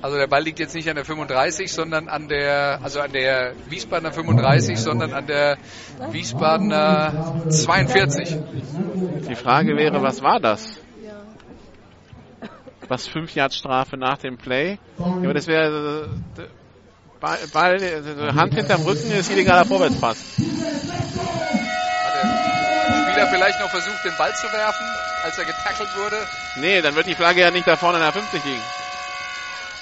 Also der Ball liegt jetzt nicht an der 35, sondern an der, also an der Wiesbadener 35, sondern an der Wiesbadener 42. Die Frage wäre, was war das? Was fünf Yard Strafe nach dem Play? Ja, das wäre äh, Ball, Hand hinterm Rücken ist illegaler Vorwärtspass. Spieler vielleicht noch versucht, den Ball zu werfen, als er getackelt wurde? Nee, dann wird die Flagge ja nicht da vorne an der 50 liegen.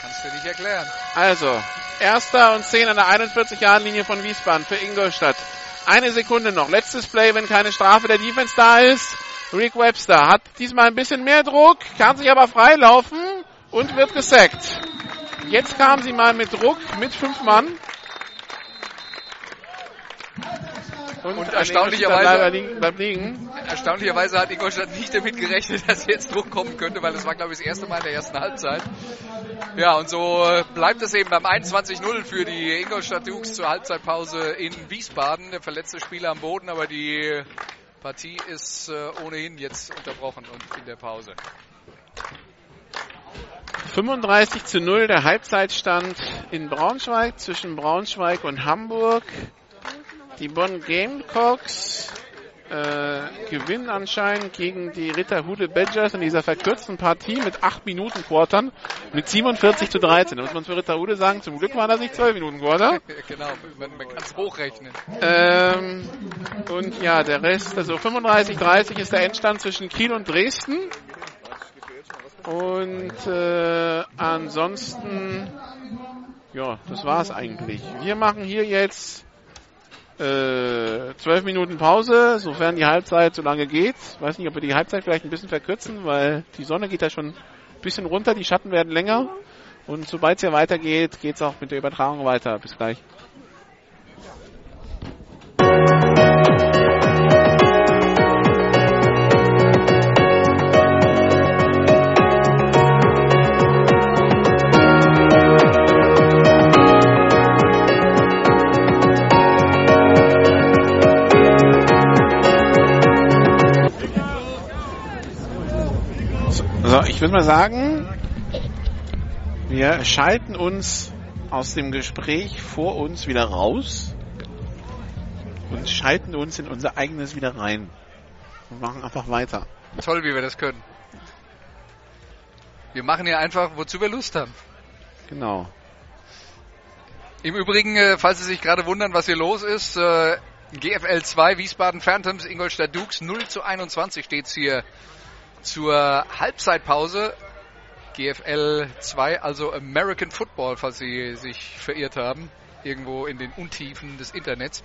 Kannst du nicht erklären. Also, erster und 10 an der 41-Jahren-Linie von Wiesbaden für Ingolstadt. Eine Sekunde noch. Letztes Play, wenn keine Strafe der Defense da ist. Rick Webster hat diesmal ein bisschen mehr Druck, kann sich aber freilaufen und wird gesackt. Jetzt kam sie mal mit Druck, mit fünf Mann. Und, Und erstaunlicherweise, liegen, bleibt liegen. erstaunlicherweise hat Ingolstadt nicht damit gerechnet, dass jetzt Druck kommen könnte, weil das war, glaube ich, das erste Mal in der ersten Halbzeit. Ja, und so bleibt es eben beim 21-0 für die Ingolstadt Dukes zur Halbzeitpause in Wiesbaden. Der verletzte Spieler am Boden, aber die Partie ist äh, ohnehin jetzt unterbrochen und in der Pause. 35 zu 0 der Halbzeitstand in Braunschweig zwischen Braunschweig und Hamburg. Die Bonn Gamecocks äh, gewinnen anscheinend gegen die Ritterhude Badgers in dieser verkürzten Partie mit 8 Minuten Quartern mit 47 zu 13. Da muss man für Ritterhude sagen, zum Glück waren das nicht 12 Minuten Quarter. genau, man, man kann es hochrechnen. Ähm, und ja, der Rest, also 35-30 ist der Endstand zwischen Kiel und Dresden. Und äh, ansonsten, ja, das war's eigentlich. Wir machen hier jetzt äh, 12 Minuten Pause, sofern die Halbzeit so lange geht. Weiß nicht, ob wir die Halbzeit vielleicht ein bisschen verkürzen, weil die Sonne geht da schon ein bisschen runter, die Schatten werden länger. Und sobald es ja weitergeht, geht's auch mit der Übertragung weiter. Bis gleich. Ich würde mal sagen, wir schalten uns aus dem Gespräch vor uns wieder raus und schalten uns in unser eigenes wieder rein und machen einfach weiter. Toll, wie wir das können. Wir machen hier einfach, wozu wir Lust haben. Genau. Im Übrigen, äh, falls Sie sich gerade wundern, was hier los ist, äh, GFL 2 Wiesbaden Phantoms Ingolstadt Dukes 0 zu 21 steht's hier zur Halbzeitpause. GFL 2, also American Football, falls Sie sich verirrt haben, irgendwo in den Untiefen des Internets.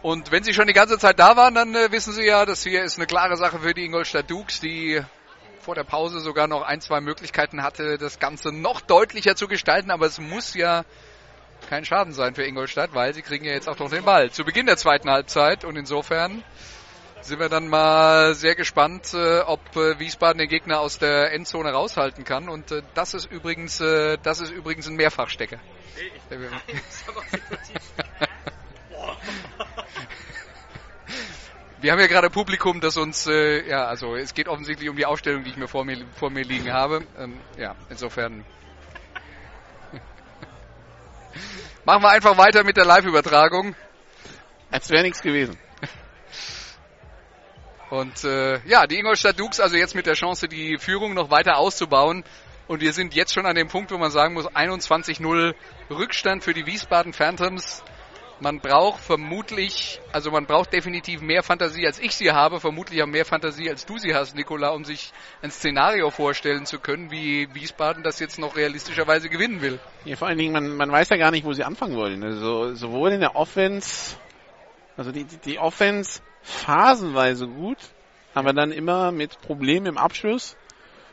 Und wenn Sie schon die ganze Zeit da waren, dann äh, wissen Sie ja, das hier ist eine klare Sache für die Ingolstadt Dukes, die vor der Pause sogar noch ein, zwei Möglichkeiten hatte, das Ganze noch deutlicher zu gestalten, aber es muss ja kein Schaden sein für Ingolstadt, weil sie kriegen ja jetzt auch noch den Ball zu Beginn der zweiten Halbzeit und insofern sind wir dann mal sehr gespannt, äh, ob äh, Wiesbaden den Gegner aus der Endzone raushalten kann und äh, das ist übrigens äh, das ist übrigens ein Mehrfachstecker. Wir haben ja gerade Publikum, das uns, äh, ja, also es geht offensichtlich um die Aufstellung, die ich mir vor mir, vor mir liegen habe. Ähm, ja, insofern machen wir einfach weiter mit der Live-Übertragung. Als wäre nichts gewesen. Und äh, ja, die Ingolstadt Dukes also jetzt mit der Chance, die Führung noch weiter auszubauen. Und wir sind jetzt schon an dem Punkt, wo man sagen muss, 21-0 Rückstand für die Wiesbaden Phantoms. Man braucht vermutlich, also man braucht definitiv mehr Fantasie, als ich sie habe, vermutlich auch mehr Fantasie, als du sie hast, Nicola, um sich ein Szenario vorstellen zu können, wie Wiesbaden das jetzt noch realistischerweise gewinnen will. Ja, vor allen Dingen, man, man weiß ja gar nicht, wo sie anfangen wollen. Also sowohl in der Offense, also die, die, die Offense phasenweise gut, aber dann immer mit Problemen im Abschluss.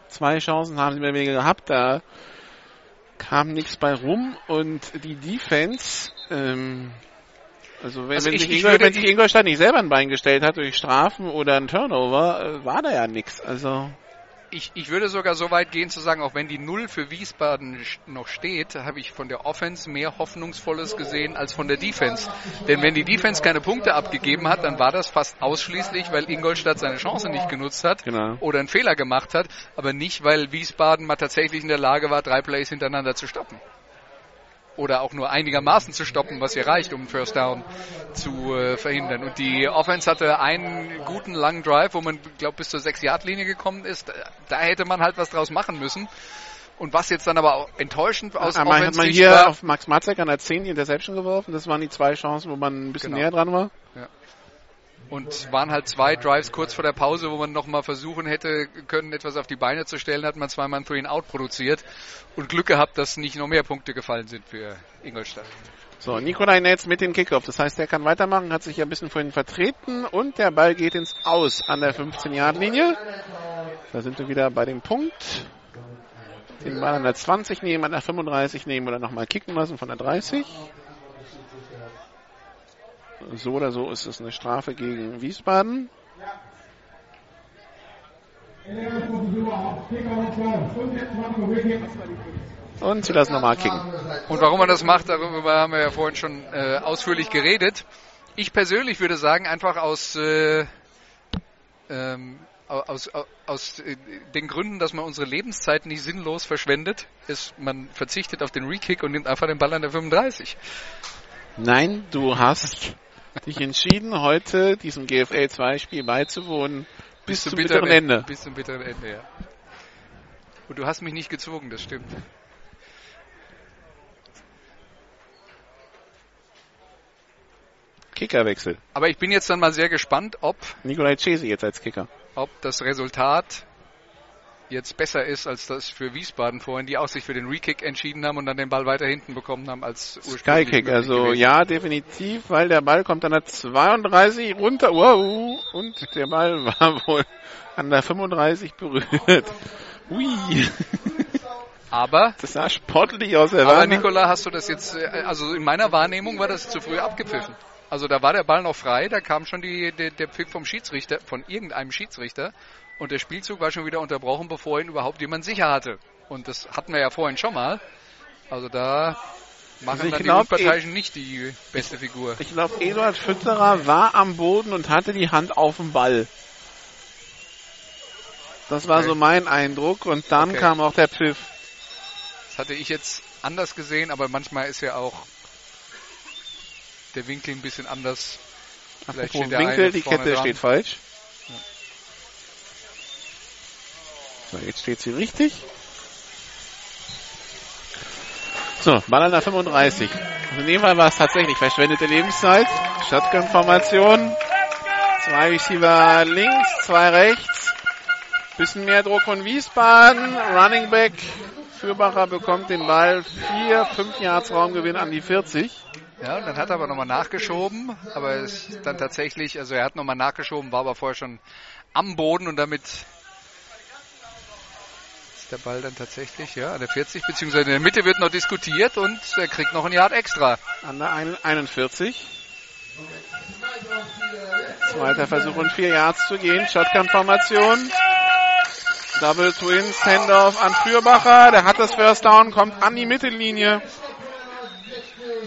Zwei Chancen haben sie mehr weniger gehabt, da kam nichts bei rum und die Defense, ähm, also wenn, Also wenn, ich- sich ich Ingol, wenn sich Ingolstadt nicht selber ein Bein gestellt hat durch Strafen oder ein Turnover, äh, war da ja nichts. Also Ich, ich würde sogar so weit gehen zu sagen, auch wenn die Null für Wiesbaden noch steht, habe ich von der Offense mehr Hoffnungsvolles gesehen als von der Defense. Denn wenn die Defense keine Punkte abgegeben hat, dann war das fast ausschließlich, weil Ingolstadt seine Chance nicht genutzt hat Genau. oder einen Fehler gemacht hat, aber nicht, weil Wiesbaden mal tatsächlich in der Lage war, drei Plays hintereinander zu stoppen. Oder auch nur einigermaßen zu stoppen, was hier reicht, um First Down zu äh, verhindern. Und die Offense hatte einen guten langen Drive, wo man, glaube bis zur 6-Yard-Linie gekommen ist. Da- hätte man halt was draus machen müssen. Und was jetzt dann aber auch enttäuschend aus Einmal hat man hier war, auf Max Matzek an der 10 die Interception geworfen. Das waren die zwei Chancen, wo man ein bisschen Genau. näher dran war. Und waren halt zwei Drives kurz vor der Pause, wo man nochmal versuchen hätte können, etwas auf die Beine zu stellen, hat man zweimal ein Three-and-Out produziert und Glück gehabt, dass nicht noch mehr Punkte gefallen sind für Ingolstadt. So, Nikolai Netz mit dem Kickoff. Das heißt, er kann weitermachen, hat sich ja ein bisschen vorhin vertreten und der Ball geht ins Aus an der 15-Yard-Linie. Da sind wir wieder bei dem Punkt. Den Ball an der 20 nehmen, an der 35 nehmen oder nochmal kicken lassen von der 30. So oder so ist es eine Strafe gegen Wiesbaden. Und sie lassen nochmal kicken. Und warum man das macht, darüber haben wir ja vorhin schon äh, ausführlich geredet. Ich persönlich würde sagen, einfach aus, äh, ähm, aus, aus, aus äh, den Gründen, dass man unsere Lebenszeit nicht sinnlos verschwendet, ist, man verzichtet auf den Rekick und nimmt einfach den Ball an der 35. Nein, du hast dich entschieden, heute diesem GFL 2 Spiel beizuwohnen bis, zum bitteren Ende. Bis zum bitteren Ende, ja. Und du hast mich nicht gezwungen, das stimmt. Kickerwechsel. Aber ich bin jetzt dann mal sehr gespannt, ob, Nikolai Chesi jetzt als Kicker. ob das Resultat jetzt besser ist als das für Wiesbaden vorhin, die auch sich für den Rekick entschieden haben und dann den Ball weiter hinten bekommen haben als ursprünglich Skykick, also gewesen. ja, definitiv, weil der Ball kommt an der 32 runter, wow, und der Ball war wohl an der 35 berührt. Ui, Aber, das sah sportlich aus, der aber war Nikola, hast du das jetzt, äh, also in meiner Wahrnehmung war das zu früh abgepfiffen. Also da war der Ball noch frei, da kam schon die, der, der Pfiff vom Schiedsrichter, von irgendeinem Schiedsrichter und der Spielzug war schon wieder unterbrochen, bevor ihn überhaupt jemand sicher hatte. Und das hatten wir ja vorhin schon mal. Also da machen Also dann glaub, die Unparteiischen nicht die beste Figur. Ich glaube, Eduard Fütterer war am Boden und hatte die Hand auf dem Ball. Das war Okay. so mein Eindruck und dann Okay. kam auch der Pfiff. Das hatte ich jetzt anders gesehen, aber manchmal ist ja auch der Winkel ein bisschen anders. Vielleicht Apropos steht der Winkel, die Kette dran. steht falsch. So, jetzt steht sie richtig. So, Ball an der 35. Also in dem Fall war es tatsächlich verschwendete Lebenszeit. Shotgun-Formation. Zwei Receiver links, zwei rechts. Bisschen mehr Druck von Wiesbaden. Running Back. Fürbacher bekommt den Ball. Vier, fünf Yards Raumgewinn an die 40. Ja, und dann hat er aber nochmal nachgeschoben, aber es ist dann tatsächlich, also er hat nochmal nachgeschoben, war aber vorher schon am Boden und damit der Ball dann tatsächlich, ja, an der 40, beziehungsweise in der Mitte wird noch diskutiert und er kriegt noch ein Yard extra. An der ein- 41. Zweiter Versuch und vier Yards zu gehen. Shotgun-Formation. Double Twins, Handoff an Fürbacher. Der hat das First Down, kommt an die Mittellinie.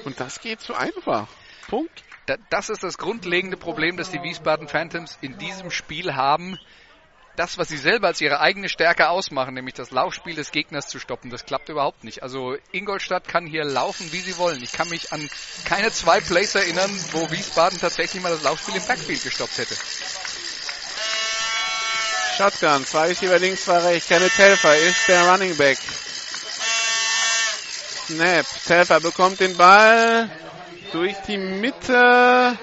Und das geht zu einfach. Punkt. Da, das ist das grundlegende Problem, das die Wiesbaden Phantoms in diesem Spiel haben. Das, was sie selber als ihre eigene Stärke ausmachen, nämlich das Laufspiel des Gegners zu stoppen, das klappt überhaupt nicht. Also Ingolstadt kann hier laufen, wie sie wollen. Ich kann mich an keine zwei Plays erinnern, wo Wiesbaden tatsächlich mal das Laufspiel im Backfield gestoppt hätte. Shotgun, zwei Receiver links, zwei rechts. Kenneth Telfer ist der Running Back. Snap. Telfer bekommt den Ball durch die Mitte,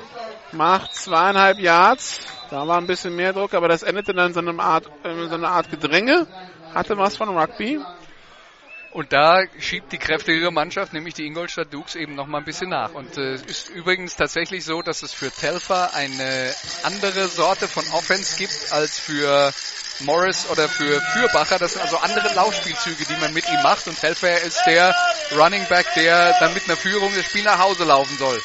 macht zweieinhalb Yards. Da war ein bisschen mehr Druck, aber das endete dann in so, einem Art, in so einer Art Gedränge. Hatte was von Rugby. Und da schiebt die kräftigere Mannschaft, nämlich die Ingolstadt Dukes, eben noch mal ein bisschen nach. Und äh, es ist übrigens tatsächlich so, dass es für Telfer eine andere Sorte von Offense gibt als für Morris oder für Fürbacher. Das sind also andere Laufspielzüge, die man mit ihm macht. Und Telfer ist der Running Back, der dann mit einer Führung das Spiel nach Hause laufen soll.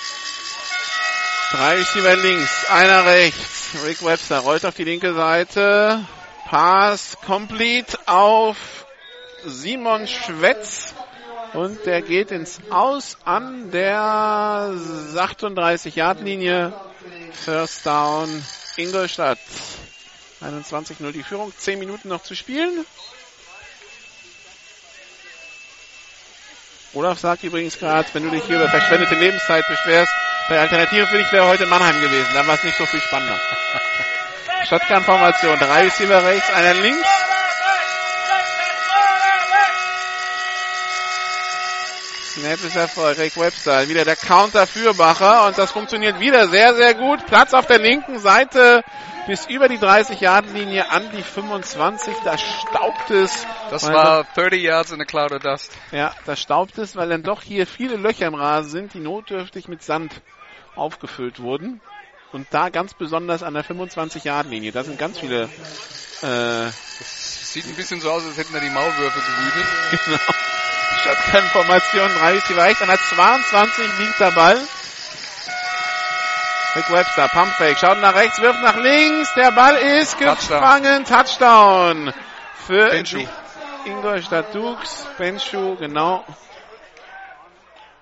Drei Receiver links, einer rechts. Rick Webster rollt auf die linke Seite. Pass complete auf Simon Schwetz. Und der geht ins Aus an der 38-Yard-Linie. First Down Ingolstadt. 21-0 die Führung. 10 Minuten noch zu spielen. Olaf sagt übrigens gerade, wenn du dich hier über verschwendete Lebenszeit beschwerst, bei Alternative für dich wäre heute Mannheim gewesen. Dann war es nicht so viel spannender. Shotgun-Formation. Drei Receiver rechts, einer links. Snap ist Erfolg. Rick Webster. Wieder der Counter für Bacher. Und das funktioniert wieder sehr, sehr gut. Platz auf der linken Seite bis über die 30-Yard-Linie an die 25. Da staubt es. Das war 30 Yards in a cloud of dust. Ja, da staubt es, weil dann doch hier viele Löcher im Rasen sind, die notdürftig mit Sand aufgefüllt wurden. Und da ganz besonders an der 25-Yard-Linie. Da sind ganz viele. Äh, das sieht ein bisschen so aus, als hätten da die Maulwürfe gewütet. Genau. Shotgun-Formation, drei Receiver rechts. An der 22 liegt der Ball. Rick Webster, Pumpfake, schaut nach rechts, wirft nach links. Der Ball ist gefangen. Touchdown. Für Benschu. Ingolstadt Dukes. Benschu, genau.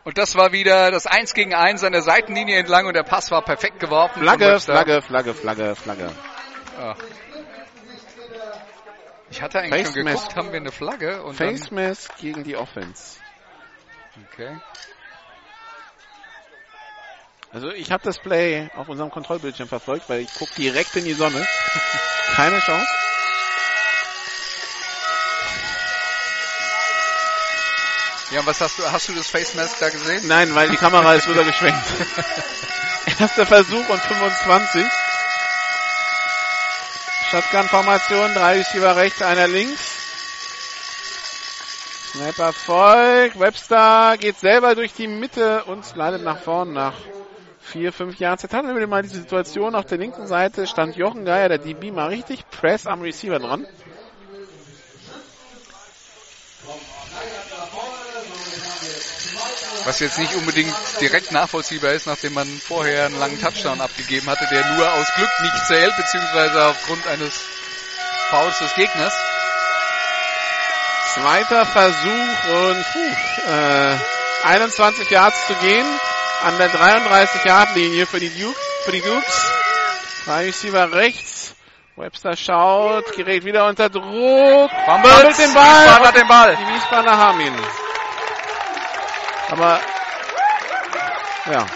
Und das war wieder das 1 gegen 1 an der Seitenlinie entlang und der Pass war perfekt geworfen. Flagge, Flagge, Flagge, Flagge, Flagge. Ah. Ich hatte eigentlich Face schon geguckt, Mask. haben wir eine Flagge und Face Mask gegen die Offense. dann, okay. Also ich habe das Play auf unserem Kontrollbildschirm verfolgt, weil ich gucke direkt in die Sonne. Keine Chance. Ja, und was hast du, hast du das Face Mask da gesehen? Nein, weil die Kamera ist rüber geschwenkt. Erster Versuch und 25. Shotgun-Formation, drei Receiver rechts, einer links. Snap Erfolg. Webster geht selber durch die Mitte und slidet nach vorn nach vier, fünf Yards. Jetzt hatten wir mal diese Situation auf der linken Seite, stand Jochen Geier, der DB mal richtig Press am Receiver dran. Was jetzt nicht unbedingt direkt nachvollziehbar ist, nachdem man vorher einen langen Touchdown abgegeben hatte, der nur aus Glück nicht zählt, beziehungsweise aufgrund eines Fouls des Gegners. Zweiter Versuch und puh, äh, 21 Yards zu gehen an der 33 Yard Linie für die Dukes. Für die Dukes. Drei Receiver rechts. Webster schaut, gerät wieder unter Druck, Fumbles, den Ball. Wiesbaden hat den Ball. Die Wiesbadener haben ihn. Aber ja.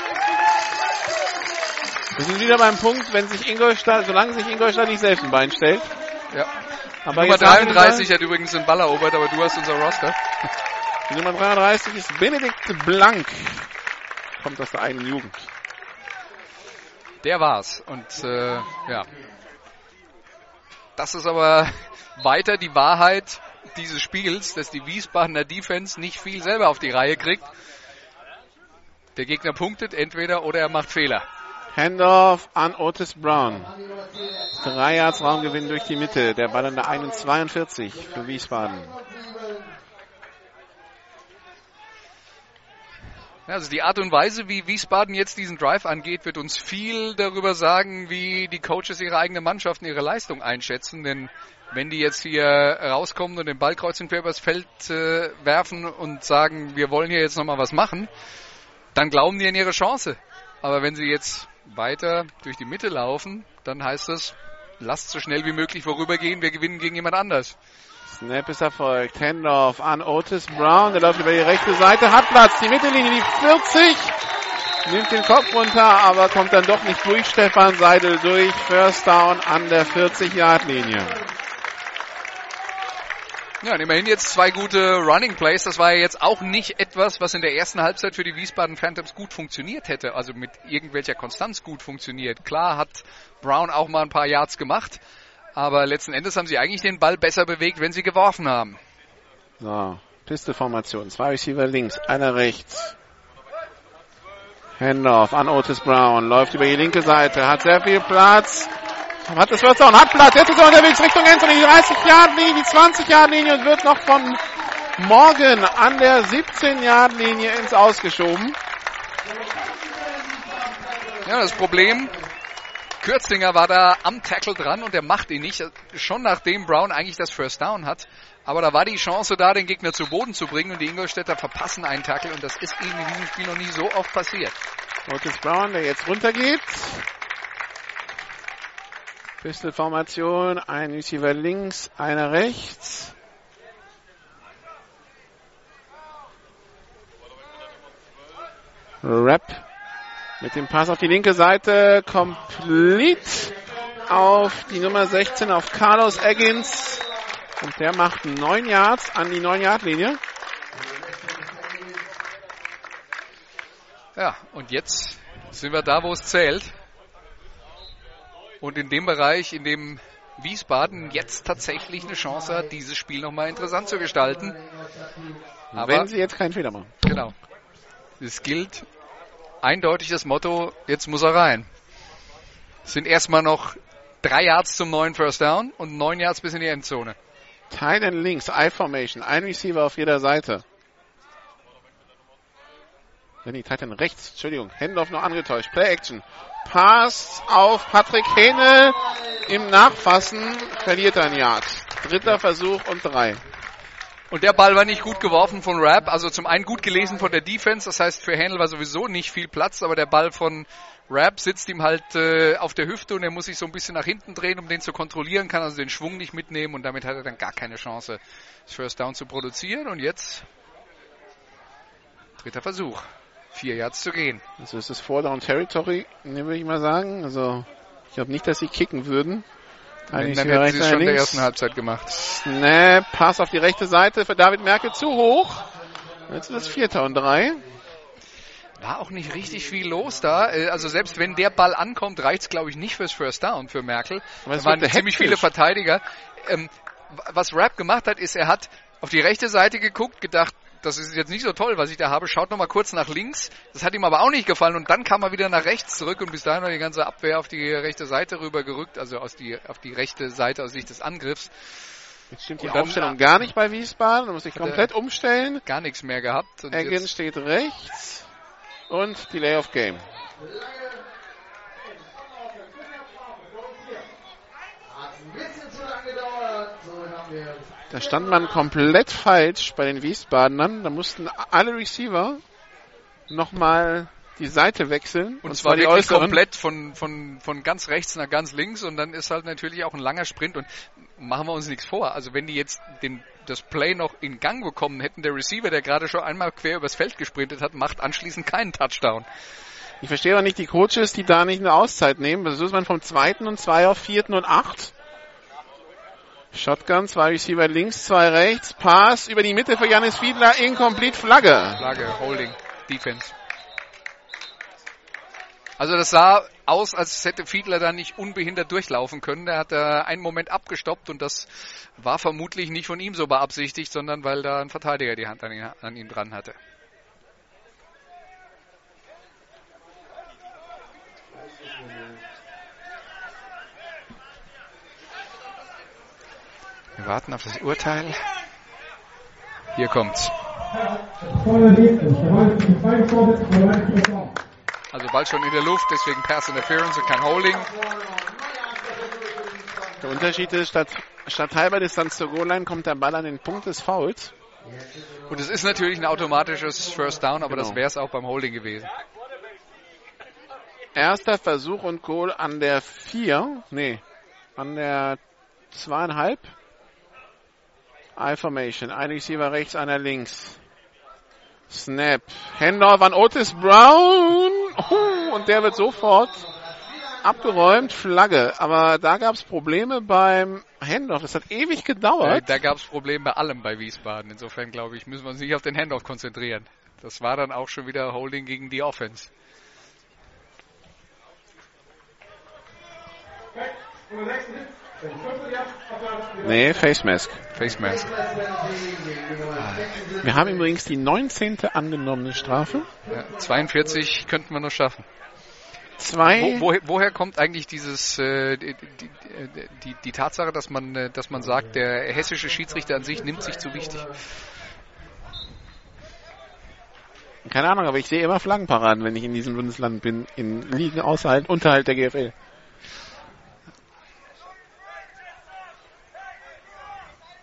Wir sind wieder beim Punkt, wenn sich Ingolstadt, solange sich Ingolstadt nicht selbst ein Bein stellt. Ja. Aber Nummer jetzt haben wir den Ball. 33 hat übrigens den Ball erobert, aber du hast unser Roster. Die Nummer 33 ist Benedikt Blank. Kommt aus der eigenen Jugend. Der war's. Und äh, ja. Das ist aber weiter die Wahrheit dieses Spiels, dass die Wiesbadener Defense nicht viel selber auf die Reihe kriegt. Der Gegner punktet entweder oder er macht Fehler. Handoff an Otis Brown. Drei Yards Raumgewinn durch die Mitte. Der Ball an der 1,42 für Wiesbaden. Also die Art und Weise, wie Wiesbaden jetzt diesen Drive angeht, wird uns viel darüber sagen, wie die Coaches ihre eigene Mannschaft und ihre Leistung einschätzen. Denn wenn die jetzt hier rauskommen und den Ball kreuz und quer übers Feld äh, werfen und sagen, wir wollen hier jetzt nochmal was machen, dann glauben die an ihre Chance. Aber wenn sie jetzt weiter durch die Mitte laufen, dann heißt es, lasst so schnell wie möglich vorübergehen, wir gewinnen gegen jemand anders. Snap ist erfolgt. Handoff an Otis Brown. Der läuft über die rechte Seite. Hat Platz. Die Mittellinie, die 40. Nimmt den Kopf runter, aber kommt dann doch nicht durch. Stefan Seidel durch. First down an der 40-Yard-Linie. Ja, immerhin jetzt zwei gute Running Plays. Das war ja jetzt auch nicht etwas, was in der ersten Halbzeit für die Wiesbaden Phantoms gut funktioniert hätte. Also mit irgendwelcher Konstanz gut funktioniert. Klar hat Brown auch mal ein paar Yards gemacht. Aber letzten Endes haben sie eigentlich den Ball besser bewegt, wenn sie geworfen haben. So, Piste-Formation. Zwei Receiver links, einer rechts. Handoff an Otis Brown. Läuft über die linke Seite, hat sehr viel Platz. Hat das First Down, hat Platz. Jetzt ist er unterwegs Richtung Endzone. Die 30-Yard-Linie, die 20-Yard-Linie und wird noch von Morgan an der 17-Yard-Linie ins Ausgeschoben. Ja, das Problem Kürzinger war da am Tackle dran und er macht ihn nicht. Schon nachdem Brown eigentlich das First Down hat. Aber da war die Chance da, den Gegner zu Boden zu bringen und die Ingolstädter verpassen einen Tackle und das ist ihnen in diesem Spiel noch nie so oft passiert. Otis Brown, der jetzt runtergeht. Pistol-Formation, ein Receiver links, einer rechts. Rap mit dem Pass auf die linke Seite, komplett auf die Nummer 16, auf Carlos Eggins. Und der macht 9 Yards an die 9-Yard-Linie. Ja, und jetzt sind wir da, wo es zählt. Und in dem Bereich, in dem Wiesbaden jetzt tatsächlich eine Chance hat, dieses Spiel nochmal interessant zu gestalten. Aber Wenn sie jetzt keinen Fehler machen. Genau. Es gilt eindeutig das Motto, jetzt muss er rein. Es sind erstmal noch drei Yards zum neuen First Down und neun Yards bis in die Endzone. Tight end links, I-Formation, ein Receiver auf jeder Seite. Die Titan rechts, Entschuldigung, Händorf noch angetäuscht. Play Action. Pass auf Patrick Hähne. Im Nachfassen verliert er ein Yard. Dritter Versuch und drei. Und der Ball war nicht gut geworfen von Rapp. Also zum einen gut gelesen von der Defense. Das heißt, für Händel war sowieso nicht viel Platz. Aber der Ball von Rapp sitzt ihm halt äh, auf der Hüfte und er muss sich so ein bisschen nach hinten drehen, um den zu kontrollieren, kann also den Schwung nicht mitnehmen und damit hat er dann gar keine Chance, das First Down zu produzieren. Und jetzt dritter Versuch vier Yards zu gehen. Also es ist Four Down Territory, ne, würde ich mal sagen. Also ich glaube nicht, dass sie kicken würden. Wenn, dann hätten sie es schon in der ersten Halbzeit gemacht. Snap, Pass auf die rechte Seite für David Merkel zu hoch. Jetzt ist es Vierter und drei. War auch nicht richtig viel los da. Äh, also selbst wenn der Ball ankommt, reicht es glaube ich nicht fürs First Down für Merkel. Da waren ziemlich viele Verteidiger. Ähm, was Rapp gemacht hat, ist, er hat auf die rechte Seite geguckt, gedacht, das ist jetzt nicht so toll, was ich da habe. Schaut nochmal kurz nach links. Das hat ihm aber auch nicht gefallen. Und dann kam er wieder nach rechts zurück und bis dahin war die ganze Abwehr auf die rechte Seite rüber gerückt, also aus die, auf die rechte Seite aus Sicht des Angriffs. Jetzt stimmt die Aufstellung gar nicht bei Wiesbaden. Da muss ich komplett umstellen. Gar nichts mehr gehabt. Eggen steht rechts. Und Delay of Game. Da stand man komplett falsch bei den Wiesbadenern. Da mussten alle Receiver nochmal die Seite wechseln. Und, und zwar wirklich äußeren. komplett von, von, von ganz rechts nach ganz links. Und dann ist halt natürlich auch ein langer Sprint. Und machen wir uns nichts vor. Also wenn die jetzt den, das Play noch in Gang bekommen hätten, der Receiver, der gerade schon einmal quer übers Feld gesprintet hat, macht anschließend keinen Touchdown. Ich verstehe auch nicht die Coaches, die da nicht eine Auszeit nehmen. So ist man vom zweiten und zwei auf vierten und acht. Shotgun, zwei Receiver links, zwei rechts. Pass über die Mitte für Janis Fiedler. Incomplete Flagge. Flagge, Holding, Defense. Also das sah aus, als hätte Fiedler da nicht unbehindert durchlaufen können. Er hat da einen Moment abgestoppt und das war vermutlich nicht von ihm so beabsichtigt, sondern weil da ein Verteidiger die Hand an ihn dran hatte. Wir warten auf das Urteil. Hier kommt's. Also Ball schon in der Luft, deswegen Pass Interference und kein Holding. Der Unterschied ist, statt, statt halber Distanz zur Goal-Line kommt der Ball an den Punkt des Fouls. Und es ist natürlich ein automatisches First Down, aber genau. das wäre es auch beim Holding gewesen. Erster Versuch und Goal an der 4. Nee, an der zweieinhalb. I-Formation. Ein Receiver rechts, einer links. Snap. Handoff an Otis Brown. Oh, und der wird sofort abgeräumt. Flagge. Aber da gab es Probleme beim Handoff. Das hat ewig gedauert. Äh, da gab es Probleme bei allem bei Wiesbaden. Insofern glaube ich, müssen wir uns nicht auf den Handoff konzentrieren. Das war dann auch schon wieder Holding gegen die Offense. Nee, Face Mask. Face Mask. Wir haben übrigens die 19. angenommene Strafe. Ja, 42 könnten wir noch schaffen. Zwei. Wo, wo, woher kommt eigentlich dieses äh, die, die, die, die, Tatsache, dass man äh, dass man sagt, der hessische Schiedsrichter an sich nimmt sich zu wichtig? Keine Ahnung, aber ich sehe immer Flaggenparaden, wenn ich in diesem Bundesland bin, in Ligen außerhalb, unterhalb der GFL.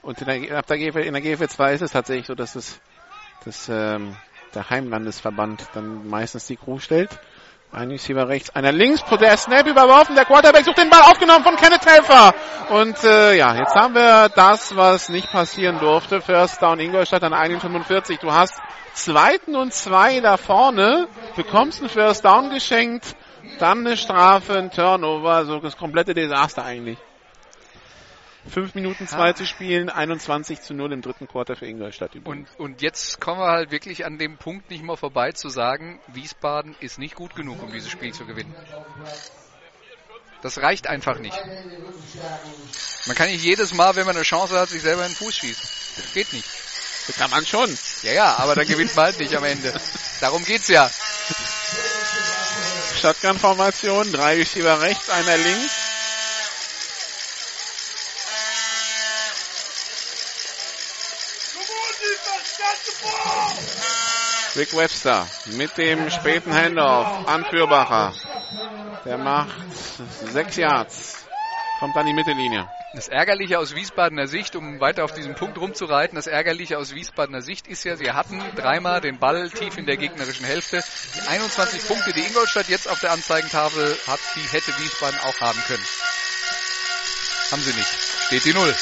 Und in der, ab der GFL, in der GFL 2 ist es tatsächlich so, dass es, dass, ähm, der Heimlandesverband dann meistens die Crew stellt. Ein Receiver rechts, einer links, der Snap überworfen, der Quarterback sucht den Ball aufgenommen von Kenneth Helfer. Und äh, ja, jetzt haben wir das, was nicht passieren durfte. First Down Ingolstadt an 1,45. Du hast zweiten und zwei da vorne, bekommst einen First Down geschenkt, dann eine Strafe, ein Turnover, so das komplette Desaster eigentlich. Fünf Minuten zwei zu spielen, 21 zu 0 im dritten Quarter für Ingolstadt. Und, und jetzt kommen wir halt wirklich an dem Punkt nicht mehr vorbei zu sagen, Wiesbaden ist nicht gut genug, um dieses Spiel zu gewinnen. Das reicht einfach nicht. Man kann nicht jedes Mal, wenn man eine Chance hat, sich selber in den Fuß schießen. Das geht nicht. Das kann man schon. Ja, ja, aber dann gewinnt man halt nicht am Ende. Darum geht's ja. Shotgun-Formation, drei Receiver rechts, einer links. Rick Webster mit dem späten Handoff an Fürbacher. Der macht sechs Yards. Kommt an die Mittellinie. Das Ärgerliche aus Wiesbadener Sicht, um weiter auf diesen Punkt rumzureiten, das Ärgerliche aus Wiesbadener Sicht ist ja, sie hatten dreimal den Ball tief in der gegnerischen Hälfte. Die 21 Punkte, die Ingolstadt jetzt auf der Anzeigentafel hat, die hätte Wiesbaden auch haben können. Haben sie nicht. Steht die Null.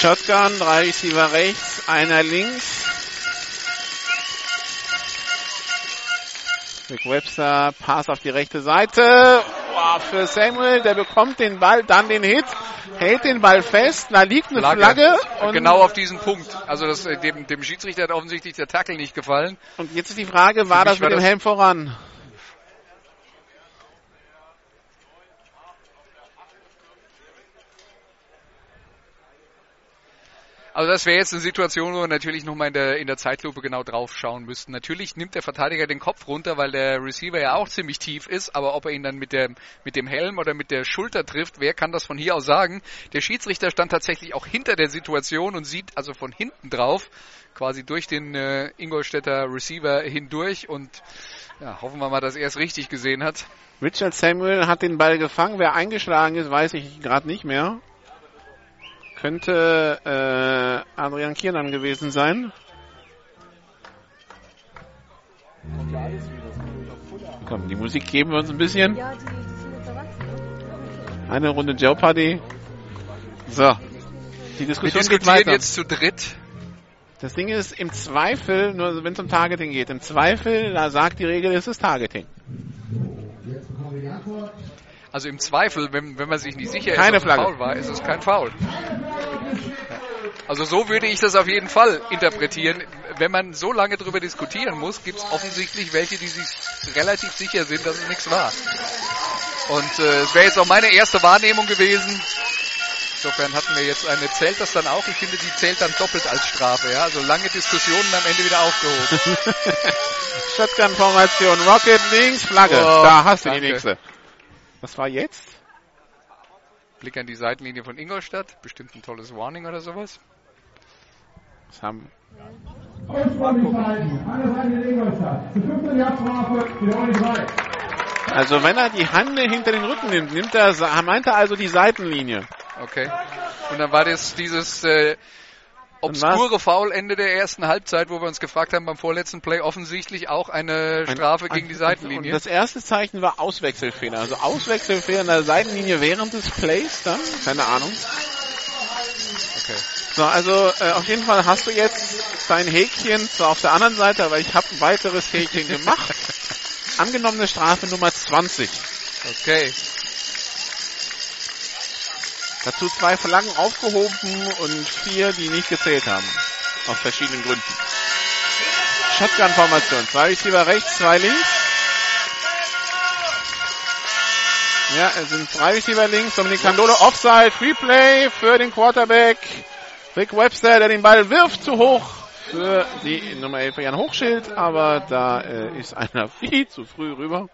Shotgun, drei Receiver rechts, einer links. Rick Webster, Pass auf die rechte Seite. Wow, für Samuel, der bekommt den Ball, dann den Hit, hält den Ball fest, da liegt eine Flagge. Flagge und genau auf diesen Punkt. Also das, dem, dem Schiedsrichter hat offensichtlich der Tackle nicht gefallen. Und jetzt ist die Frage, war das mit war dem Helm voran? Also das wäre jetzt eine Situation, wo wir natürlich nochmal in der, in der Zeitlupe genau drauf schauen müssten. Natürlich nimmt der Verteidiger den Kopf runter, weil der Receiver ja auch ziemlich tief ist, aber ob er ihn dann mit, der, mit dem Helm oder mit der Schulter trifft, wer kann das von hier aus sagen? Der Schiedsrichter stand tatsächlich auch hinter der Situation und sieht also von hinten drauf, quasi durch den äh, Ingolstädter Receiver hindurch und ja, hoffen wir mal, dass er es richtig gesehen hat. Richard Samuel hat den Ball gefangen. Wer eingeschlagen ist, weiß ich gerade nicht mehr. Könnte äh, Adrian Kiernan gewesen sein. Komm, die Musik geben wir uns ein bisschen. Eine Runde Joe Party. So. Die Diskussion wir geht weiter. jetzt zu dritt. Das Ding ist, im Zweifel, nur wenn es um Targeting geht, im Zweifel, da sagt die Regel, es ist Targeting. Also im Zweifel, wenn, wenn man sich nicht sicher Keine ist, ob es Foul war, ist es kein Foul. Also so würde ich das auf jeden Fall interpretieren. Wenn man so lange darüber diskutieren muss, gibt es offensichtlich welche, die sich relativ sicher sind, dass es nichts war. Und äh, es wäre jetzt auch meine erste Wahrnehmung gewesen. Insofern hatten wir jetzt eine, zählt das dann auch? Ich finde, die zählt dann doppelt als Strafe. Ja? Also lange Diskussionen am Ende wieder aufgehoben. Shotgun-Formation, Rocket links, Flagge. Oh, da hast du danke. die nächste. Was war jetzt? Blick an die Seitenlinie von Ingolstadt. Bestimmt ein tolles Warning oder sowas. Was haben also wenn er die Hand hinter den Rücken nimmt, nimmt er, meint er also die Seitenlinie. Okay. Und dann war das dieses äh, obskure Foul Ende der ersten Halbzeit, wo wir uns gefragt haben beim vorletzten Play, offensichtlich auch eine Strafe ein, gegen die Seitenlinie. Und das erste Zeichen war Auswechselfehler. Also Auswechselfehler an der Seitenlinie während des Plays dann? Keine Ahnung. Okay. So, also äh, auf jeden Fall hast du jetzt dein Häkchen zwar auf der anderen Seite, aber ich habe ein weiteres Häkchen gemacht. Angenommene Strafe Nummer 20. Okay. Dazu zwei Flaggen aufgehoben und vier, die nicht gezählt haben. Aus verschiedenen Gründen. Shotgun-Formation. Zwei Receiver rechts, zwei links. Ja, es sind drei Receiver links. Dominik Candolo Offside. Free Play für den Quarterback. Rick Webster, der den Ball wirft, zu hoch für die Nummer 11 Jan Hochschild. Aber da äh, ist einer viel zu früh rüber.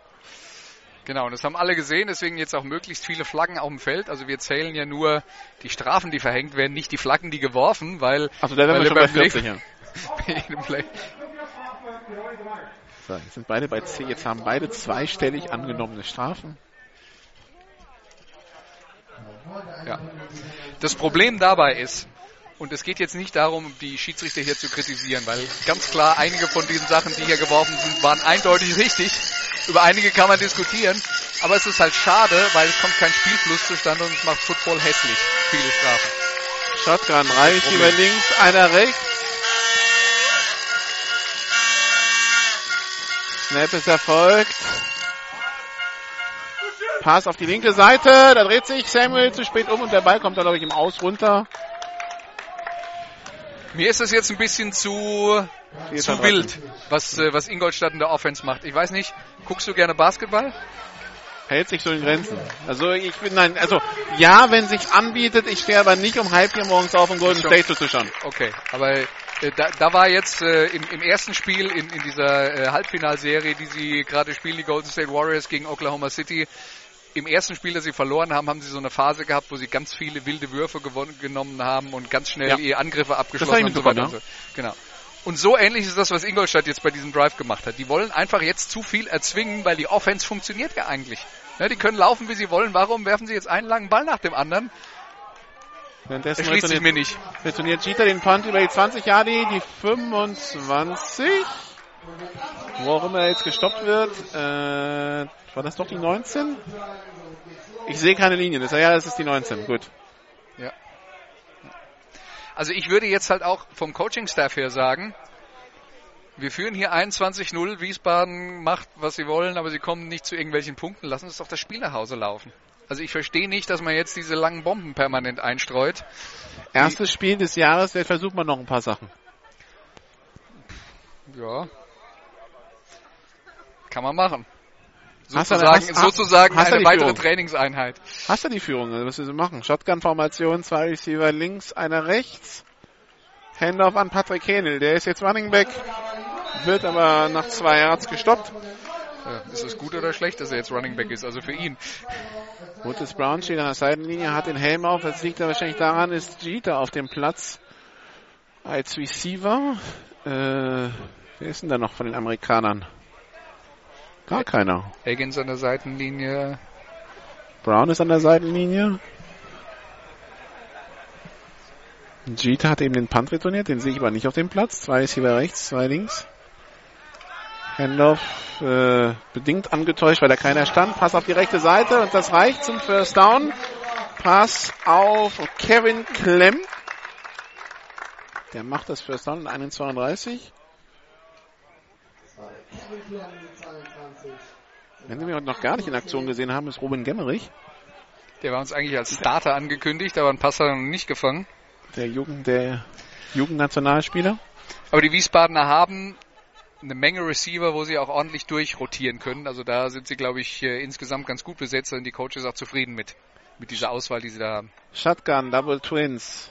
Genau, und das haben alle gesehen, deswegen jetzt auch möglichst viele Flaggen auf dem Feld. Also wir zählen ja nur die Strafen, die verhängt werden, nicht die Flaggen, die geworfen, weil... Also da wären wir schon bei 40, ja. so, jetzt sind beide bei C, jetzt haben beide zweistellig angenommene Strafen. Ja. Das Problem dabei ist, und es geht jetzt nicht darum, die Schiedsrichter hier zu kritisieren, weil ganz klar einige von diesen Sachen, die hier geworfen sind, waren eindeutig richtig. Über einige kann man diskutieren, aber es ist halt schade, weil es kommt kein Spielfluss zustande und es macht Football hässlich. Viele Strafen. Shotgun, drei Receiver links, einer rechts. Snap ist erfolgt. Pass auf die linke Seite, da dreht sich Samuel zu spät um und der Ball kommt dann, glaube ich, im Aus runter. Mir ist das jetzt ein bisschen zu, zu wild, was, äh, was Ingolstadt in der Offense macht. Ich weiß nicht, guckst du gerne Basketball? Hält sich so in Grenzen. Also ich bin nein, also ja, wenn sich anbietet, ich stehe aber nicht um halb vier morgens auf, um Golden State zuzuschauen. Okay, aber äh, da, da war jetzt äh, im, im ersten Spiel in, in dieser äh, Halbfinalserie, die sie gerade spielen, die Golden State Warriors gegen Oklahoma City, im ersten Spiel, das sie verloren haben, haben sie so eine Phase gehabt, wo sie ganz viele wilde Würfe gewonnen, genommen haben und ganz schnell Ja. ihre Angriffe abgeschlossen Das haben. so weiter so. Genau. Und so ähnlich ist das, was Ingolstadt jetzt bei diesem Drive gemacht hat. Die wollen einfach jetzt zu viel erzwingen, weil die Offense funktioniert ja eigentlich. Ja, die können laufen, wie sie wollen. Warum werfen sie jetzt einen langen Ball nach dem anderen? Währenddessen Erschließt sich mir nicht. Retourniert Cheater den Punt über die 20 Jahre, die 25. Wo auch immer er jetzt gestoppt wird. Äh, war das doch die 19? Ich sehe keine Linie. Das, ja, das ist die 19. Gut. Also ich würde jetzt halt auch vom Coaching-Staff her sagen, wir führen hier 21-0, Wiesbaden macht, was sie wollen, aber sie kommen nicht zu irgendwelchen Punkten. Lassen uns doch das Spiel nach Hause laufen. Also ich verstehe nicht, dass man jetzt diese langen Bomben permanent einstreut. Erstes Spiel des Jahres, jetzt versucht man noch ein paar Sachen. Ja. Kann man machen. Hast du- Sozusagen, hast- sozusagen hast du eine weitere Führung? Trainingseinheit. Hast du die Führung? Also Was willst du machen? Shotgun-Formation, zwei Receiver links, einer rechts. Handoff an Patrick Henel. Der ist jetzt Running Back, wird aber nach zwei Yards gestoppt. Ja, ist es gut oder schlecht, dass er jetzt Running Back ist? Also für ihn. Otis Brown steht an der Seitenlinie, hat den Helm auf. Das liegt ja wahrscheinlich daran, ist Jeter auf dem Platz als Receiver. Äh, wer ist denn da noch von den Amerikanern? Gar keiner. Higgins an der Seitenlinie. Brown ist an der Seitenlinie. Jeter hat eben den Punt retourniert, den sehe ich aber nicht auf dem Platz. Zwei Receiver rechts, zwei links. Handoff äh, bedingt angetäuscht, weil da keiner stand. Pass auf die rechte Seite und das reicht zum First Down. Pass auf Kevin Klemm. Der macht das First Down in 1,32. Wenn Sie mich heute noch gar nicht in Aktion gesehen haben, ist Robin Gemmerich, Der war uns eigentlich als Starter angekündigt, aber ein Pass hat er noch nicht gefangen. der Jugend, der Jugendnationalspieler. Aber die Wiesbadener haben eine Menge Receiver, wo sie auch ordentlich durchrotieren können. Also da sind sie, glaube ich, äh, insgesamt ganz gut besetzt und die Coaches auch zufrieden mit, mit dieser Auswahl, die sie da haben. Shotgun, Double Twins.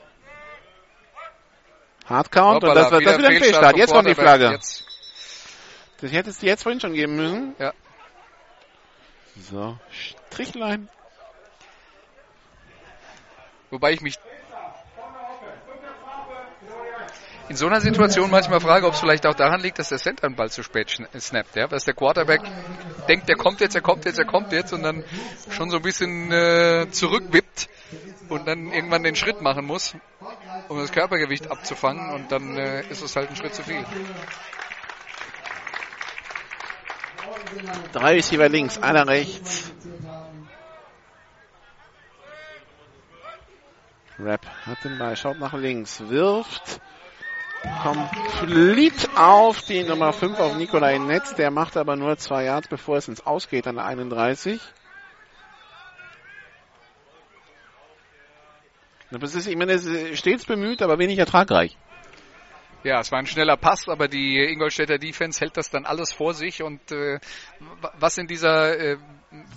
Hardcount und Hoppala, das war das wieder ein Fehlstart Jetzt kommt die. Flagge. Jetzt, Das hätte es die jetzt vorhin schon geben müssen. Ja. So, Strichlein. wobei ich mich in so einer Situation manchmal frage, ob es vielleicht auch daran liegt, dass der Center den Ball zu spät schn- snappt, ja, dass der Quarterback denkt, der kommt jetzt, er kommt jetzt, er kommt jetzt und dann schon so ein bisschen äh, zurückwippt und dann irgendwann den Schritt machen muss, um das Körpergewicht abzufangen und dann äh, ist es halt ein Schritt zu viel. Drei Receiver links, einer rechts. Rap hat den Ball, schaut nach links, wirft. Komplett auf die Nummer 5 auf Nikolai Netz. Der macht aber nur zwei Yards, bevor es ins Ausgeht an der 31. Das ist, ich meine, es ist stets bemüht, aber wenig ertragreich. Ja, es war ein schneller Pass, aber die Ingolstädter Defense hält das dann alles vor sich und äh, wa- was in dieser äh,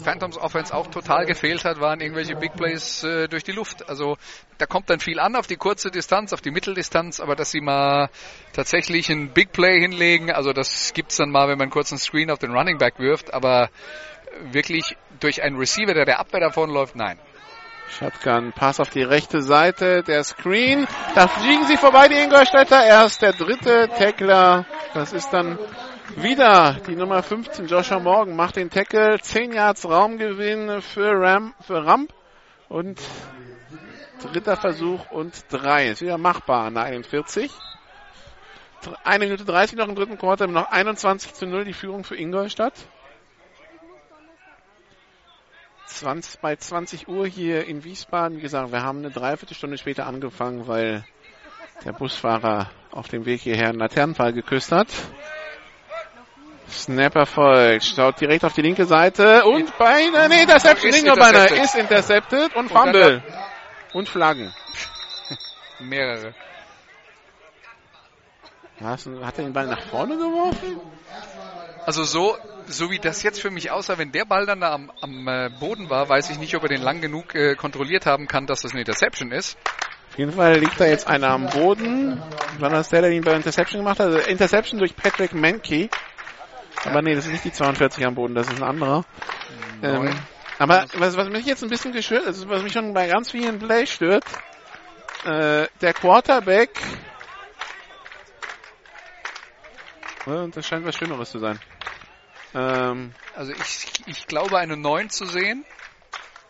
Phantoms Offense auch total gefehlt hat, waren irgendwelche Big Plays äh, durch die Luft. Also da kommt dann viel an auf die kurze Distanz, auf die Mitteldistanz, aber dass sie mal tatsächlich ein Big Play hinlegen, also das gibt's dann mal, wenn man einen kurzen Screen auf den Running Back wirft, aber wirklich durch einen Receiver, der der Abwehr davon läuft, nein. Shotgun, Pass auf die rechte Seite, der Screen. Da fliegen sie vorbei, die Ingolstädter. Erst der dritte Tackler. Das ist dann wieder die Nummer 15, Joshua Morgan, macht den Tackle. 10 Yards Raumgewinn für Ram, für Ramp. Und dritter Versuch und drei. Ist wieder machbar nach 41. Eine Minute 30 noch im dritten Quarter, noch 21 zu 0 die Führung für Ingolstadt. 20, bei 20 Uhr hier in Wiesbaden. Wie gesagt, wir haben eine Dreiviertelstunde später angefangen, weil der Busfahrer auf dem Weg hierher einen Laternenfall geküsst hat. Snapper folgt, schaut direkt auf die linke Seite und beinahe, nee, Interception, Ist Ingo beinahe ist intercepted und Und Fumble. Und Flaggen. Mehrere. Hat er den Ball nach vorne geworfen? Also so, so wie das jetzt für mich aussah, wenn der Ball dann da am, am äh, Boden war, weiß ich nicht, ob er den lang genug äh, kontrolliert haben kann, dass das eine Interception ist. Auf jeden Fall liegt da jetzt einer am Boden. War das der, der ihn bei Interception gemacht hat? Also Interception durch Patrick Mankey. Aber nee, das ist nicht die 42 am Boden, das ist ein anderer. Ähm, aber was, was mich jetzt ein bisschen gestört, also was mich schon bei ganz vielen Plays stört, äh, der Quarterback, äh, das scheint was Schlimmeres zu sein. Ähm, Also ich, ich glaube eine 9 zu sehen.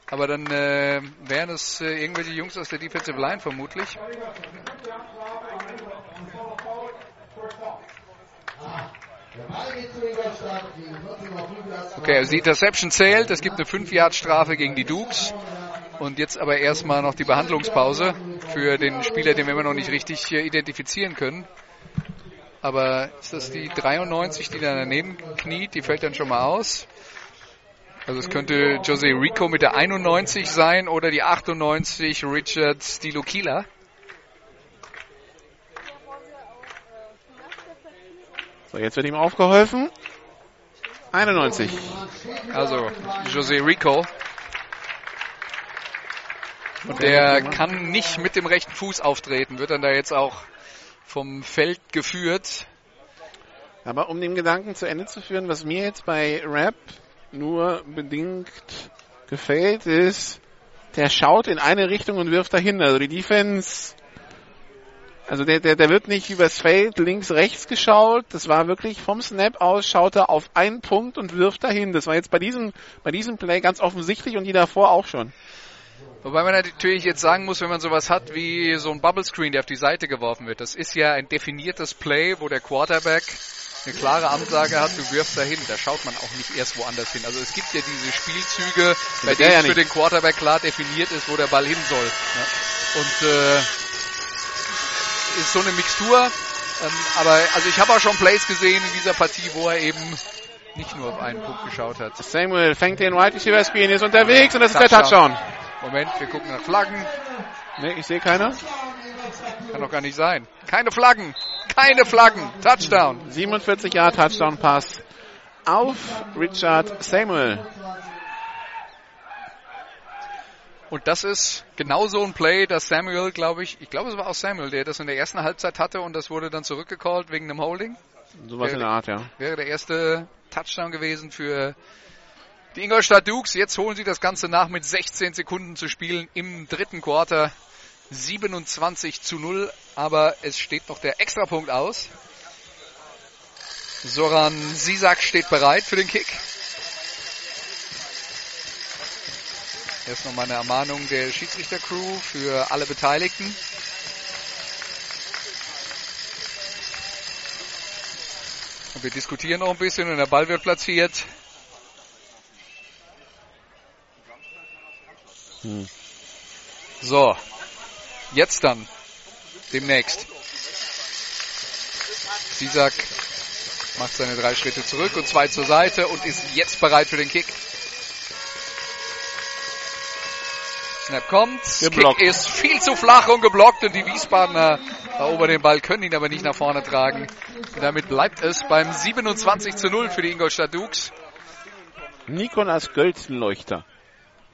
Aber dann äh, wären es äh, irgendwelche Jungs aus der Defensive Line vermutlich. Okay, also die Interception zählt. Es gibt eine 5-Yard-Strafe gegen die Dukes. Und jetzt aber erstmal noch die Behandlungspause für den Spieler, den wir immer noch nicht richtig äh, identifizieren können. Aber ist das die 93, die da daneben kniet? Die fällt dann schon mal aus. Also es könnte Jose Rico mit der 91 sein oder die 98 Richard Stilokila. so, jetzt wird ihm aufgeholfen. 91. Also Jose Rico. Und der kann nicht mit dem rechten Fuß auftreten, wird dann da jetzt auch vom Feld geführt. Aber um den Gedanken zu Ende zu führen, was mir jetzt bei Rap nur bedingt gefällt, ist, der schaut in eine Richtung und wirft dahin. Also die Defense, also der, der, der wird nicht übers Feld links, rechts geschaut. Das war wirklich vom Snap aus, schaut er auf einen Punkt und wirft dahin. Das war jetzt bei diesem, bei diesem Play ganz offensichtlich und die davor auch schon. Wobei man natürlich jetzt sagen muss, wenn man sowas hat wie so ein Bubble Screen, der auf die Seite geworfen wird, das ist ja ein definiertes Play, wo der Quarterback eine klare Ansage hat, du wirfst dahin. Da schaut man auch nicht erst woanders hin. Also es gibt ja diese Spielzüge, bei denen ja für den Quarterback klar definiert ist, wo der Ball hin soll. Ja. Und äh, ist so eine Mixtur. Ähm, aber also ich habe auch schon Plays gesehen in dieser Partie, wo er eben nicht nur auf einen Punkt geschaut hat. Samuel fängt den Wide Receiver Screen, ist unterwegs und das ist der Touchdown. Moment, wir gucken nach Flaggen. Nee, ich sehe keiner. Kann doch gar nicht sein. Keine Flaggen. Keine Flaggen. Touchdown. 47 Jahre Touchdown Pass auf Richard Samuel. Und das ist genau so ein Play, das Samuel, glaube ich, ich glaube es war auch Samuel, der das in der ersten Halbzeit hatte und das wurde dann zurückgecallt wegen einem Holding. Sowas in der Art, ja. Wäre der erste Touchdown gewesen für die Ingolstadt Dukes. Jetzt holen sie das Ganze nach mit 16 Sekunden zu spielen im dritten Quarter. 27 zu 0, aber es steht noch der Extrapunkt aus. Soran Sisak steht bereit für den Kick. Erst nochmal eine Ermahnung der Schiedsrichtercrew für alle Beteiligten. Und wir diskutieren noch ein bisschen und der Ball wird platziert. Hm. So, jetzt dann, demnächst. Sisak macht seine drei Schritte zurück und zwei zur Seite und ist jetzt bereit für den Kick. Snap kommt, Geblockt. Kick ist viel zu flach und geblockt und die Wiesbadener erobern den Ball, können ihn aber nicht nach vorne tragen. Und damit bleibt es beim 27 zu 0 für die Ingolstadt Dukes. Nikolas Gölzenleuchter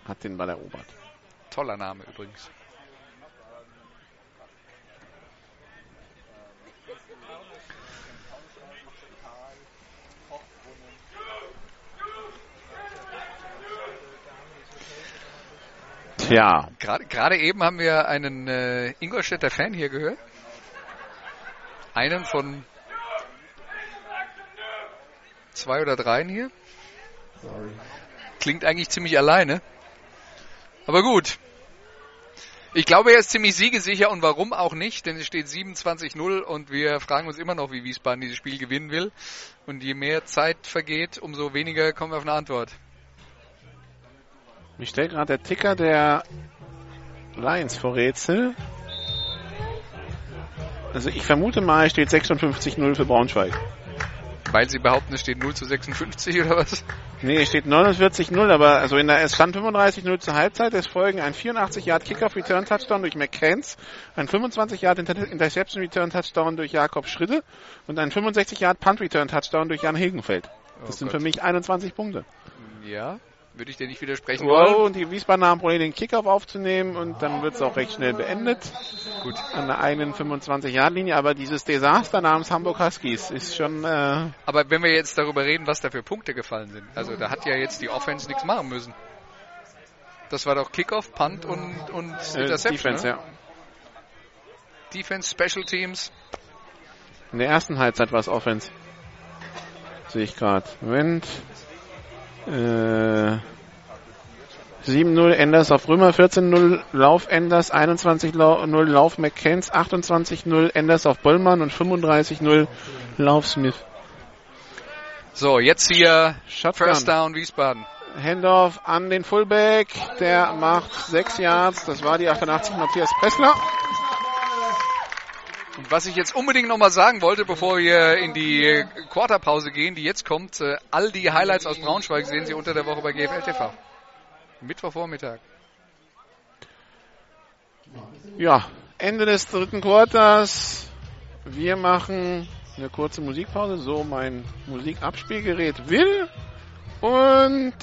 hat den Ball erobert. Toller Name übrigens. Tja, Gerade, gerade eben haben wir einen äh, Ingolstädter Fan hier gehört. Einen von zwei oder dreien hier. Klingt eigentlich ziemlich alleine. Aber gut, Ich glaube, er ist ziemlich siegesicher und warum auch nicht, denn es steht 27-0 und wir fragen uns immer noch, wie Wiesbaden dieses Spiel gewinnen will. Und je mehr Zeit vergeht, umso weniger kommen wir auf eine Antwort. Mich stellt gerade der Ticker der Lions vor Rätsel. Also ich vermute mal, es steht 56-0 für Braunschweig. Weil sie behaupten, es steht 0 zu 56 oder was? Nee, es steht 49-0, aber also in der, es stand 35-0 zur Halbzeit. Es folgen ein 84 Yard Kickoff Return Touchdown durch McCants, ein 25 Yard Inter Interception Return Touchdown durch Jakob Schritte und ein 65 Yard Punt Return Touchdown durch Jan Hilgenfeld. Das Oh sind Gott. für mich 21 Punkte. Ja, würde ich dir nicht widersprechen Wow, wollen. und die Wiesbadener haben Probleme, den Kickoff aufzunehmen und dann wird es auch recht schnell beendet. Gut. An der eigenen 25-Yard-Linie, aber dieses Desaster namens Hamburg Huskies ist schon, äh, Aber wenn wir jetzt darüber reden, was da für Punkte gefallen sind, also da hat ja jetzt die Offense nichts machen müssen. Das war doch Kickoff, Punt und, und äh Interception. Defense, ne? ja. Defense, Special Teams. In der ersten Halbzeit war es Offense. Sehe ich gerade. Moment. Äh, 7-0 Enders auf Römer, 14-0 Lauf Enders, 21-0 Lauf McCanns, 28-0 Enders auf Bollmann und 35-0 Lauf Smith. So, jetzt hier Shotgun. First Down Wiesbaden. Handoff an den Fullback, der macht 6 Yards, das war die 88 Matthias Pressler. Und was ich jetzt unbedingt nochmal sagen wollte, bevor wir in die Quarterpause gehen, die jetzt kommt, äh, all die Highlights aus Braunschweig sehen Sie unter der Woche bei GFL TV. Mittwochvormittag. Ja, Ende des dritten Quarters. Wir machen eine kurze Musikpause, so mein Musikabspielgerät will. Und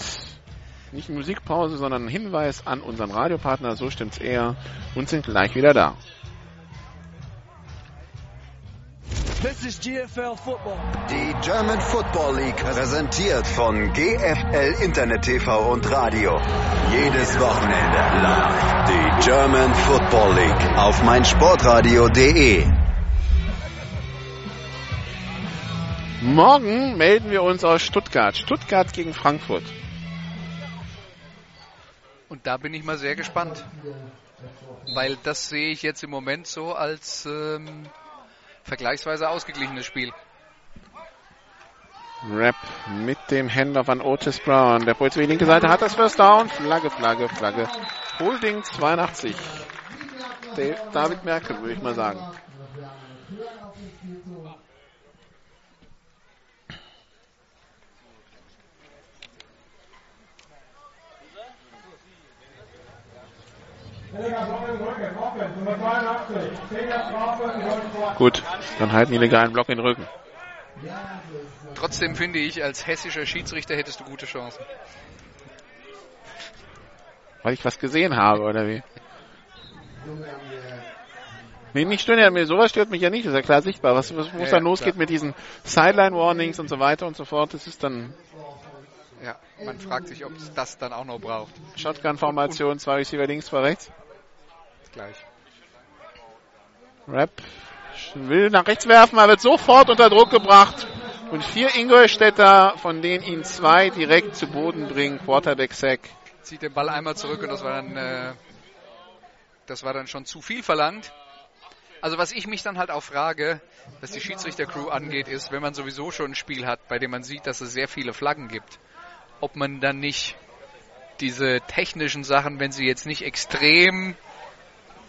nicht Musikpause, sondern ein Hinweis an unseren Radiopartner, so stimmt's eher, und sind gleich wieder da. This is GFL football. Die German Football League präsentiert von GFL Internet TV und Radio. Jedes Wochenende live die German Football League auf meinsportradio.de. Morgen melden wir uns aus Stuttgart. Stuttgart gegen Frankfurt. Und da bin ich mal sehr gespannt. Weil das sehe ich jetzt im Moment so als ähm, vergleichsweise ausgeglichenes Spiel. Rap mit dem Handoff an Otis Brown. Der Puls für die linke Seite hat das First Down. Flagge, Flagge, Flagge. Holding 82. Dave, David Merkel, würde ich mal sagen. Gut, dann halten die legalen Block in den Rücken. Trotzdem finde ich, als hessischer Schiedsrichter hättest du gute Chancen. Weil ich was gesehen habe, oder wie? Nee, nicht stören, mir sowas stört mich ja nicht, das ist ja klar sichtbar. Was, was Ja, dann losgeht klar. mit diesen Sideline-Warnings und so weiter und so fort, das ist dann Ja, man fragt sich, ob es das dann auch noch braucht. Shotgun-Formation, zwei Receiver links, zwei rechts. Gleich. Rap will nach rechts werfen, aber wird sofort unter Druck gebracht. Und vier Ingolstädter, von denen ihn zwei direkt zu Boden bringen. Quarterback-Sack. Zieht den Ball einmal zurück und das war dann, äh, das war dann schon zu viel verlangt. Also was ich mich dann halt auch frage, was die Schiedsrichter-Crew angeht, ist, wenn man sowieso schon ein Spiel hat, bei dem man sieht, dass es sehr viele Flaggen gibt, ob man dann nicht diese technischen Sachen, wenn sie jetzt nicht extrem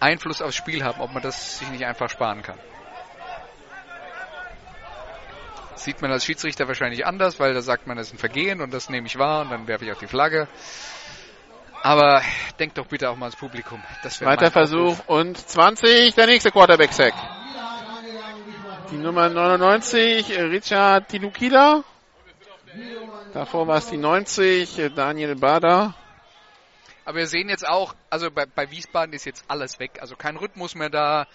Einfluss aufs Spiel haben, ob man das sich nicht einfach sparen kann. Sieht man als Schiedsrichter wahrscheinlich anders, weil da sagt man, das ist ein Vergehen und das nehme ich wahr und dann werfe ich auch die Flagge. Aber denkt doch bitte auch mal ans Publikum. Mein Versuch und 20, der nächste Quarterback-Sack. Die Nummer 99, Richard Tilukida. Davor war es die 90, Daniel Bader. Aber wir sehen jetzt auch, also bei, bei Wiesbaden ist jetzt alles weg. Also kein Rhythmus mehr da.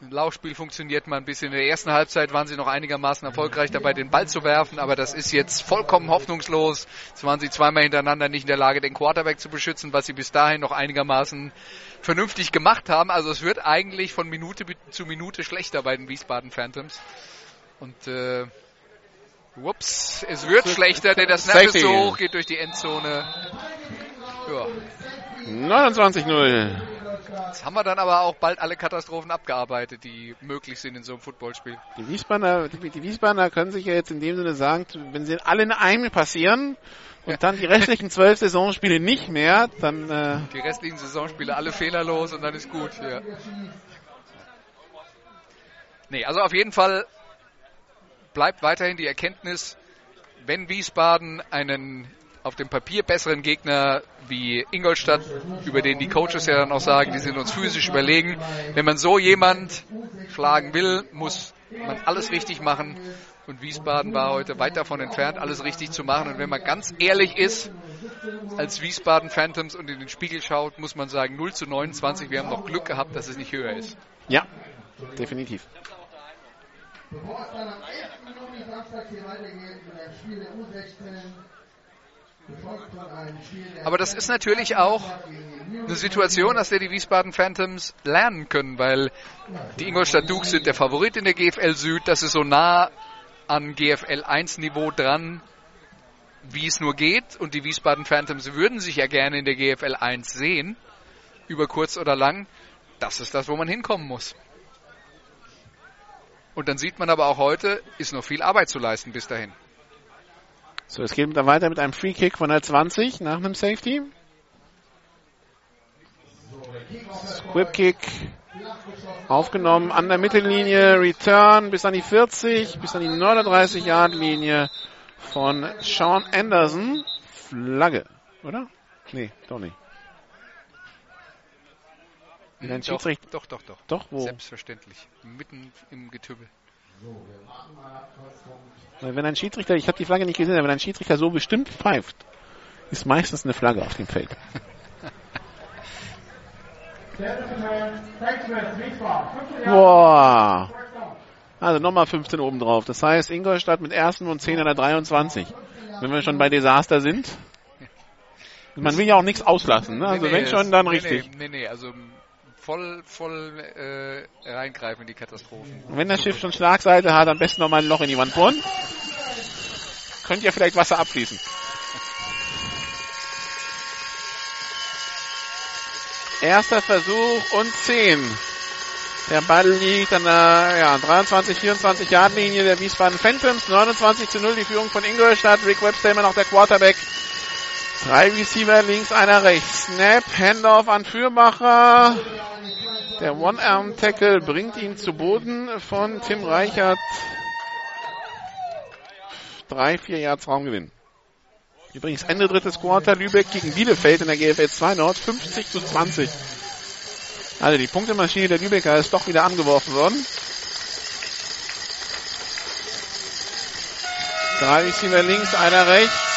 Ein Laufspiel funktioniert mal ein bisschen. In der ersten Halbzeit waren sie noch einigermaßen erfolgreich dabei, den Ball zu werfen, aber das ist jetzt vollkommen hoffnungslos. Jetzt waren sie zweimal hintereinander nicht in der Lage, den Quarterback zu beschützen, was sie bis dahin noch einigermaßen vernünftig gemacht haben. Also es wird eigentlich von Minute zu Minute schlechter bei den Wiesbaden Phantoms. Und äh, whoops, es wird schlechter, denn der Snap ist so hoch, geht durch die Endzone. Ja. 29-0. Jetzt haben wir dann aber auch bald alle Katastrophen abgearbeitet, die möglich sind in so einem Footballspiel. Die Wiesbadener, die, die Wiesbadener können sich ja jetzt in dem Sinne sagen, wenn sie alle in einem passieren und Ja. dann die restlichen zwölf Saisonspiele nicht mehr, dann äh, Die restlichen Saisonspiele alle fehlerlos und dann ist gut. Ja. Nee, also auf jeden Fall bleibt weiterhin die Erkenntnis, wenn Wiesbaden einen auf dem Papier besseren Gegner wie Ingolstadt, über den die Coaches ja dann auch sagen, die sind uns physisch überlegen, wenn man so jemand schlagen will, muss man alles richtig machen. Und Wiesbaden war heute weit davon entfernt, alles richtig zu machen. Und wenn man ganz ehrlich ist, als Wiesbaden Phantoms und in den Spiegel schaut, muss man sagen 0 zu 29. Wir haben noch Glück gehabt, dass es nicht höher ist. ja, definitiv. Bevor es dann am 11. Juni Samstag hier weitergeht mit einem Spiel der U16, gefolgt von einem Spiel der Aber das ist natürlich auch eine Situation, aus der die Wiesbaden Phantoms lernen können, weil die Ingolstadt Dukes sind der Favorit in der GFL Süd. Das ist so nah an GFL 1 Niveau dran, wie es nur geht. Und die Wiesbaden Phantoms würden sich ja gerne in der GFL 1 sehen, über kurz oder lang. Das ist das, wo man hinkommen muss. Und dann sieht man aber auch heute, ist noch viel Arbeit zu leisten bis dahin. So, es geht dann weiter mit einem Free Kick von der 20 nach einem Safety. Squib Kick aufgenommen an der Mittellinie, Return bis an die 40, bis an die 39 Yard Linie von Sean Anderson. Flagge, oder? Nee, doch nicht. Wenn ein Doch, doch, doch, doch. doch, wo? Selbstverständlich. Mitten im Getümmel. Weil wenn ein Schiedsrichter, ich habe die Flagge nicht gesehen, aber wenn ein Schiedsrichter so bestimmt pfeift, ist meistens eine Flagge auf dem Feld. Boah. Also nochmal 15 oben drauf. Das heißt, Ingolstadt mit ersten und 10 an der 23. Wenn wir schon bei Desaster sind. Man will ja auch nichts auslassen, ne? Also Nee, wenn nee, schon, dann nee, richtig. Nee, nee, nee, also voll, voll äh, reingreifen in die Katastrophen. Und wenn das Schiff schon Schlagseite hat, am besten nochmal ein Loch in die Wand bohren. Könnte ja vielleicht Wasser abfließen. Erster Versuch und 10. Der Ball liegt an der ja, 23, 24 Yard Linie der Wiesbaden Phantoms. 29 zu 0 die Führung von Ingolstadt. Rick Webster immer noch der Quarterback. Drei Receiver links, einer rechts. Snap, Handoff an Fürmacher. Der One-Arm-Tackle bringt ihn zu Boden von Tim Reichert. Drei, vier Yards Raumgewinn. Übrigens Ende drittes Quarter Lübeck gegen Bielefeld in der GFL 2 Nord 50 zu 20. Also die Punktemaschine der Lübecker ist doch wieder angeworfen worden. Drei Receiver links, einer rechts.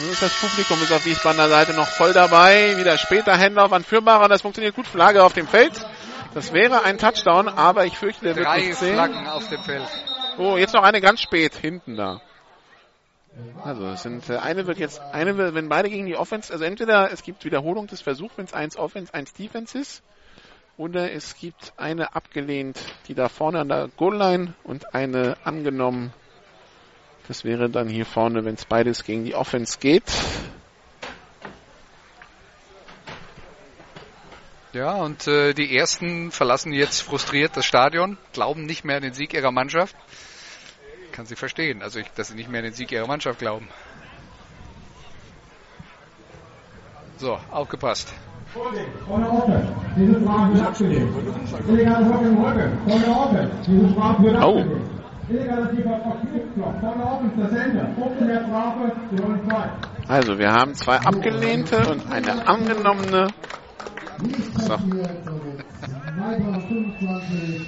Nun ist das Publikum ist auf Wiesbadener Seite noch voll dabei. Wieder später Händler an Fürmacher. Das funktioniert gut. Flagge auf dem Feld. Das wäre ein Touchdown, aber ich fürchte, der wird nicht zählen. Flaggen auf dem Feld. Oh, jetzt noch eine ganz spät hinten da. Also es sind äh, eine wird jetzt eine wird- wenn beide gegen die Offense, also entweder es gibt Wiederholung des Versuchs, wenn es eins Offense, eins Defense ist, oder es gibt eine abgelehnt, die da vorne an der Goal Line und eine angenommen. Das wäre dann hier vorne, wenn es beides gegen die Offense geht. Ja, und äh, die ersten verlassen jetzt frustriert das Stadion, glauben nicht mehr an den Sieg ihrer Mannschaft. Kann sie verstehen, also ich, dass sie nicht mehr an den Sieg ihrer Mannschaft glauben. So, aufgepasst. Vorne offen. Diese Frage wird abgelehnt. Illegale Hock im Rücken. Vorne offen. Diese Frage wird Oh. abgelehnt. Also wir haben zwei abgelehnte und eine angenommene. So. 2025.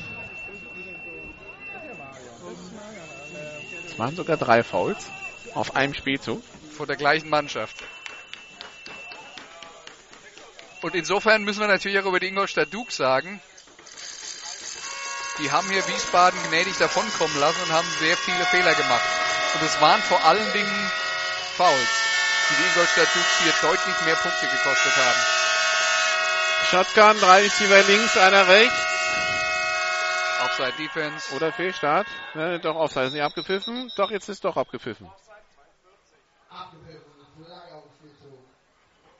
Es waren sogar drei Fouls auf einem Spielzug. Von der gleichen Mannschaft. Und insofern müssen wir natürlich auch über die Ingolstadt Dukes sagen, die haben hier Wiesbaden gnädig davonkommen lassen und haben sehr viele Fehler gemacht. Und es waren vor allen Dingen Fouls, die die Ingolstadt Dukes hier deutlich mehr Punkte gekostet haben. Shotgun, drei Receiver links, einer rechts. Offside Defense. Oder Fehlstart. Ne, doch, Offside ist nicht abgepfiffen. Doch, jetzt ist doch abgepfiffen.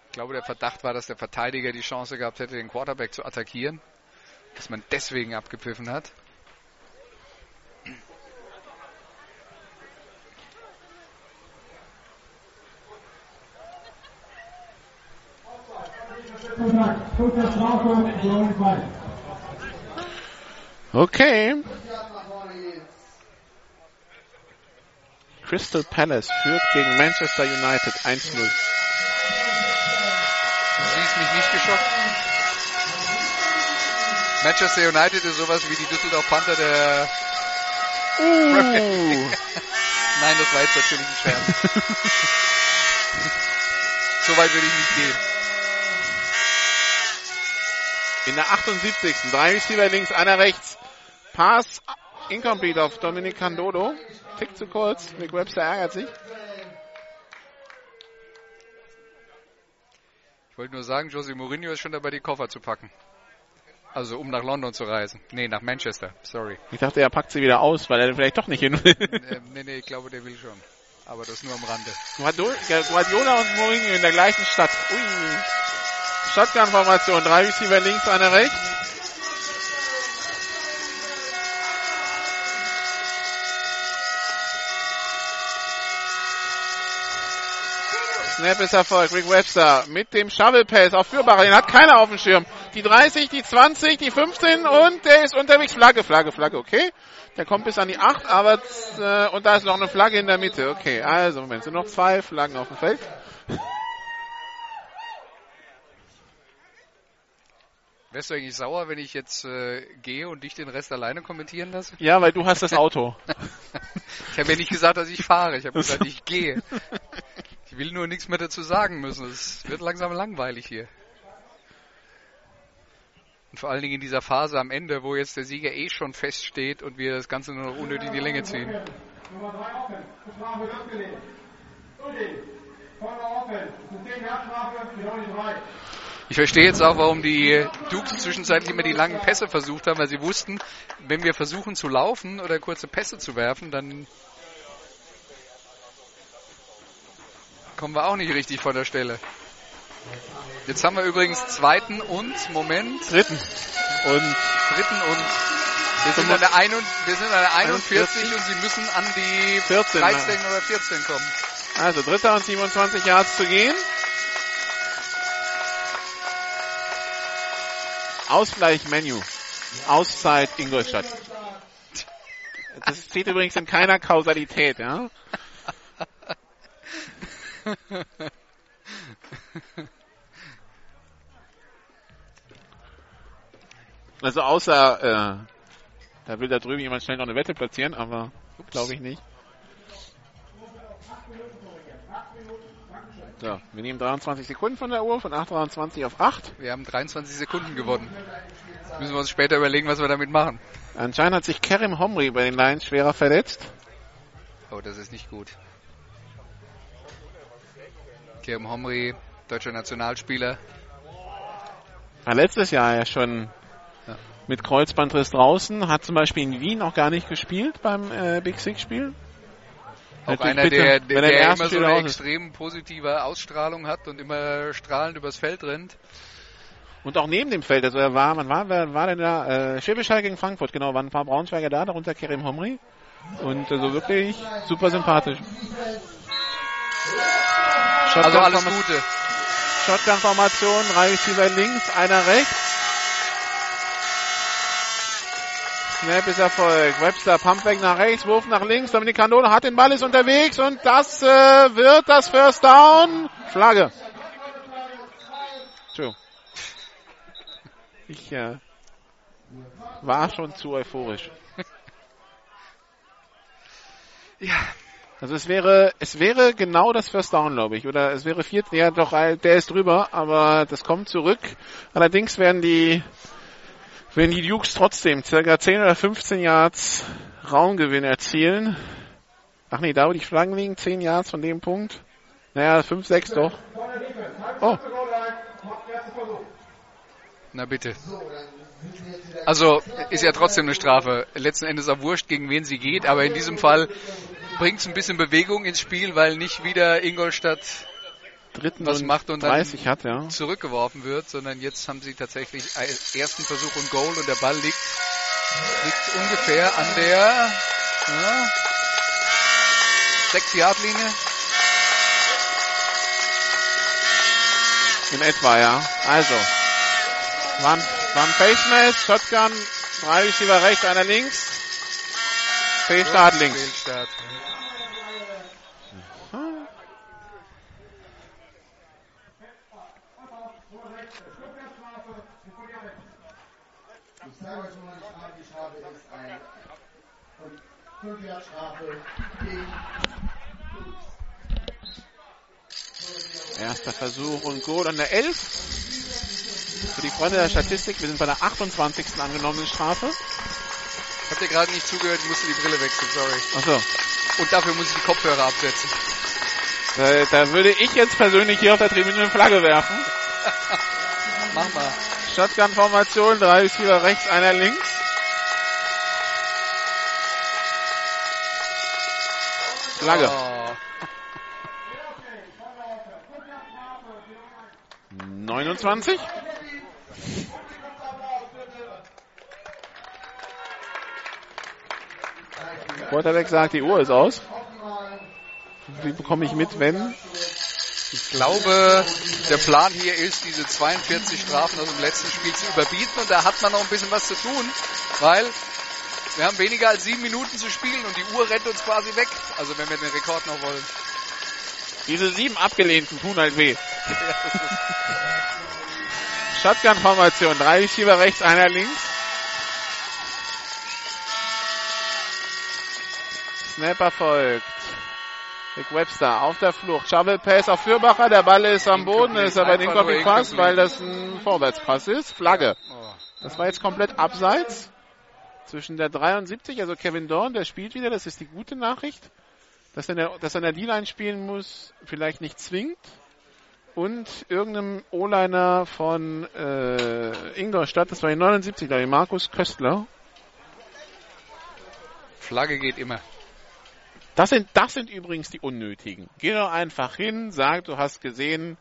Ich glaube, der Verdacht war, dass der Verteidiger die Chance gehabt hätte, den Quarterback zu attackieren. Dass man deswegen abgepfiffen hat. Okay. Crystal Palace führt gegen Manchester United 1-0. Sie ist mich nicht geschockt. Manchester United ist sowas wie die Düsseldorf Panther der Uh. Nein, das war jetzt natürlich ein Scherz. so weit würde ich nicht gehen. In der 78. Drei Receiver links, einer rechts. Pass incomplete auf Dominic Candodo. Tick zu kurz. Nick Webster ärgert sich. Ich wollte nur sagen, Jose Mourinho ist schon dabei, die Koffer zu packen. Also um nach London zu reisen. Nee, nach Manchester. Sorry. Ich dachte, er packt sie wieder aus, weil er vielleicht doch nicht hin will. ähm, nee, nee, ich glaube, der will schon. Aber das nur am Rande. Guardiola und Mourinho in der gleichen Stadt. Ui. Shotgun-Formation. Drei Receiver links, einer rechts. Snap ist Erfolg. Rick Webster mit dem Shovel Pass auf Führbacher. Den hat keiner auf dem Schirm. Die 30, die 20, die 15 und der ist unterwegs. Flagge, Flagge, Flagge. Okay. Der kommt bis an die 8, aber äh, und da ist noch eine Flagge in der Mitte. Okay, also Moment, sind noch zwei Flaggen auf dem Feld. Wärst du eigentlich sauer, wenn ich jetzt äh, gehe und dich den Rest alleine kommentieren lasse? Ja, weil du hast das Auto. ich habe ja nicht gesagt, dass ich fahre. Ich habe gesagt, ich gehe. Will nur nichts mehr dazu sagen müssen. Es wird langsam langweilig hier. Und vor allen Dingen in dieser Phase am Ende, wo jetzt der Sieger eh schon feststeht und wir das Ganze nur noch unnötig in die Länge ziehen. Nummer 3 offen. Strafe wird abgelehnt. Uli, Corner offen. System Herzstrafe, die 3. Ich verstehe jetzt auch, warum die Dukes zwischenzeitlich immer die langen Pässe versucht haben, weil sie wussten, wenn wir versuchen zu laufen oder kurze Pässe zu werfen, dann kommen wir auch nicht richtig von der Stelle. Jetzt haben wir übrigens zweiten und, Moment, dritten. Und dritten und wir sind, an der, ein, wir sind an der 41 und sie müssen an die 14, 13 oder 14 kommen. Also dritter und 27 Yards zu gehen. Ausgleich-Menü. Auszeit Ingolstadt. Das steht übrigens in keiner Kausalität, ja. Also außer, äh, da will da drüben jemand schnell noch eine Wette platzieren, aber glaube ich nicht. So, wir nehmen 23 Sekunden von der Uhr, von 8,23 auf 8. Wir haben 23 Sekunden gewonnen. Jetzt müssen wir uns später überlegen, was wir damit machen. Anscheinend hat sich Kerim Homri bei den Lions schwerer verletzt. Oh, das ist nicht gut. Kerim Homri, deutscher Nationalspieler. War letztes Jahr ja schon ja. mit Kreuzbandriss draußen, hat zum Beispiel in Wien auch gar nicht gespielt beim äh, Big Six Spiel. Auch einer, bitte, der, der, der immer so eine extrem positive Ausstrahlung hat und immer strahlend übers Feld rennt. Und auch neben dem Feld, also er war, man war, wer war denn da? Äh, Schwäbisch gegen Frankfurt, genau, waren ein paar Braunschweiger da, darunter Kerim Homri. Und also wirklich super sympathisch. Also alles Gute. Shotgun-Formation, drei Receiver links, einer rechts. Snap ist Erfolg. Webster Pumpback nach rechts, Wurf nach links. Dominik Candone hat den Ball, ist unterwegs und das äh, wird das First Down. Flagge. Entschuldigung. Ich äh, war schon zu euphorisch. ja. Also es wäre, es wäre genau das First Down, glaube ich. Oder es wäre vier, ja doch, der ist drüber, aber das kommt zurück. Allerdings werden die wenn die Dukes trotzdem circa 10 oder 15 Yards Raumgewinn erzielen. Ach nee, da wo die Flaggen liegen, 10 Yards von dem Punkt. Naja, 5, 6 doch. Oh. Na bitte. Also ist ja trotzdem eine Strafe. Letzten Endes auch wurscht, gegen wen sie geht, aber in diesem Fall bringt es ein bisschen Bewegung ins Spiel, weil nicht wieder Ingolstadt dritten was macht und dann 30 hat, ja. zurückgeworfen wird, sondern jetzt haben sie tatsächlich ersten Versuch und Goal und der Ball liegt, liegt ungefähr an der ja, 6-Yard-Linie. In etwa, ja. Also, war ein, war ein Face Mask, Shotgun, drei Receiver rechts, einer links. Fehlstart links. Fehlstart. Sage euch nur, die Strafe, die Strafe ist ein und 5 Jahre Strafe gegen Erster Versuch und Goal an der 11. Für die Freunde der Statistik, wir sind bei der 28. angenommenen Strafe. Ich habe dir gerade nicht zugehört, ich musste die Brille wechseln, sorry. Achso, Und dafür muss ich die Kopfhörer absetzen. da, da würde ich jetzt persönlich hier auf der Tribüne eine Flagge werfen. Mach mal. Shotgun-Formation, drei Receiver rechts, einer links. Flagge. Oh. 29. Quarterback sagt, die Uhr ist aus. Wie bekomme ich mit, wenn? Ich glaube, der Plan hier ist, diese 42 Strafen aus dem letzten Spiel zu überbieten und da hat man noch ein bisschen was zu tun, weil wir haben weniger als sieben Minuten zu spielen und die Uhr rennt uns quasi weg. Also wenn wir den Rekord noch wollen. Diese sieben Abgelehnten tun halt weh. Shotgun-Formation, drei Receiver rechts, einer links. Snapper folgt. Rick Webster auf der Flucht. Shovel Pass auf Fürbacher. Der Ball ist am Boden, ist aber ein Incomplete Pass, weil das ein Vorwärtspass ist. Flagge. Oh. Das war jetzt komplett abseits. Zwischen der 73, also Kevin Dorn, der spielt wieder, das ist die gute Nachricht. Dass er in der, dass er in der D-Line spielen muss, vielleicht nicht zwingt. Und irgendeinem O-Liner von äh, Ingolstadt, das war die 79, glaube ich, Markus Köstler. Flagge geht immer. Das sind, das sind übrigens die Unnötigen. Geh doch einfach hin, sag, du hast gesehen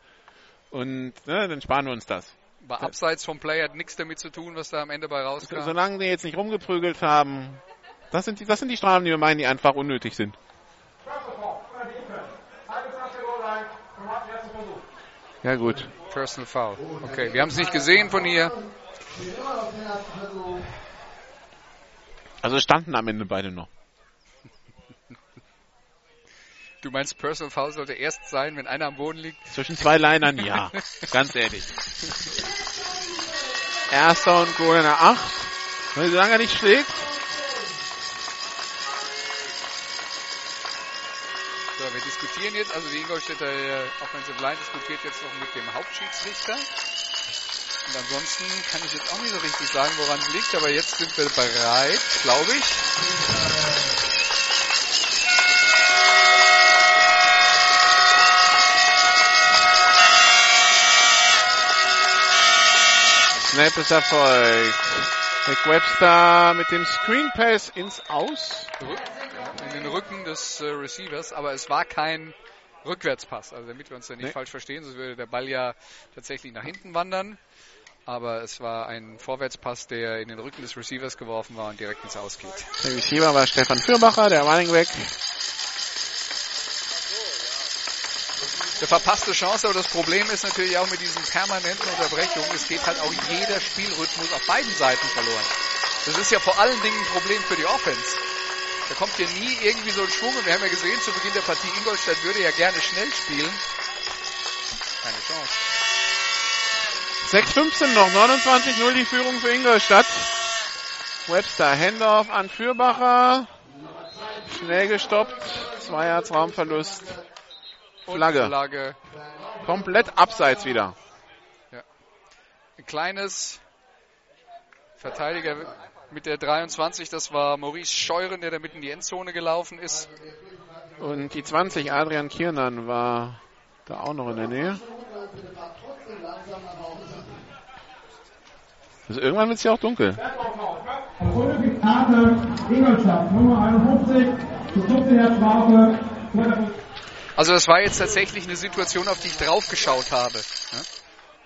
und ne, dann sparen wir uns das. War abseits vom Play hat nichts damit zu tun, was da am Ende bei rauskam. Solange die jetzt nicht rumgeprügelt haben, das sind die, das sind die Strafen, die wir meinen, die einfach unnötig sind. Ja gut. Personal Foul. Okay, wir haben es nicht gesehen von hier. Also standen am Ende beide noch. Du meinst, Personal Foul sollte erst sein, wenn einer am Boden liegt? Zwischen zwei Linern, ja. Ganz ehrlich. Erster und Goal in der 8. Weil solange er nicht schlägt. So, wir diskutieren jetzt, also die Ingolstädter äh, Offensive Line diskutiert jetzt noch mit dem Hauptschiedsrichter. Und ansonsten kann ich jetzt auch nicht so richtig sagen, woran es liegt, aber jetzt sind wir bereit, glaube ich. Snap ist erfolgt. Rick Webster mit dem Screen Pass ins Aus. in den Rücken des äh, Receivers, aber es war kein Rückwärtspass, also damit wir uns da nicht Nee. falsch verstehen, sonst würde der Ball ja tatsächlich nach hinten wandern. Aber es war ein Vorwärtspass, der in den Rücken des Receivers geworfen war und direkt ins Aus geht. Der Receiver war Stefan Fürbacher, der Running Back. Eine verpasste Chance, aber das Problem ist natürlich auch mit diesen permanenten Unterbrechungen, es geht halt auch jeder Spielrhythmus auf beiden Seiten verloren. Das ist ja vor allen Dingen ein Problem für die Offense. Da kommt ja nie irgendwie so ein Schwung und wir haben ja gesehen zu Beginn der Partie, Ingolstadt würde ja gerne schnell spielen. Keine Chance. 6-15 noch, 29-0 die Führung für Ingolstadt. Webster, Handoff an Fürbacher. Schnell gestoppt. Zwei Yards Raumverlust. Flagge. Flagge. Komplett abseits wieder. Ein kleines Verteidiger mit der 23, das war Maurice Scheuren, der da mitten in die Endzone gelaufen ist. Und die 20, Adrian Kiernan, war da auch noch in der Nähe. Also irgendwann wird es ja auch dunkel. Unnötig Karte, Ingolstadt, Nummer 51, zu 15 Strafe. Also das war jetzt tatsächlich eine Situation, auf die ich draufgeschaut habe.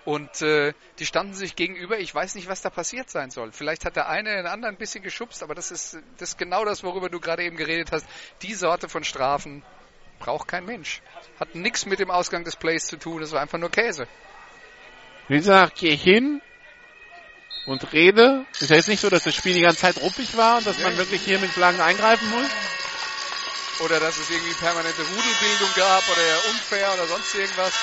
Und äh, die standen sich gegenüber. Ich weiß nicht, was da passiert sein soll. Vielleicht hat der eine den anderen ein bisschen geschubst, aber das ist, das ist genau das, worüber du gerade eben geredet hast. Die Sorte von Strafen braucht kein Mensch. Hat nichts mit dem Ausgang des Plays zu tun. Das war einfach nur Käse. Wie gesagt, geh hin und rede. Ist ja jetzt nicht so, dass das Spiel die ganze Zeit ruppig war und dass man wirklich hier mit Flaggen eingreifen muss. Oder dass es irgendwie permanente Rudelbildung gab oder unfair oder sonst irgendwas.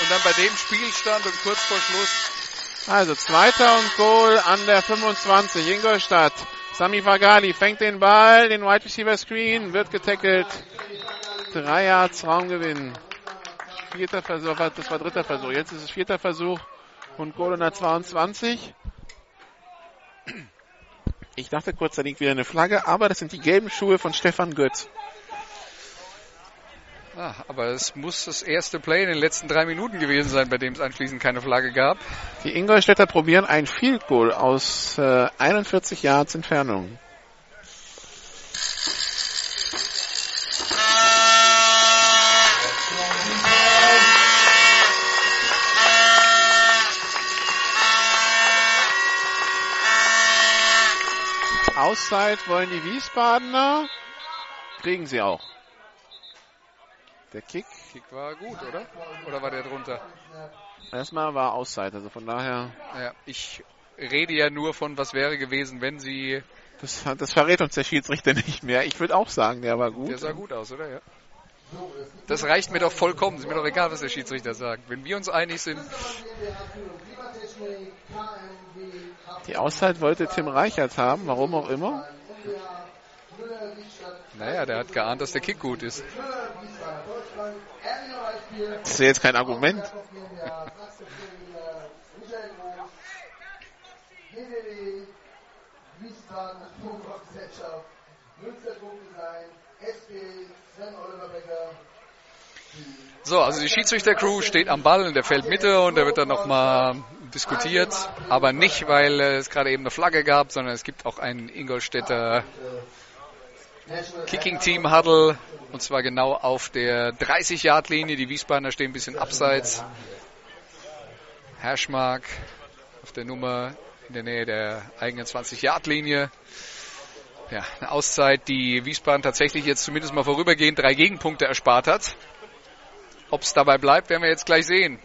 Und dann bei dem Spielstand und kurz vor Schluss. Also zweiter und Goal an der 25 Ingolstadt. Sami Fagali fängt den Ball, den Wide Receiver Screen, wird getackelt. Drei Yards Raumgewinn. Vierter Versuch, das war dritter Versuch. Jetzt ist es vierter Versuch und Goal in der 22. Ich dachte kurz, da liegt wieder eine Flagge, aber das sind die gelben Schuhe von Stefan Götz. Ah, aber es muss das erste Play in den letzten drei Minuten gewesen sein, bei dem es anschließend keine Flagge gab. Die Ingolstädter probieren ein Field Goal aus äh, 41 Yards Entfernung. Auszeit wollen die Wiesbadener. Kriegen sie auch. Der Kick. Kick war gut, oder? Oder war der drunter? Erstmal war Auszeit, also von daher. Ja, ich rede ja nur von, was wäre gewesen, wenn sie. Das, das verrät uns der Schiedsrichter nicht mehr. Ich würde auch sagen, der war gut. Der sah gut aus, oder? Ja. Das reicht mir doch vollkommen. Ist mir doch egal, was der Schiedsrichter sagt. Wenn wir uns einig sind. Die Auszeit wollte Tim Reichert haben, warum auch immer. Naja, der hat geahnt, dass der Kick gut ist. Das ist jetzt kein Argument. So, also die Schiedsrichter-Crew steht am Ball in der Feldmitte und da wird dann nochmal diskutiert, aber nicht, weil es gerade eben eine Flagge gab, sondern es gibt auch einen Ingolstädter Kicking-Team-Huddle und zwar genau auf der 30-Yard-Linie. Die Wiesbadener stehen ein bisschen abseits. Herschmark auf der Nummer in der Nähe der eigenen 20-Yard-Linie. Ja, eine Auszeit, die Wiesbaden tatsächlich jetzt zumindest mal vorübergehend drei Gegenpunkte erspart hat. Ob es dabei bleibt, werden wir jetzt gleich sehen.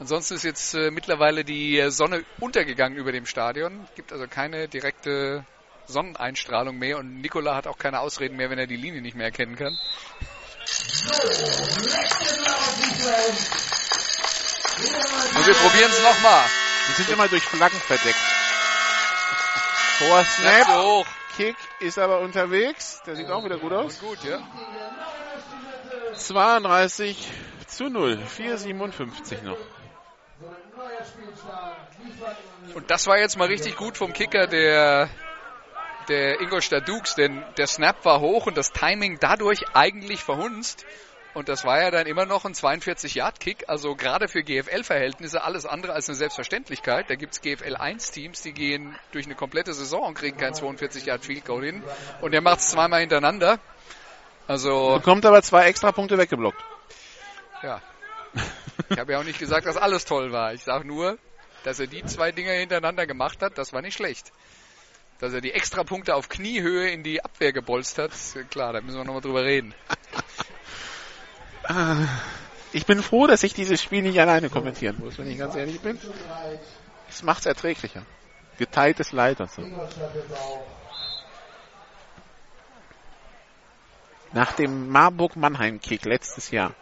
Ansonsten ist jetzt äh, mittlerweile die Sonne untergegangen über dem Stadion. Gibt also keine direkte Sonneneinstrahlung mehr und Nikola hat auch keine Ausreden mehr, wenn er die Linie nicht mehr erkennen kann. Und wir probieren es nochmal. Die sind immer durch Flaggen verdeckt. Vor Snap. hoch. Kick ist aber unterwegs. Der sieht auch wieder gut aus. Gut, ja. 32 zu 0. 4,57 noch. Und das war jetzt mal richtig gut vom Kicker der, der Ingolstadt Dukes, denn der Snap war hoch und das Timing dadurch eigentlich verhunzt. Und das war ja dann immer noch ein 42-Yard-Kick, also gerade für GFL-Verhältnisse alles andere als eine Selbstverständlichkeit. Da gibt's GFL 1-Teams, die gehen durch eine komplette Saison und kriegen kein 42-Yard-Field-Goal hin. Und der macht's zweimal hintereinander. Also. Bekommt aber zwei extra Punkte weggeblockt. Ja. Ich habe ja auch nicht gesagt, dass alles toll war. Ich sage nur, dass er die zwei Dinger hintereinander gemacht hat, das war nicht schlecht. Dass er die extra Punkte auf Kniehöhe in die Abwehr gebolzt hat, klar, da müssen wir nochmal drüber reden. Ich bin froh, dass ich dieses Spiel nicht alleine kommentieren muss, wenn ich ganz ehrlich bin. Es macht es erträglicher. Geteiltes Leid und so. Nach dem Marburg-Mannheim-Kick letztes Jahr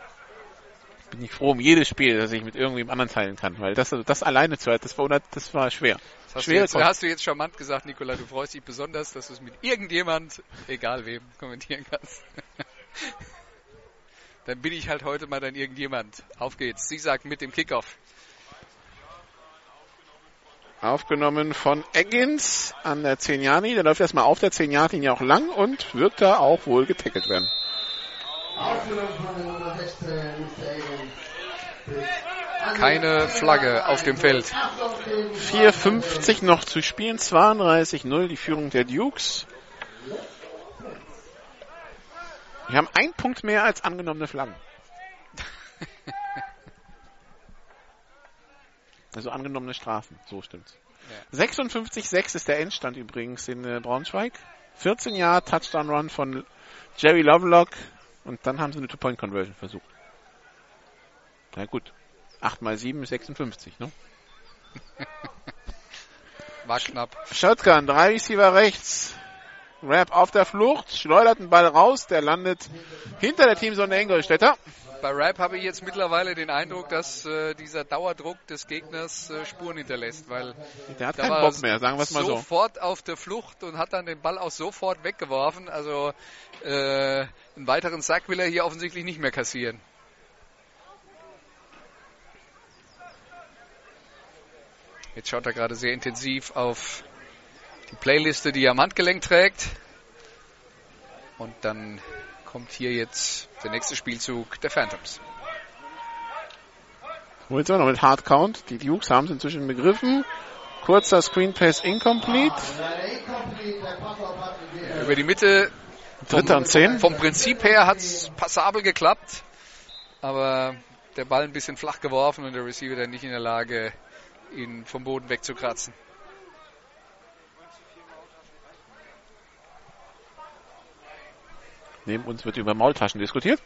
bin ich froh um jedes Spiel, das ich mit irgendwem anderen teilen kann, weil das, das alleine zu halten, das war, das war schwer. Das hast, Schwere du jetzt, hast du jetzt charmant gesagt, Nikola, du freust dich besonders, dass du es mit irgendjemand, egal wem, kommentieren kannst. Dann bin ich halt heute mal dann irgendjemand. Auf geht's. Sie sagt mit dem Kickoff. Aufgenommen von Eggins an der 10 Yard Der läuft erstmal auf der 10 Yard Linie auch lang und wird da auch wohl getackelt werden. Keine Flagge auf dem Feld. 4,50 noch zu spielen, 32-0 die Führung der Dukes. Wir haben einen Punkt mehr als angenommene Flaggen. also angenommene Strafen, so stimmt's. Ja. 56-6 ist der Endstand übrigens in äh, Braunschweig. 14 Jahre Touchdown Run von Jerry Lovelock und dann haben sie eine Two-Point-Conversion versucht. Na gut. 8 mal 7 ist 56, ne? War knapp. Shotgun, drei Receiver rechts. Rap auf der Flucht, schleudert den Ball raus, der landet hinter der Teamsonne Ingolstädter. Bei Rap habe ich jetzt mittlerweile den Eindruck, dass äh, dieser Dauerdruck des Gegners äh, Spuren hinterlässt, weil der hat keinen Bock mehr, sagen wir es mal so. Sofort auf der Flucht und hat dann den Ball auch sofort weggeworfen. Also äh, einen weiteren Sack will er hier offensichtlich nicht mehr kassieren. Jetzt schaut er gerade sehr intensiv auf die Playliste, die er am Handgelenk trägt. Und dann kommt hier jetzt der nächste Spielzug der Phantoms. Holt noch mit Hard Count. Die Dukes haben es inzwischen begriffen. Kurzer Screen Pass incomplete. Über die Mitte. Dritter und zehn. Vom Prinzip her hat es passabel geklappt. Aber der Ball ein bisschen flach geworfen und der Receiver dann nicht in der Lage, ihn vom Boden wegzukratzen. Neben uns wird über Maultaschen diskutiert.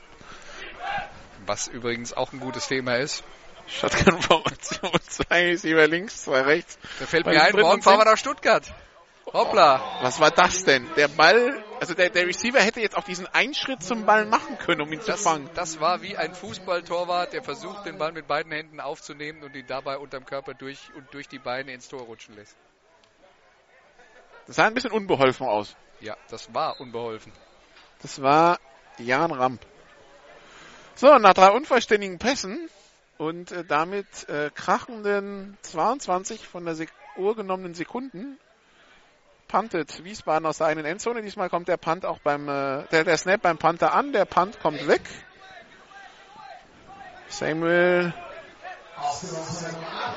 Was übrigens auch ein gutes Thema ist. Shotgun-Formation, zwei Receiver links, zwei rechts. Da fällt mir ein, morgen fahren wir nach Stuttgart. Hoppla. Was war das denn? Der Ball, also der, der Receiver hätte jetzt auch diesen Einschritt zum Ball machen können, um ihn das, zu fangen. Das war wie ein Fußballtorwart, der versucht, den Ball mit beiden Händen aufzunehmen und ihn dabei unterm Körper durch und durch die Beine ins Tor rutschen lässt. Das sah ein bisschen unbeholfen aus. Ja, das war unbeholfen. Das war Jan Ramp. So, nach drei unvollständigen Pässen und äh, damit äh, krachenden 22 von der Sek Uhr genommenen Sekunden puntet Wiesbaden aus der eigenen Endzone. Diesmal kommt der Punt auch beim, äh, der, der Snap beim Panther an. Der Punt kommt weg. Samuel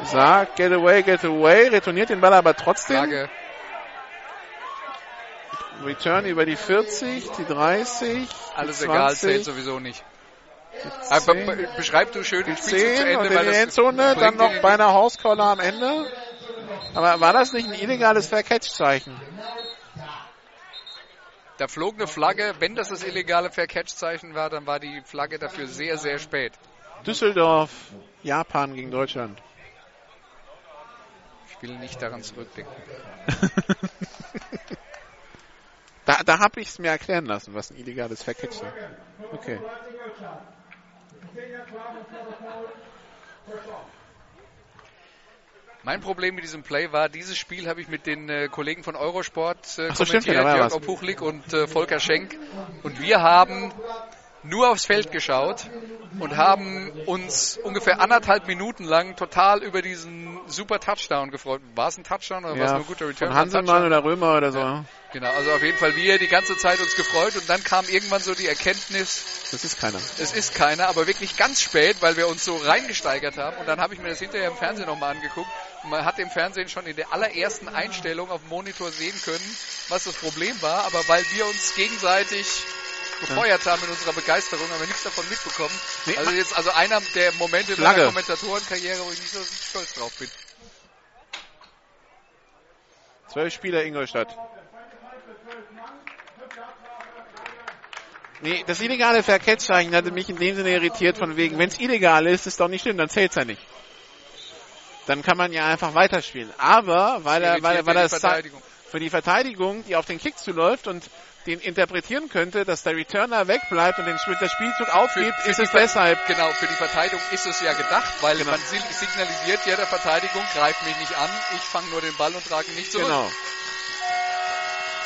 sagt, get away, get away, retourniert den Ball aber trotzdem. Frage. Return über die 40, die 30. Alles die 20, egal, zählt sowieso nicht. Aber beschreib du schön die 10 zu Ende, und in die Endzone, dann noch bei einer Hauskolle am Ende. Aber war das nicht ein illegales Fair-Catch-Zeichen? Da flog eine Flagge. Wenn das das illegale Fair-Catch-Zeichen war, dann war die Flagge dafür sehr, sehr spät. Düsseldorf, Japan gegen Deutschland. Ich will nicht daran zurückdenken. Da, da habe ich es mir erklären lassen, was ein illegales Verketch ist. Okay. Mein Problem mit diesem Play war, dieses Spiel habe ich mit den äh, Kollegen von Eurosport äh, so, kommentiert, stimmt, ja, Jörg Opuchlik und äh, Volker Schenk. Und wir haben nur aufs Feld geschaut und haben uns ungefähr anderthalb Minuten lang total über diesen super Touchdown gefreut. War es ein Touchdown oder ja, war es nur ein guter Return? Von Hanselmann oder Römer oder so. Ja, genau, also auf jeden Fall wir die ganze Zeit uns gefreut und dann kam irgendwann so die Erkenntnis. Das ist keiner. Es ist keiner, aber wirklich ganz spät, weil wir uns so reingesteigert haben und dann habe ich mir das hinterher im Fernsehen nochmal angeguckt und man hat im Fernsehen schon in der allerersten Einstellung auf dem Monitor sehen können, was das Problem war, aber weil wir uns gegenseitig gefeuert haben in unserer Begeisterung, haben wir nichts davon mitbekommen. Nee, also jetzt also einer der Momente in meiner Kommentatorenkarriere, wo ich nicht so stolz drauf bin. Zwölf Spieler Ingolstadt. Nee, das illegale Verkettszeichen hatte mich in dem Sinne irritiert, von wegen, wenn es illegal ist, ist doch nicht schlimm, dann zählt es ja nicht. Dann kann man ja einfach weiterspielen. Aber, weil er, weil, weil das für die Verteidigung, die auf den Kick zuläuft und den interpretieren könnte, dass der Returner wegbleibt und den, der Spielzug aufgibt, für, für ist es deshalb. Genau, für die Verteidigung ist es ja gedacht, weil genau. man signalisiert ja der Verteidigung, greift mich nicht an, ich fange nur den Ball und trage ihn nicht zurück. Genau.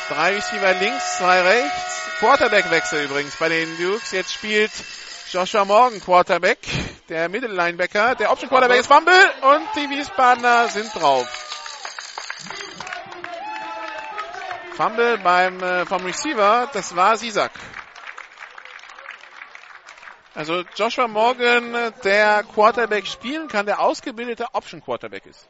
Drei Receiver links, zwei rechts. Quarterback-Wechsel übrigens bei den Dukes. Jetzt spielt Joshua Morgan Quarterback, der Mittellinebacker. Der Option Quarterback ist Fumble und die Wiesbadener sind drauf. Fumble beim, äh, vom Receiver, das war Sisak. Also Joshua Morgan, der Quarterback spielen kann, der ausgebildete Option Quarterback ist.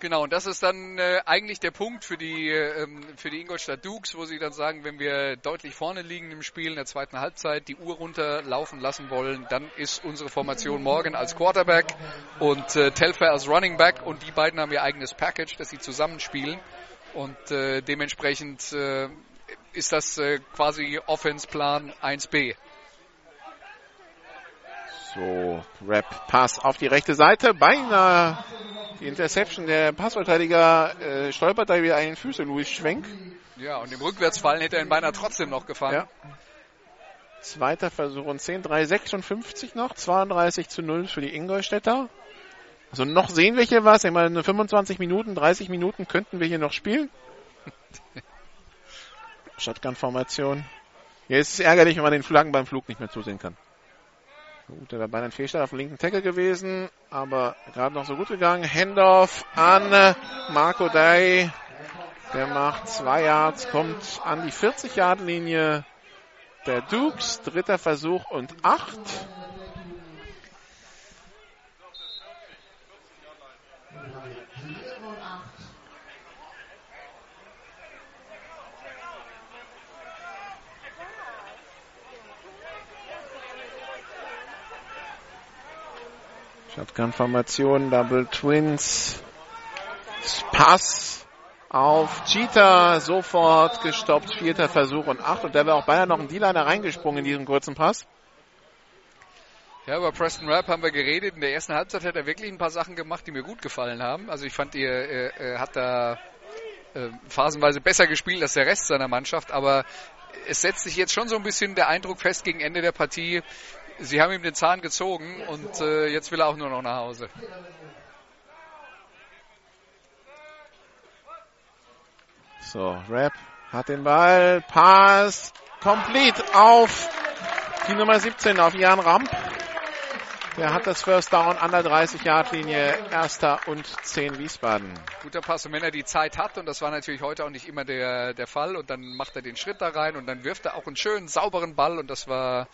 Genau, und das ist dann äh, eigentlich der Punkt für die, ähm, für die Ingolstadt Dukes, wo sie dann sagen, wenn wir deutlich vorne liegen im Spiel in der zweiten Halbzeit, die Uhr runterlaufen lassen wollen, dann ist unsere Formation Morgan als Quarterback und äh, Telfer als Running Back und die beiden haben ihr eigenes Package, das sie zusammenspielen und äh, dementsprechend äh, ist das äh, quasi Offense-Plan 1b. So, Rap, Pass auf die rechte Seite, beinahe die Interception. Der Passverteidiger äh, stolpert da wieder einen Füße, Louis Schwenk. Ja, und im Rückwärtsfallen hätte er ihn beinahe trotzdem noch gefangen. Ja. Zweiter Versuch und 10, 3, 56 noch, 32 zu 0 für die Ingolstädter. Also noch sehen wir hier was. Ich meine, 25 Minuten, 30 Minuten könnten wir hier noch spielen. Shotgun-Formation. Hier ist es ärgerlich, wenn man den Flaggen beim Flug nicht mehr zusehen kann. Gut, der beinahe ein Fehlstart auf dem linken Tackle gewesen, aber gerade noch so gut gegangen. Handoff an Marco Day. Der macht zwei Yards, kommt an die 40-Yard-Linie der Dukes. Dritter Versuch und acht. Shotgun-Formation, Double Twins. Pass auf Cheetah, sofort gestoppt, vierter Versuch und acht. Und da wäre auch beinahe noch ein D-Liner reingesprungen in diesem kurzen Pass. Ja, über Preston Rapp haben wir geredet. In der ersten Halbzeit hat er wirklich ein paar Sachen gemacht, die mir gut gefallen haben. Also ich fand, er, er, er hat da äh, phasenweise besser gespielt als der Rest seiner Mannschaft, aber es setzt sich jetzt schon so ein bisschen der Eindruck fest gegen Ende der Partie, sie haben ihm den Zahn gezogen und äh, jetzt will er auch nur noch nach Hause. So, Rap hat den Ball, Pass, complete auf die Nummer 17, auf Jan Ramp. Der hat das First Down an der 30-Yard-Linie, erster und 10 Wiesbaden. Guter Pass, und wenn er die Zeit hat, und das war natürlich heute auch nicht immer der, der Fall, und dann macht er den Schritt da rein und dann wirft er auch einen schönen, sauberen Ball, und das war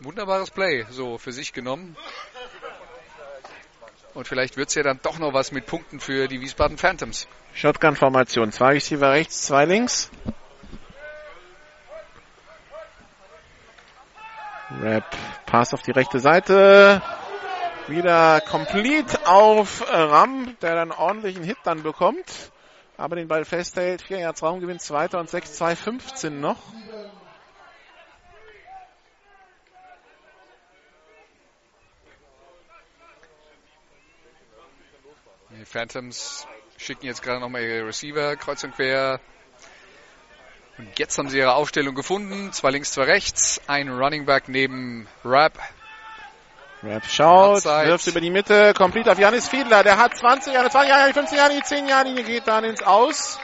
Wunderbares Play, so für sich genommen. Und vielleicht wird es ja dann doch noch was mit Punkten für die Wiesbaden Phantoms. Shotgun-Formation. Zwei Receiver rechts, zwei links. Rap, Pass auf die rechte Seite. Wieder complete auf Ram, der dann ordentlichen Hit dann bekommt. Aber den Ball festhält. Vier Yards Raumgewinn, zweiter und sechs, zwei, 15 noch. Die Phantoms schicken jetzt gerade nochmal ihre Receiver kreuz und quer. Und jetzt haben sie ihre Aufstellung gefunden. Zwei links, zwei rechts. Ein Running Back neben Rap. Rap schaut, wirft über die Mitte, komplett auf Janis Fiedler. Der hat 20 Jahre, 20 Jahre, 15 Jahre, 10 Jahre, die geht dann ins Aus.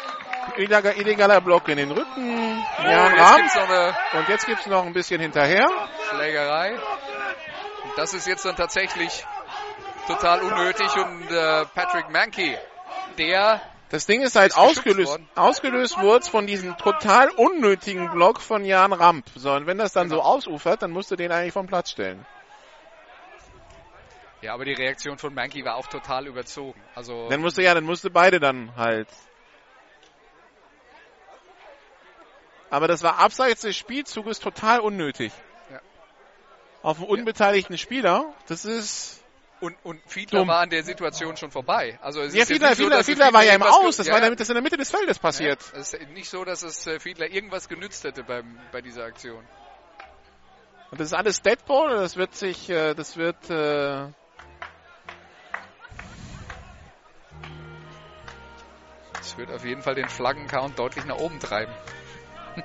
Illegaler, illegaler Block in den Rücken. Oh, jetzt eine und jetzt gibt's noch ein bisschen hinterher. Schlägerei. Und das ist jetzt dann tatsächlich total unnötig und äh, Patrick Mankey, der das Ding ist halt ist ausgelöst, worden. ausgelöst wurde von diesem total unnötigen Block von Jan Ramp. So, und wenn das dann genau. so ausufert, dann musst du den eigentlich vom Platz stellen. Ja, aber die Reaktion von Mankey war auch total überzogen. Also dann musste ja, dann musste beide dann halt. Aber das war abseits des Spielzuges total unnötig. Ja. Auf einen unbeteiligten Spieler, das ist und, und Fiedler Dumm. war an der Situation schon vorbei. Also es ja, ist Fiedler, Fiedler, so, Fiedler, Fiedler, war ja im Aus. Das ja, war damit, das in der Mitte des Feldes passiert. Ja, es ist nicht so, dass es äh, Fiedler irgendwas genützt hätte beim, bei dieser Aktion. Und das ist alles Deadball. Das wird sich, äh, das wird. Äh das wird auf jeden Fall den Flaggencount deutlich nach oben treiben.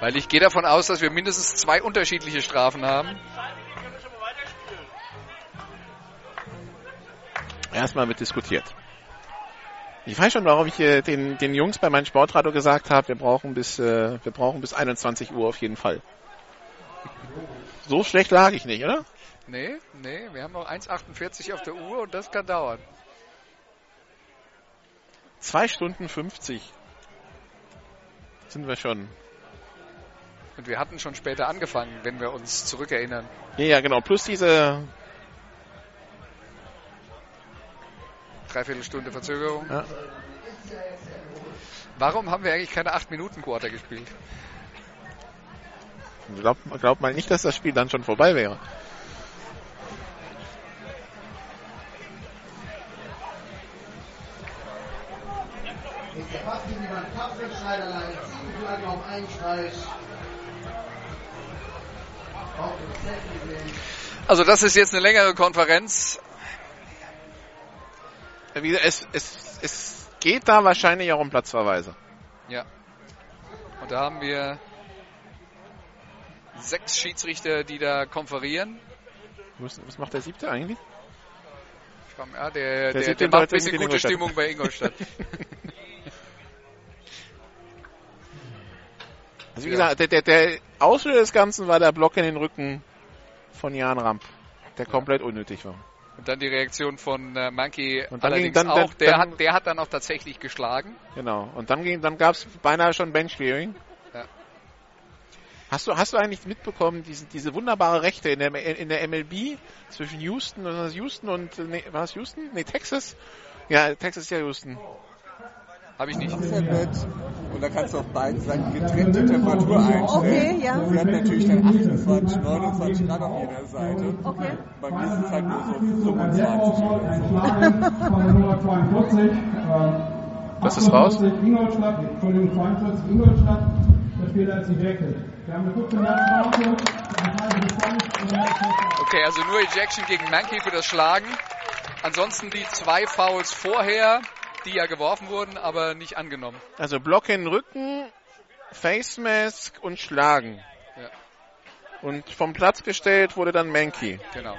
Weil ich gehe davon aus, dass wir mindestens zwei unterschiedliche Strafen haben. Erstmal wird diskutiert. Ich weiß schon, warum ich äh, den, den Jungs bei meinem Sportradio gesagt habe, wir brauchen bis äh, wir brauchen bis 21 Uhr auf jeden Fall. So schlecht lag ich nicht, oder? Nee, nee, wir haben noch 1,48 auf der Uhr und das kann dauern. 2 Stunden 50 sind wir schon. Und wir hatten schon später angefangen, wenn wir uns zurückerinnern. Ja, genau. Plus diese Dreiviertelstunde Verzögerung. Ja. Warum haben wir eigentlich keine 8-Minuten-Quarter gespielt? Glaubt glaub mal nicht, dass das Spiel dann schon vorbei wäre. Also das ist jetzt eine längere Konferenz. Wie gesagt, Es, es, es geht da wahrscheinlich auch um Platzverweise. Ja. Und da haben wir sechs Schiedsrichter, die da konferieren. Was, was macht der siebte eigentlich? Ja, der, der, siebte der macht ein bisschen gute Ingolstadt. Stimmung bei Ingolstadt. Also wie Ja. gesagt, der, der, der Auslöser des Ganzen war der Block in den Rücken von Jan Ramp, der komplett unnötig war. Und dann die Reaktion von äh, Monkey Und dann allerdings ging- dann- auch. dann- der, hat, der hat dann auch tatsächlich geschlagen. Genau. Und dann ging, dann gab es beinahe schon Bench-Clearing. Ja. Hast du, hast du eigentlich mitbekommen, diese, diese wunderbare Rechte in der, in der MLB zwischen Houston, das, Houston und, nee, war es Houston? Nee, Texas? Ja, Texas ist ja Houston. Habe ich nicht. Wasserbett und da kannst du auf beiden Seiten getrennte Temperatur einstellen. Okay, ja. Sie hat natürlich dann 28, 29 Grad auf jeder Seite. Okay. Bei mir ist es halt nur so So, beim 25 Netball oder ein so. Schlagen von der Nummer 42. ähm, Was ist raus? 48 Ingolstadt, Entschuldigung, 42 Ingolstadt. Der Spieler ist ejected. Wir haben eine 15 Jahre Pause. Ein Teil bekommen. und dann ist es- Okay, also nur Ejection gegen Mankey für das Schlagen. Ansonsten die zwei Fouls vorher, die ja geworfen wurden, aber nicht angenommen. Also Block in den Rücken, Face Mask und Schlagen. Ja. Und vom Platz gestellt wurde dann Mankey. Genau.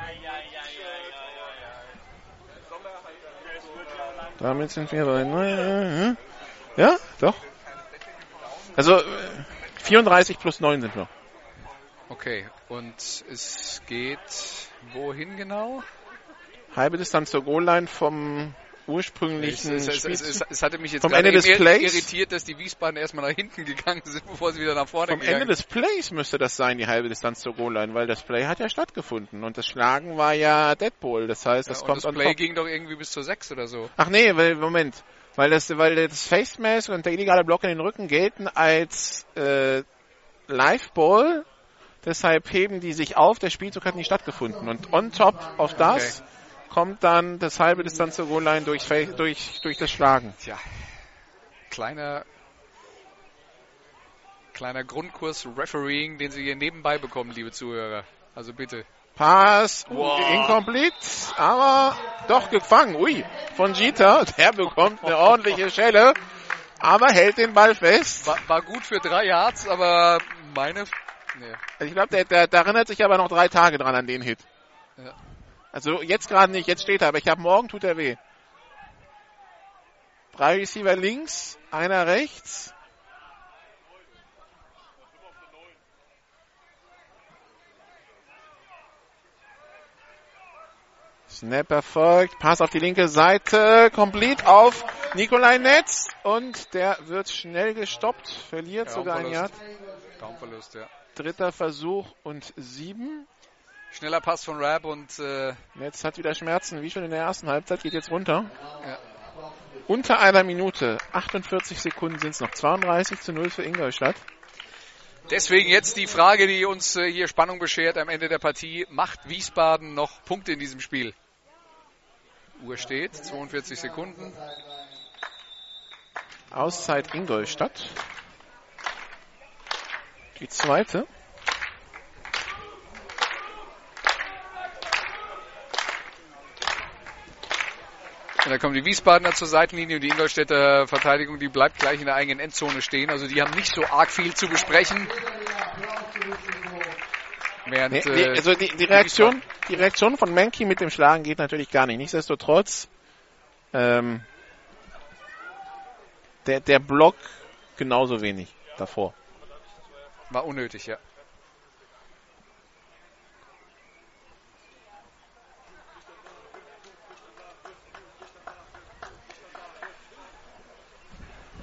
Damit sind wir bei neun. Ja, doch. Also äh, 34 plus 9 sind wir. Okay, und es geht wohin genau? Halbe Distanz zur Goal-Line vom ursprünglichen Es, es, es, es, hatte mich jetzt Vom Ende des Plays? irritiert, dass die Wiesbaden erstmal nach hinten gegangen sind, bevor sie wieder nach vorne Vom gegangen Ende des Plays müsste das sein, die halbe Distanz zur Goal-Line, weil das Play hat ja stattgefunden und das Schlagen war ja Deadpool. Das heißt, das Ja, und kommt das on Play ging doch irgendwie bis zur 6 oder so. Ach nee, weil, Moment. Weil das, weil das Face Mask und der illegale Block in den Rücken gelten als äh, Live-Ball. Deshalb heben die sich auf. Der Spielzug hat nicht stattgefunden. Und on top auf das kommt dann das halbe Distanz zur Goal-Line durch, durch, durch das Schlagen. Tja, kleiner, kleiner Grundkurs Refereeing, den Sie hier nebenbei bekommen, liebe Zuhörer. Also bitte. Pass, Wow. incomplete, aber doch gefangen. Ui, von Jeter. Der bekommt eine ordentliche Schelle, aber hält den Ball fest. War, war gut für drei Yards, aber meine... Nee. Ich glaube, der, der, der erinnert sich aber noch drei Tage dran an den Hit. Ja. Also jetzt gerade nicht, jetzt steht er, aber ich habe morgen tut er weh. Drei Receiver links, einer rechts. Snap erfolgt, Pass auf die linke Seite, complete auf Nikolai Netz und der wird schnell gestoppt, verliert sogar ein Yard. Dritter Versuch und sieben. Schneller Pass von Rab und äh, Netz hat wieder Schmerzen, wie schon in der ersten Halbzeit, geht jetzt runter. Ja. Unter einer Minute, 48 Sekunden sind es noch, 32 zu 0 für Ingolstadt. deswegen jetzt die Frage, die uns äh, hier Spannung beschert am Ende der Partie. Macht Wiesbaden noch Punkte in diesem Spiel? Uhr steht, 42 Sekunden. Auszeit Ingolstadt. Die zweite. Und da kommen die Wiesbadener zur Seitenlinie und die Ingolstädter Verteidigung, die bleibt gleich in der eigenen Endzone stehen. Also die haben nicht so arg viel zu besprechen. Während, Nee, nee, äh, also die, die Reaktion, die Reaktion von Menki mit dem Schlagen geht natürlich gar nicht. Nichtsdestotrotz, ähm, der, der Block genauso wenig davor. war unnötig, ja.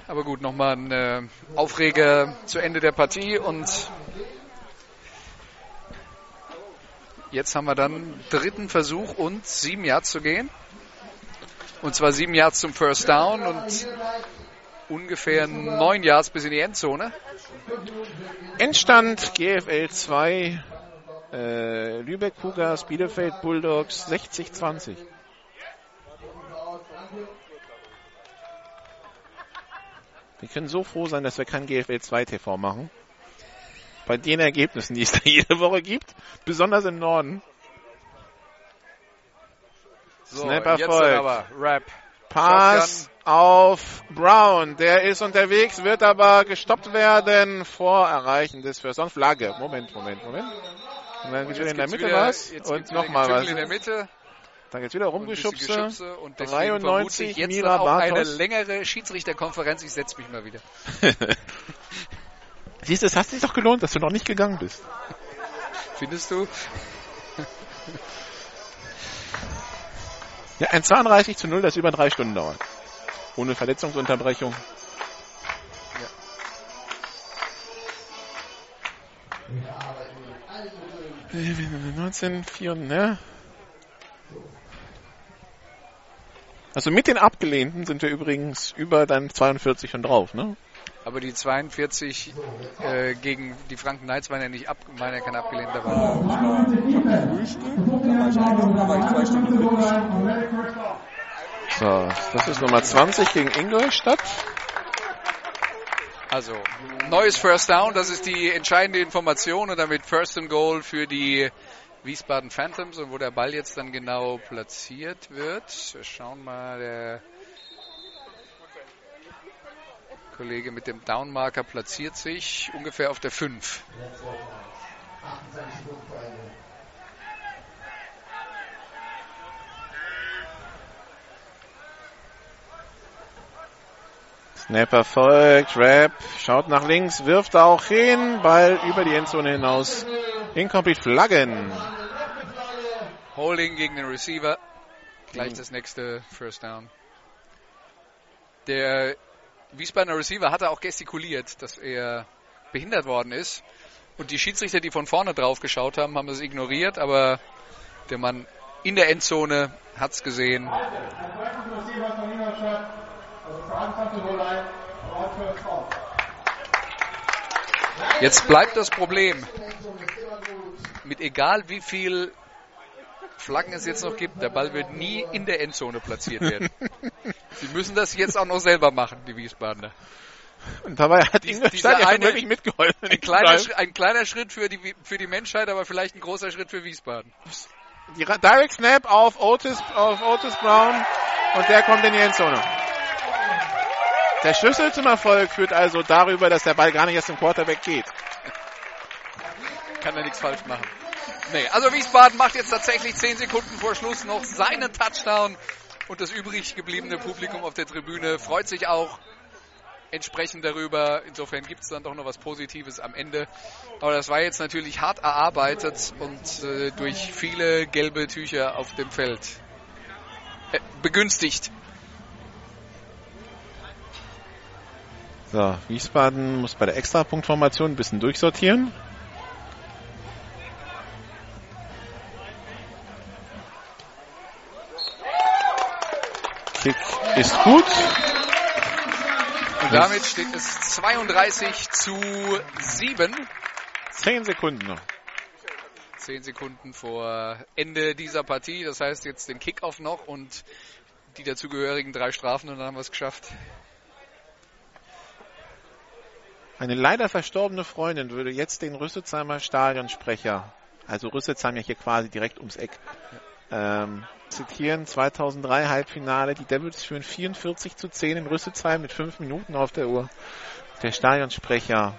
Aber gut, nochmal ein äh, Aufreger zu Ende der Partie und jetzt haben wir dann dritten Versuch und sieben Yards zu gehen. Und zwar sieben Yards zum First Down und ungefähr neun Yards bis in die Endzone. Endstand GFL 2, äh, Lübeck Cougars, Bielefeld Bulldogs 60-20. Wir können so froh sein, dass wir kein GFL 2 TV machen. Bei den Ergebnissen, die es da jede Woche gibt, besonders im Norden. So, Snap jetzt aber Rap. Pass auf Brown. Der ist unterwegs, wird aber gestoppt werden vor Erreichen des First Down. Flagge. Moment, Moment, Moment. Und dann gibt's wieder in der Mitte wieder- was. Und nochmal was. in der Mitte. Dann gibt's wieder. Geschubse und deswegen vermute 93 ich jetzt Mira auch eine längere Schiedsrichterkonferenz. Ich setze mich mal wieder. Siehst du, es hat sich doch gelohnt, dass du noch nicht gegangen bist. Findest du? Ja, ein 32 zu 0, das über drei Stunden dauert. Ohne Verletzungsunterbrechung. 19, 4, ne? Also mit den Abgelehnten sind wir übrigens über dann 42 und drauf, ne? Aber die 42 äh, gegen die Franken Knights waren ja nicht ab, waren ja kein abgelehnter war. So, das ist Nummer 20 gegen Ingolstadt. Also, neues First Down, das ist die entscheidende Information und damit First and Goal für die Wiesbaden Phantoms und wo der Ball jetzt dann genau platziert wird. Wir schauen mal, der Kollege mit dem Downmarker platziert sich ungefähr auf der 5. Snapper folgt, Rap, schaut nach links, wirft auch hin, Ball über die Endzone hinaus. Incomplete Flaggen. Holding gegen den Receiver. Gleich das nächste First Down. Der Wiesbadener Receiver hatte auch gestikuliert, dass er behindert worden ist. Und die Schiedsrichter, die von vorne drauf geschaut haben, haben das ignoriert, aber der Mann in der Endzone hat's gesehen. Jetzt bleibt das Problem. Mit egal wie viel Flaggen es jetzt noch gibt, der Ball wird nie in der Endzone platziert werden. Sie müssen das jetzt auch noch selber machen, die Wiesbadener. Und dabei hat Dies- Ingolstadt ja eine- wirklich mitgeholfen. Ein kleiner, Schritt- ein kleiner Schritt für die, ein die Menschheit, aber vielleicht ein großer Schritt für Wiesbaden. Die Direct Snap auf Otis, auf Otis Brown und der kommt in die Endzone. Der Schlüssel zum Erfolg führt also darüber, dass der Ball gar nicht erst zum Quarterback geht. Kann er nichts falsch machen. Nee, also Wiesbaden macht jetzt tatsächlich 10 Sekunden vor Schluss noch seinen Touchdown und das übrig gebliebene Publikum auf der Tribüne freut sich auch entsprechend darüber. Insofern gibt es dann doch noch was Positives am Ende. Aber das war jetzt natürlich hart erarbeitet und äh, durch viele gelbe Tücher auf dem Feld äh, begünstigt. So, Wiesbaden muss bei der Extrapunktformation ein bisschen durchsortieren. Kick ist gut. Und damit steht es 32 zu 7. Zehn Sekunden noch. 10 Sekunden vor Ende dieser Partie. Das heißt jetzt den Kickoff noch und die dazugehörigen drei Strafen und dann haben wir es geschafft. Eine leider verstorbene Freundin würde jetzt den Rüsselsheimer Stadionsprecher, also Rüsselsheim ja hier quasi direkt ums Eck, ähm, zitieren. 2003 Halbfinale, die Devils führen 44 zu 10 in Rüsselsheim mit 5 Minuten auf der Uhr. Der Stadionsprecher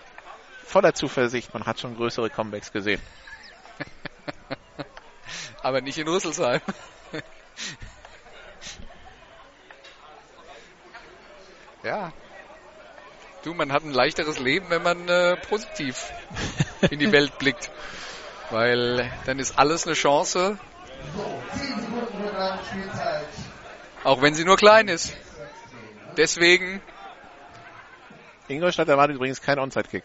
voller Zuversicht, man hat schon größere Comebacks gesehen. Aber nicht in Rüsselsheim. ja. Du, man hat ein leichteres Leben, wenn man äh, positiv in die Welt blickt. Weil dann ist alles eine Chance, auch wenn sie nur klein ist. Deswegen Ingolstadt erwartet übrigens keinen Onside-Kick.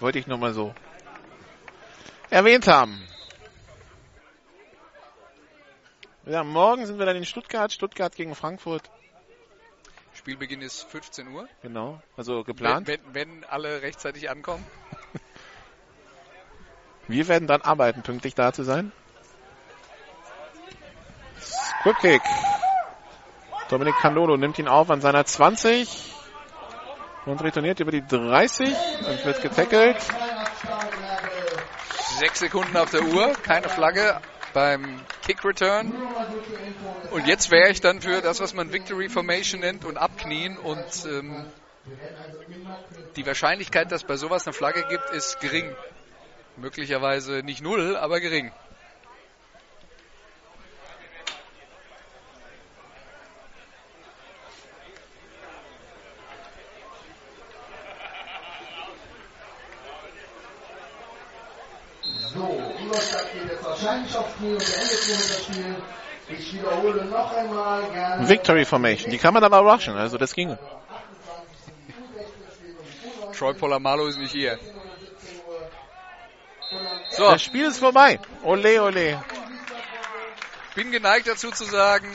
Wollte ich nur mal so erwähnt haben. Ja, morgen sind wir dann in Stuttgart, Stuttgart gegen Frankfurt. Spielbeginn ist 15 Uhr. Genau, also geplant. Wenn, wenn, wenn alle rechtzeitig ankommen. Wir werden dann arbeiten, pünktlich da zu sein. Quick Dominik Candolo nimmt ihn auf an seiner 20 und retourniert über die 30 und wird getackelt. Sechs Sekunden auf der Uhr, keine Flagge beim Kick Return. Und jetzt wäre ich dann für das, was man Victory Formation nennt und abknien und ähm, die Wahrscheinlichkeit, dass bei sowas eine Flagge gibt, ist gering. Möglicherweise nicht null, aber gering. So, Ingolstadt geht jetzt wahrscheinlich aufs Knie und beendet hiermit das Spiel. Ich wiederhole noch einmal gerne. Victory Formation, die kann man aber rushen, also das ginge. Troy Polamalu ist nicht hier. So. Das Spiel ist vorbei. Ole, ole. Bin geneigt dazu zu sagen,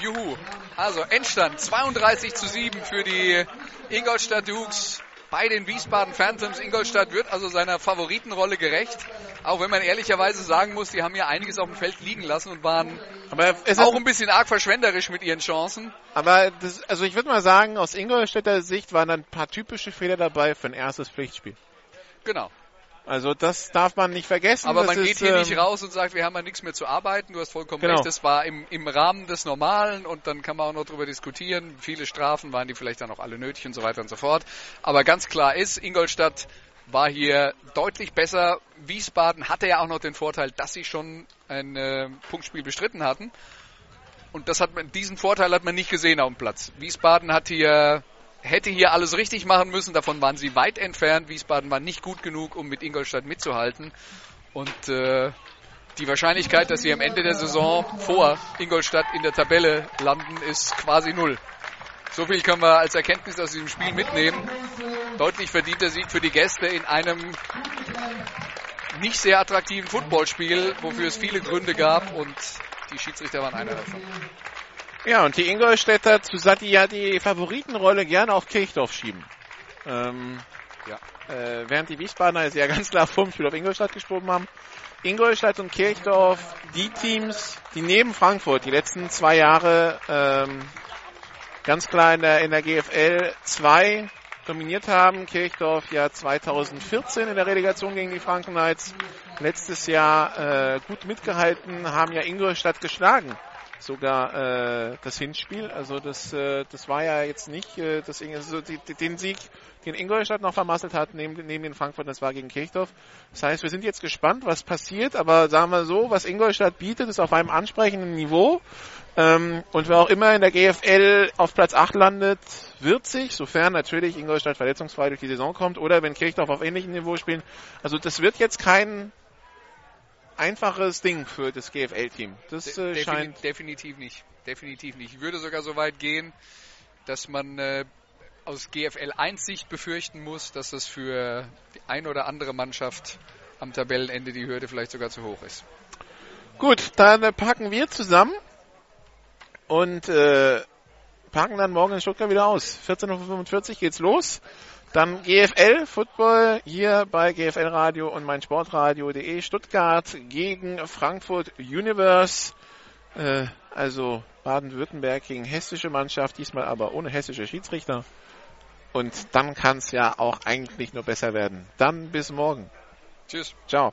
juhu. Also Endstand 32 zu 7 für die Ingolstadt Dukes bei den Wiesbaden Phantoms. Ingolstadt wird also seiner Favoritenrolle gerecht. Auch wenn man ehrlicherweise sagen muss, die haben ja einiges auf dem Feld liegen lassen und waren auch ein bisschen arg verschwenderisch mit ihren Chancen. Aber das, also ich würde mal sagen, aus Ingolstädter Sicht waren ein paar typische Fehler dabei für ein erstes Pflichtspiel. Genau. Also das darf man nicht vergessen. Aber das man geht ist, hier ähm, nicht raus und sagt, wir haben ja nichts mehr zu arbeiten. Du hast vollkommen Genau. recht. Das war im, im Rahmen des Normalen und dann kann man auch noch drüber diskutieren. Viele Strafen waren die vielleicht dann auch alle nötig und so weiter und so fort. Aber ganz klar ist, Ingolstadt war hier deutlich besser. Wiesbaden hatte ja auch noch den Vorteil, dass sie schon ein äh, Punktspiel bestritten hatten. Und das hat man, diesen Vorteil hat man nicht gesehen auf dem Platz. Wiesbaden hat hier hätte hier alles richtig machen müssen. Davon waren sie weit entfernt. Wiesbaden war nicht gut genug, um mit Ingolstadt mitzuhalten. Und äh, die Wahrscheinlichkeit, dass sie am Ende der Saison vor Ingolstadt in der Tabelle landen, ist quasi null. So viel können wir als Erkenntnis aus diesem Spiel mitnehmen. Deutlich verdienter Sieg für die Gäste in einem nicht sehr attraktiven Footballspiel, wofür es viele Gründe gab und die Schiedsrichter waren einer davon. Ja, und die Ingolstädter zu Sati ja die Favoritenrolle gerne auf Kirchdorf schieben. Ähm, ja. äh, während die Wiesbadener es ja ganz klar vom Spiel auf Ingolstadt gesprochen haben. Ingolstadt und Kirchdorf, die Teams, die neben Frankfurt die letzten zwei Jahre ähm, ganz klar in der, in der GFL 2 dominiert haben. Kirchdorf ja 2014 in der Relegation gegen die Franken Knights. Letztes Jahr äh, gut mitgehalten, haben ja Ingolstadt geschlagen sogar äh, das Hinspiel. Also das, äh, das war ja jetzt nicht äh, das, also die, den Sieg, den Ingolstadt noch vermasselt hat, neben, neben den Frankfurt, das war gegen Kirchdorf. Das heißt, wir sind jetzt gespannt, was passiert, aber sagen wir so, was Ingolstadt bietet, ist auf einem ansprechenden Niveau. Ähm, und wer auch immer in der GFL auf Platz 8 landet, wird sich, sofern natürlich Ingolstadt verletzungsfrei durch die Saison kommt oder wenn Kirchdorf auf ähnlichem Niveau spielen. Also das wird jetzt kein einfaches Ding für das GFL-Team. Das äh, Defini scheint definitiv nicht. Definitiv nicht. Ich würde sogar so weit gehen, dass man äh, aus GFL 1 Sicht befürchten muss, dass es für die ein oder andere Mannschaft am Tabellenende die Hürde vielleicht sogar zu hoch ist. Gut, dann äh, packen wir zusammen und äh, packen dann morgen in Stuttgart wieder aus. 14.45 Uhr geht's los. Dann GFL Football hier bei GFL Radio und mein Sportradio.de Stuttgart gegen Frankfurt Universe. Äh, also Baden-Württemberg gegen hessische Mannschaft, diesmal aber ohne hessische Schiedsrichter. Und dann kann es ja auch eigentlich nur besser werden. Dann bis morgen. Tschüss. Ciao.